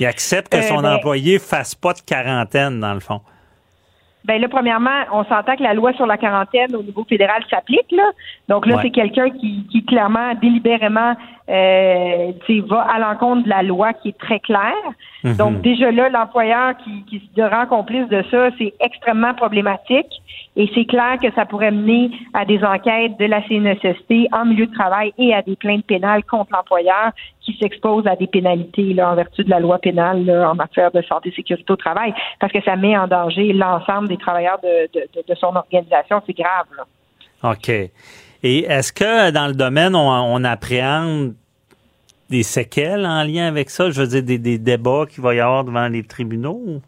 Il accepte que Euh, son ben- employé fasse pas de quarantaine, dans le fond. Ben là, premièrement, on s'entend que la loi sur la quarantaine au niveau fédéral s'applique. Là. Donc là, Ouais. c'est quelqu'un qui, qui clairement, délibérément, euh, va à l'encontre de la loi qui est très claire. Mhm. Donc déjà là, l'employeur qui, qui se rend complice de ça, c'est extrêmement problématique. Et c'est clair que ça pourrait mener à des enquêtes de la CNSST en milieu de travail et à des plaintes pénales contre l'employeur qui s'expose à des pénalités là, en vertu de la loi pénale en matière de santé et sécurité au travail, parce que ça met en danger l'ensemble des travailleurs de, son organisation. C'est grave. Là. OK. Et est-ce que dans le domaine, on, on appréhende des séquelles en lien avec ça? Je veux dire, des, des débats qu'il va y avoir devant les tribunaux?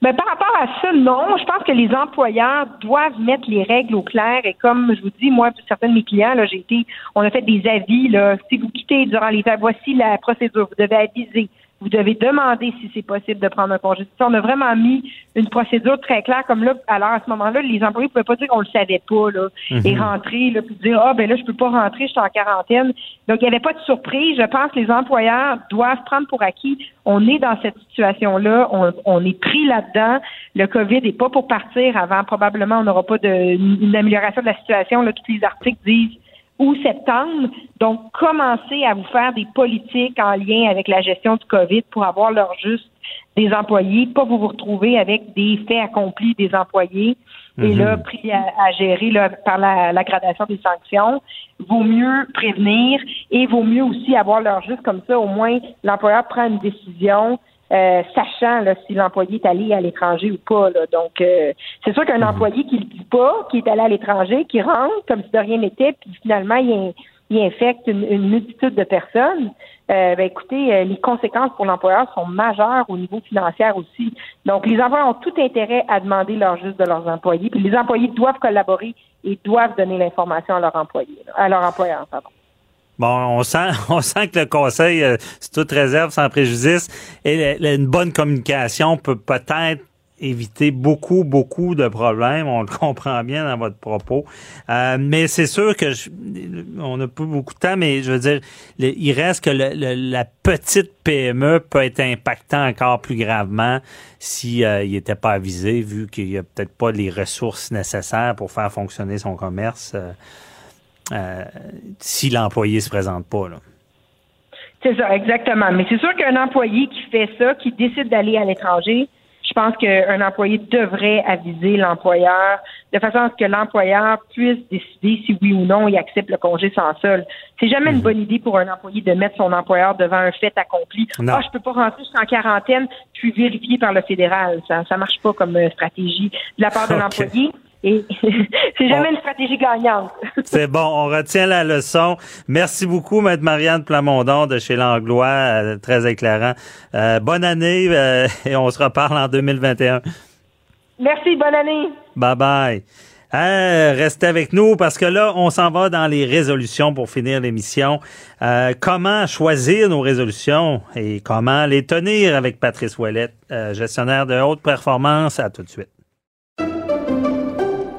Ben, par rapport à ça, non. Je pense que les employeurs doivent mettre les règles au clair. Et comme je vous dis, moi, pour certains de mes clients, là, j'ai été, on a fait des avis, là. Si vous quittez durant heures, voici la procédure. Vous devez aviser. Vous devez demander si c'est possible de prendre un congé. On a vraiment mis une procédure très claire, comme là, alors à ce moment-là, les employés ne pouvaient pas dire qu'on le savait pas, là, Mhm. et rentrer, là, puis dire, ah, ben là, je peux pas rentrer, je suis en quarantaine. Donc, il n'y avait pas de surprise. Je pense que les employeurs doivent prendre pour acquis, on est dans cette situation-là, on, on est pris là-dedans. Le COVID n'est pas pour partir avant, probablement, on n'aura pas de, une amélioration de la situation. Là, tous les articles disent ou septembre. Donc, commencez à vous faire des politiques en lien avec la gestion du COVID pour avoir leur juste des employés, pas vous vous retrouver avec des faits accomplis des employés et Mhm. là, pris à, à gérer là, par la, la gradation des sanctions. Vaut mieux prévenir et vaut mieux aussi avoir leur juste comme ça. Au moins, l'employeur prend une décision euh, sachant là, si l'employé est allé à l'étranger ou pas. Là. Donc, euh, c'est sûr qu'un employé qui ne le dit pas, qui est allé à l'étranger, qui rentre comme si de rien n'était, puis finalement, il, in- il infecte une, une multitude de personnes, euh, ben, écoutez, euh, les conséquences pour l'employeur sont majeures au niveau financier aussi. Donc, les employeurs ont tout intérêt à demander leur juste de leurs employés, puis les employés doivent collaborer et doivent donner l'information à leur employé, à leur employeur. Pardon. Bon, on sent, on sent que le conseil, euh, c'est toute réserve, sans préjudice, et une bonne communication peut peut-être éviter beaucoup, beaucoup de problèmes. On le comprend bien dans votre propos. Euh, mais c'est sûr que je- on n'a pas beaucoup de temps, mais je veux dire, il reste que le- la petite PME peut être impactant encore plus gravement si euh, n'était pas avisé, vu qu'il n'y a peut-être pas les ressources nécessaires pour faire fonctionner son commerce. euh, euh, si l'employé se présente pas. Là. C'est ça, exactement. Mais c'est sûr qu'un employé qui fait ça, qui décide d'aller à l'étranger, je pense qu'un employé devrait aviser l'employeur de façon à ce que l'employeur puisse décider si oui ou non il accepte le congé sans sol. C'est jamais une bonne idée pour un employé de mettre son employeur devant un fait accompli. Non. Ah, je peux pas rentrer, je suis en quarantaine, puis vérifié par le fédéral. Ça, ça marche pas comme euh, stratégie de la part de Ok. l'employé. Et c'est jamais une stratégie gagnante. C'est bon, on retient la leçon. Merci beaucoup, Maître Marianne Plamondon de chez Langlois, euh, très éclairant. Euh, bonne année euh, et on se reparle en 2021. Merci, bonne année. Bye bye. Euh, restez avec nous parce que là, on s'en va dans les résolutions pour finir l'émission. Euh, comment choisir nos résolutions et comment les tenir avec Patrice Ouellette, euh, gestionnaire de haute performance? À tout de suite.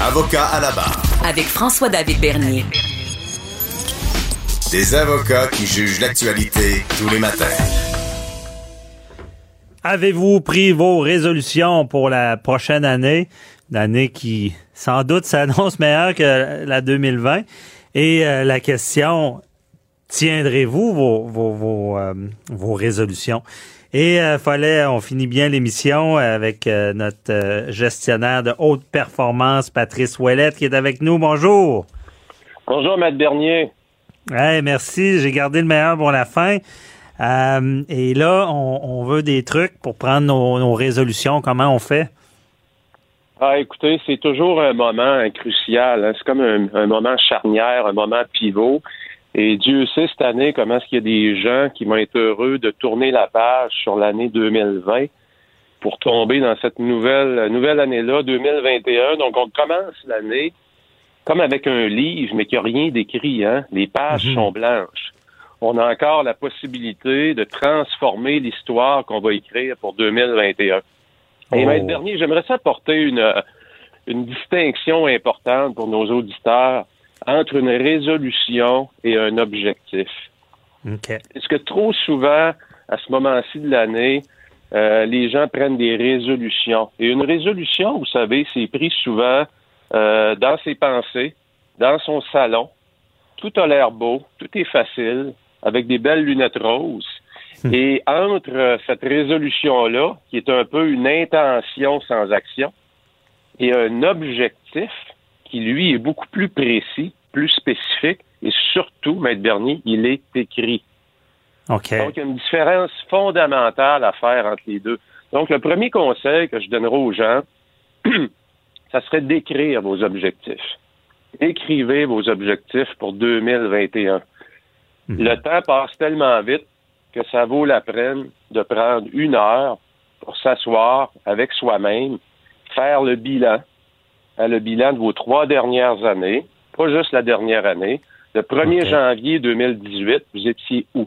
Avocat à la barre. Avec François-David Bernier. Des avocats qui jugent l'actualité tous les matins. Avez-vous pris vos résolutions pour la prochaine année? Une année qui, sans doute, s'annonce meilleure que la 2020. Et euh, la question, tiendrez-vous vos, vos, vos, euh, vos résolutions? Et euh, fallait, on finit bien l'émission avec euh, notre euh, gestionnaire de haute performance, Patrice Ouellette, qui est avec nous. Bonjour. Bonjour, Maître Bernier. Hey, merci, j'ai gardé le meilleur pour la fin. Euh, et là, on, on veut des trucs pour prendre nos, nos résolutions. Comment on fait? Ah, écoutez, c'est toujours un moment crucial. hein. C'est comme un, un moment charnière, un moment pivot. Et Dieu sait cette année comment est-ce qu'il y a des gens qui vont être heureux de tourner la page sur l'année 2020 pour tomber dans cette nouvelle, nouvelle année-là, 2021. Donc, on commence l'année comme avec un livre, mais qu'il n'y a rien d'écrit. Hein? Les pages Mhm. sont blanches. On a encore la possibilité de transformer l'histoire qu'on va écrire pour 2021. Et Oh. Maître Bernier, j'aimerais ça apporter une, une distinction importante pour nos auditeurs entre une résolution et un objectif. OK. Est-ce que trop souvent, à ce moment-ci de l'année, euh, les gens prennent des résolutions? Et une résolution, vous savez, c'est pris souvent euh, dans ses pensées, dans son salon. Tout a l'air beau, tout est facile, avec des belles lunettes roses. Et entre euh, cette résolution-là, qui est un peu une intention sans action, et un objectif qui, lui, est beaucoup plus précis, plus spécifique, et surtout, Maître Bernier, il est écrit. Donc, il y a une différence fondamentale à faire entre les deux. Donc, le premier conseil que je donnerai aux gens, ça serait d'écrire vos objectifs. Écrivez vos objectifs pour 2021. Le temps passe tellement vite que ça vaut la peine de prendre une heure pour s'asseoir avec soi-même, faire le bilan, hein, le bilan de vos trois dernières années, pas juste la dernière année. Le 1er janvier 2018, vous étiez où?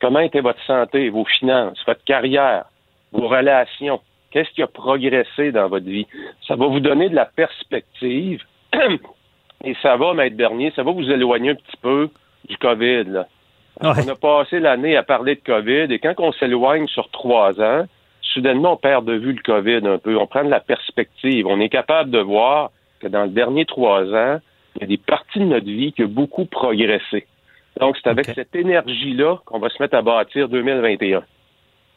Comment était votre santé, vos finances, votre carrière, vos relations? Qu'est-ce qui a progressé dans votre vie? Ça va vous donner de la perspective et ça va, Maître Bernier, ça va vous éloigner un petit peu du COVID. Là. On a passé l'année à parler de COVID et quand on s'éloigne sur trois ans, soudainement, on perd de vue le COVID un peu. On prend de la perspective. On est capable de voir que dans le dernier trois ans, il y a des parties de notre vie qui ont beaucoup progressé. Donc, c'est avec cette énergie-là qu'on va se mettre à bâtir 2021.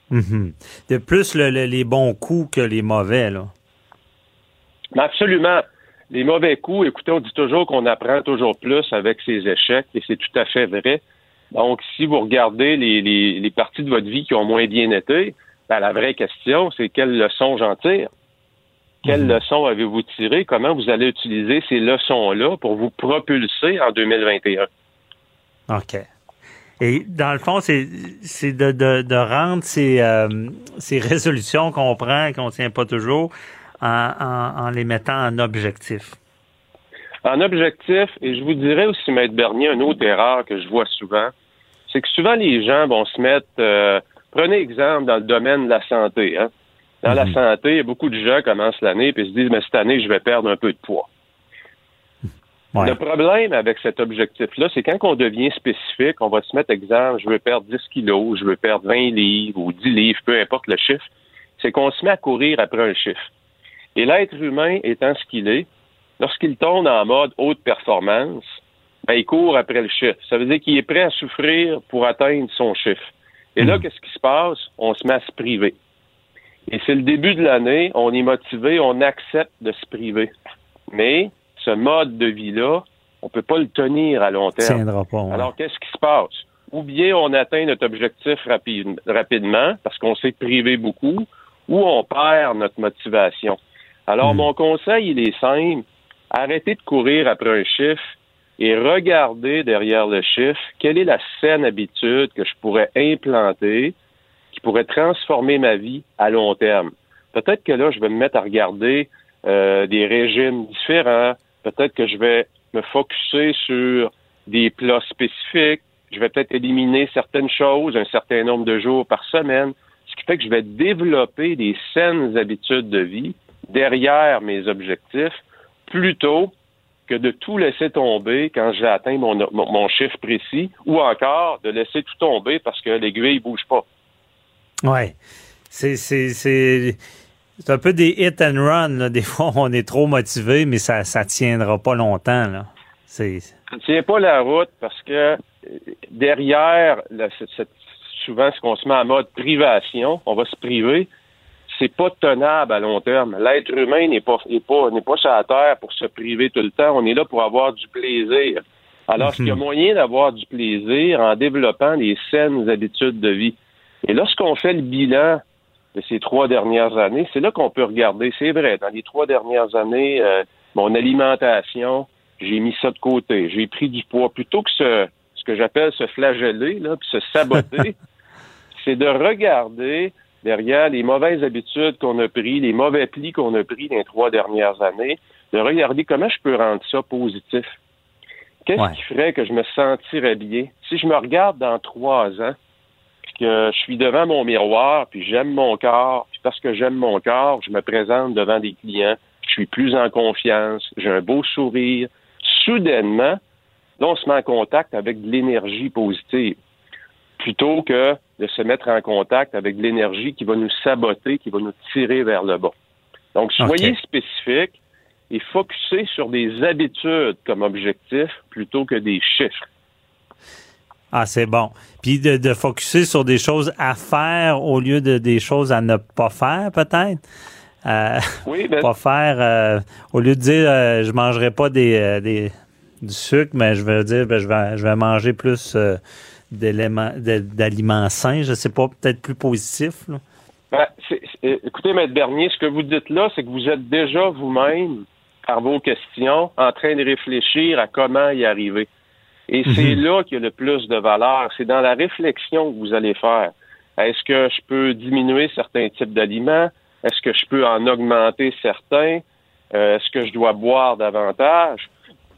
Mhm. De plus le- le- les bons coups que les mauvais, là. Mais absolument. Les mauvais coups, écoutez, on dit toujours qu'on apprend toujours plus avec ses échecs, et c'est tout à fait vrai. Donc, si vous regardez les, les, les parties de votre vie qui ont moins bien été, ben, la vraie question, c'est quelles leçons j'en tire? Quelles leçons avez-vous tirées? Comment vous allez utiliser ces leçons-là pour vous propulser en 2021? OK. Et dans le fond, c'est c'est de, de, de rendre ces, euh, ces résolutions qu'on prend, qu'on ne tient pas toujours, en, en, en les mettant en objectif. En objectif, et je vous dirais aussi, Maître Bernier, une autre erreur que je vois souvent, c'est que souvent les gens vont se mettre, euh, prenez exemple dans le domaine de la santé. Hein? Dans la santé, y a beaucoup de gens commencent l'année et se disent, mais cette année, je vais perdre un peu de poids. Le problème avec cet objectif-là, c'est quand on devient spécifique, on va se mettre exemple, je veux perdre 10 kilos, je veux perdre 20 livres ou 10 livres, peu importe le chiffre, c'est qu'on se met à courir après un chiffre. Et l'être humain étant ce qu'il est, lorsqu'il tourne en mode haute performance, ben, il court après le chiffre. Ça veut dire qu'il est prêt à souffrir pour atteindre son chiffre. Et là, qu'est-ce qui se passe? On se met à se priver. Et c'est le début de l'année, on est motivé, on accepte de se priver. Mais ce mode de vie-là, on peut pas le tenir à long terme. Tiendra pas. ouais. Alors, qu'est-ce qui se passe? Ou bien on atteint notre objectif rapi- rapidement parce qu'on s'est privé beaucoup, ou on perd notre motivation. Alors, mon conseil, il est simple. Arrêtez de courir après un chiffre et regardez derrière le chiffre quelle est la saine habitude que je pourrais implanter qui pourrait transformer ma vie à long terme. Peut-être que là, je vais me mettre à regarder euh, des régimes différents. Peut-être que je vais me focuser sur des plats spécifiques. Je vais peut-être éliminer certaines choses, un certain nombre de jours par semaine, ce qui fait que je vais développer des saines habitudes de vie derrière mes objectifs plutôt que de tout laisser tomber quand j'ai atteint mon, mon, mon chiffre précis ou encore de laisser tout tomber parce que l'aiguille bouge pas. Ouais. C'est, c'est, c'est, c'est un peu des hit and run. Là. Des fois, on est trop motivé, mais ça ça tiendra pas longtemps. Là. C'est... Ça ne tient pas la route parce que derrière, souvent, ce qu'on se met en mode privation, on va se priver, c'est pas tenable à long terme. L'être humain n'est pas, n'est pas, n'est pas sur la terre pour se priver tout le temps. On est là pour avoir du plaisir. Alors, est-ce qu'il y a moyen d'avoir du plaisir en développant des saines habitudes de vie? Et lorsqu'on fait le bilan de ces trois dernières années, c'est là qu'on peut regarder. C'est vrai, dans les trois dernières années, euh, mon alimentation, j'ai mis ça de côté. J'ai pris du poids. Plutôt que ce, ce que j'appelle se flageller, là, puis se saboter, c'est de regarder derrière les mauvaises habitudes qu'on a pris, les mauvais plis qu'on a pris dans les trois dernières années, de regarder comment je peux rendre ça positif. Qu'est-ce qui ferait que je me sentirais bien? Si je me regarde dans trois ans, que je suis devant mon miroir, puis j'aime mon corps, puis parce que j'aime mon corps, je me présente devant des clients, je suis plus en confiance, j'ai un beau sourire. Soudainement, là, on se met en contact avec de l'énergie positive, plutôt que de se mettre en contact avec de l'énergie qui va nous saboter, qui va nous tirer vers le bas. Donc, soyez spécifique et focussez sur des habitudes comme objectif plutôt que des chiffres. Ah, c'est bon. Puis de, de focuser sur des choses à faire au lieu de des choses à ne pas faire, peut-être? Euh, oui, ben... Pas faire. euh, au lieu de dire euh, je mangerai pas des, euh, des du sucre, mais je vais dire ben, je vais je vais manger plus euh, d'éléments d'aliments sains. Je sais pas, peut-être plus positif. là. Ben, c'est- c'est- écoutez, Maître Bernier, ce que vous dites là, c'est que vous êtes déjà vous-même, par vos questions, en train de réfléchir à comment y arriver. Et c'est Mhm. là qu'il y a le plus de valeur. C'est dans la réflexion que vous allez faire. Est-ce que je peux diminuer certains types d'aliments? Est-ce que je peux en augmenter certains? Euh, Est-ce que je dois boire davantage?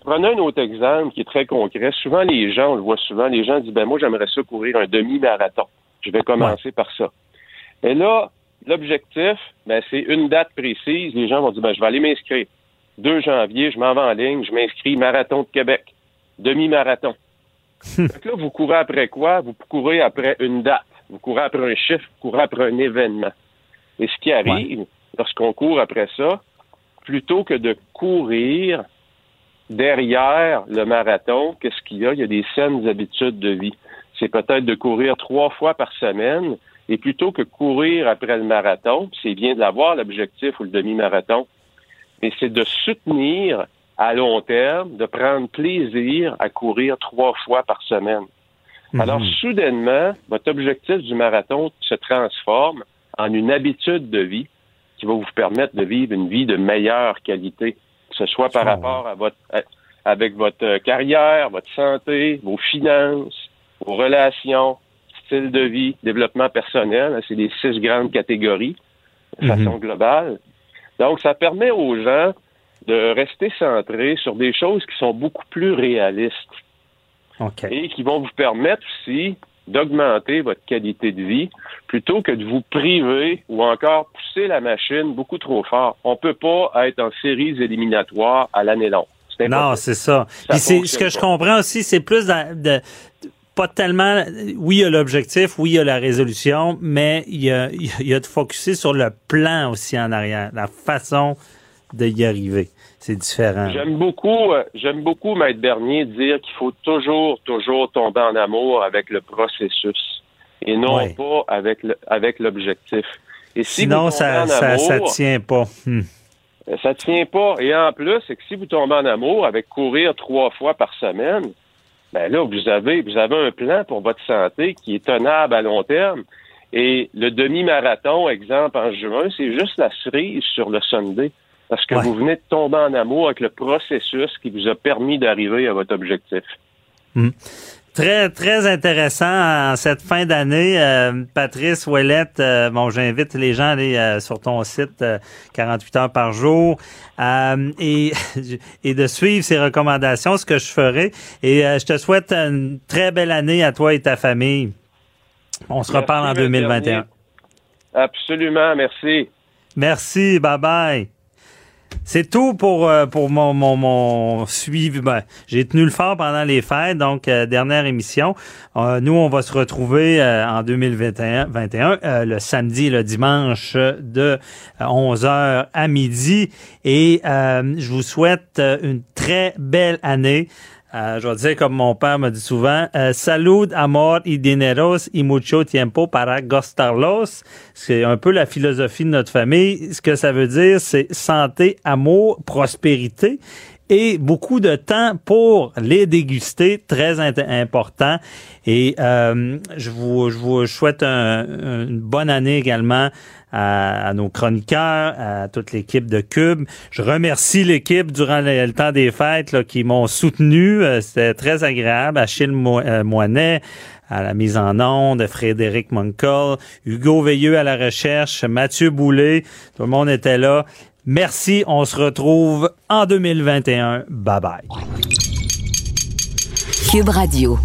Prenez un autre exemple qui est très concret. Souvent, les gens, on le voit souvent, les gens disent, ben moi, j'aimerais ça courir un demi-marathon. Je vais commencer par ça. Et là, l'objectif, ben, c'est une date précise. Les gens vont dire, ben, je vais aller m'inscrire. 2 janvier, je m'en vais en ligne, je m'inscris Marathon de Québec, demi-marathon. Fait que là, vous courez après quoi? Vous courez après une date. Vous courez après un chiffre, vous courez après un événement. Et ce qui arrive, lorsqu'on court après ça, plutôt que de courir derrière le marathon, qu'est-ce qu'il y a? Il y a des saines habitudes de vie. C'est peut-être de courir trois fois par semaine, et plutôt que courir après le marathon, c'est bien de l'avoir, l'objectif ou le demi-marathon, mais c'est de soutenir à long terme, de prendre plaisir à courir trois fois par semaine. Alors, soudainement, votre objectif du marathon se transforme en une habitude de vie qui va vous permettre de vivre une vie de meilleure qualité, que ce soit par rapport à votre, à- avec votre euh, carrière, votre santé, vos finances, vos relations, style de vie, développement personnel. hein, C'est les six grandes catégories de façon globale. Donc, ça permet aux gens de rester centrés sur des choses qui sont beaucoup plus réalistes et qui vont vous permettre aussi d'augmenter votre qualité de vie plutôt que de vous priver ou encore pousser la machine beaucoup trop fort. On peut pas être en séries éliminatoires à l'année longue. Non, c'est ça. Ça Puis c'est ce que je pas. comprends aussi, c'est plus dans- de, pas tellement. Oui, il y a l'objectif, oui, il y a la résolution, mais il y a, il y a de focuser sur le plan aussi en arrière, la façon de y arriver. C'est différent. J'aime beaucoup, euh, j'aime beaucoup, Maître Bernier, dire qu'il faut toujours, toujours tomber en amour avec le processus et non Ouais. pas avec le- avec l'objectif. Et si Sinon, ça, en ça, ça amour, tient pas. Hmm. Euh, Ça tient pas. Et en plus, c'est que si vous tombez en amour avec courir trois fois par semaine, ben là, vous avez, vous avez un plan pour votre santé qui est tenable à long terme. Et le demi-marathon, exemple, en juin, c'est juste la cerise sur le Sunday. Parce que vous venez de tomber en amour avec le processus qui vous a permis d'arriver à votre objectif. Hmm. Très, très intéressant en cette fin d'année. Euh, Patrice Ouellette, euh, bon, j'invite les gens à aller euh, sur ton site euh, 48 heures par jour euh, et, et de suivre ces recommandations, ce que je ferai. Et euh, je te souhaite une très belle année à toi et ta famille. On se reparle en Merci, M. 2021. Bernier. Absolument, merci. Merci, bye bye. C'est tout pour euh, pour mon mon, suivi. Ben, j'ai tenu le fort pendant les fêtes, donc euh, dernière émission. Euh, nous, on va se retrouver euh, en 2021, 21, euh, le samedi, le dimanche de 11h à midi, et je vous souhaite une très belle année. Euh, je vais dire comme mon père me dit souvent, euh, salud, amor y dineros y mucho tiempo para gostarlos. C'est un peu la philosophie de notre famille. Ce que ça veut dire, c'est santé, amour, prospérité et beaucoup de temps pour les déguster, très important. Et euh, je, vous, je vous souhaite une bonne année également à, nos chroniqueurs, à toute l'équipe de Cube. Je remercie l'équipe durant le, temps des fêtes qui m'ont soutenu. Euh, c'était très agréable. Achille euh, Moinet à la mise en onde, Frédéric Moncol, Hugo Veilleux à la recherche, Mathieu Boulet, tout le monde était là. Merci, on se retrouve en 2021. Bye bye. Cube Radio.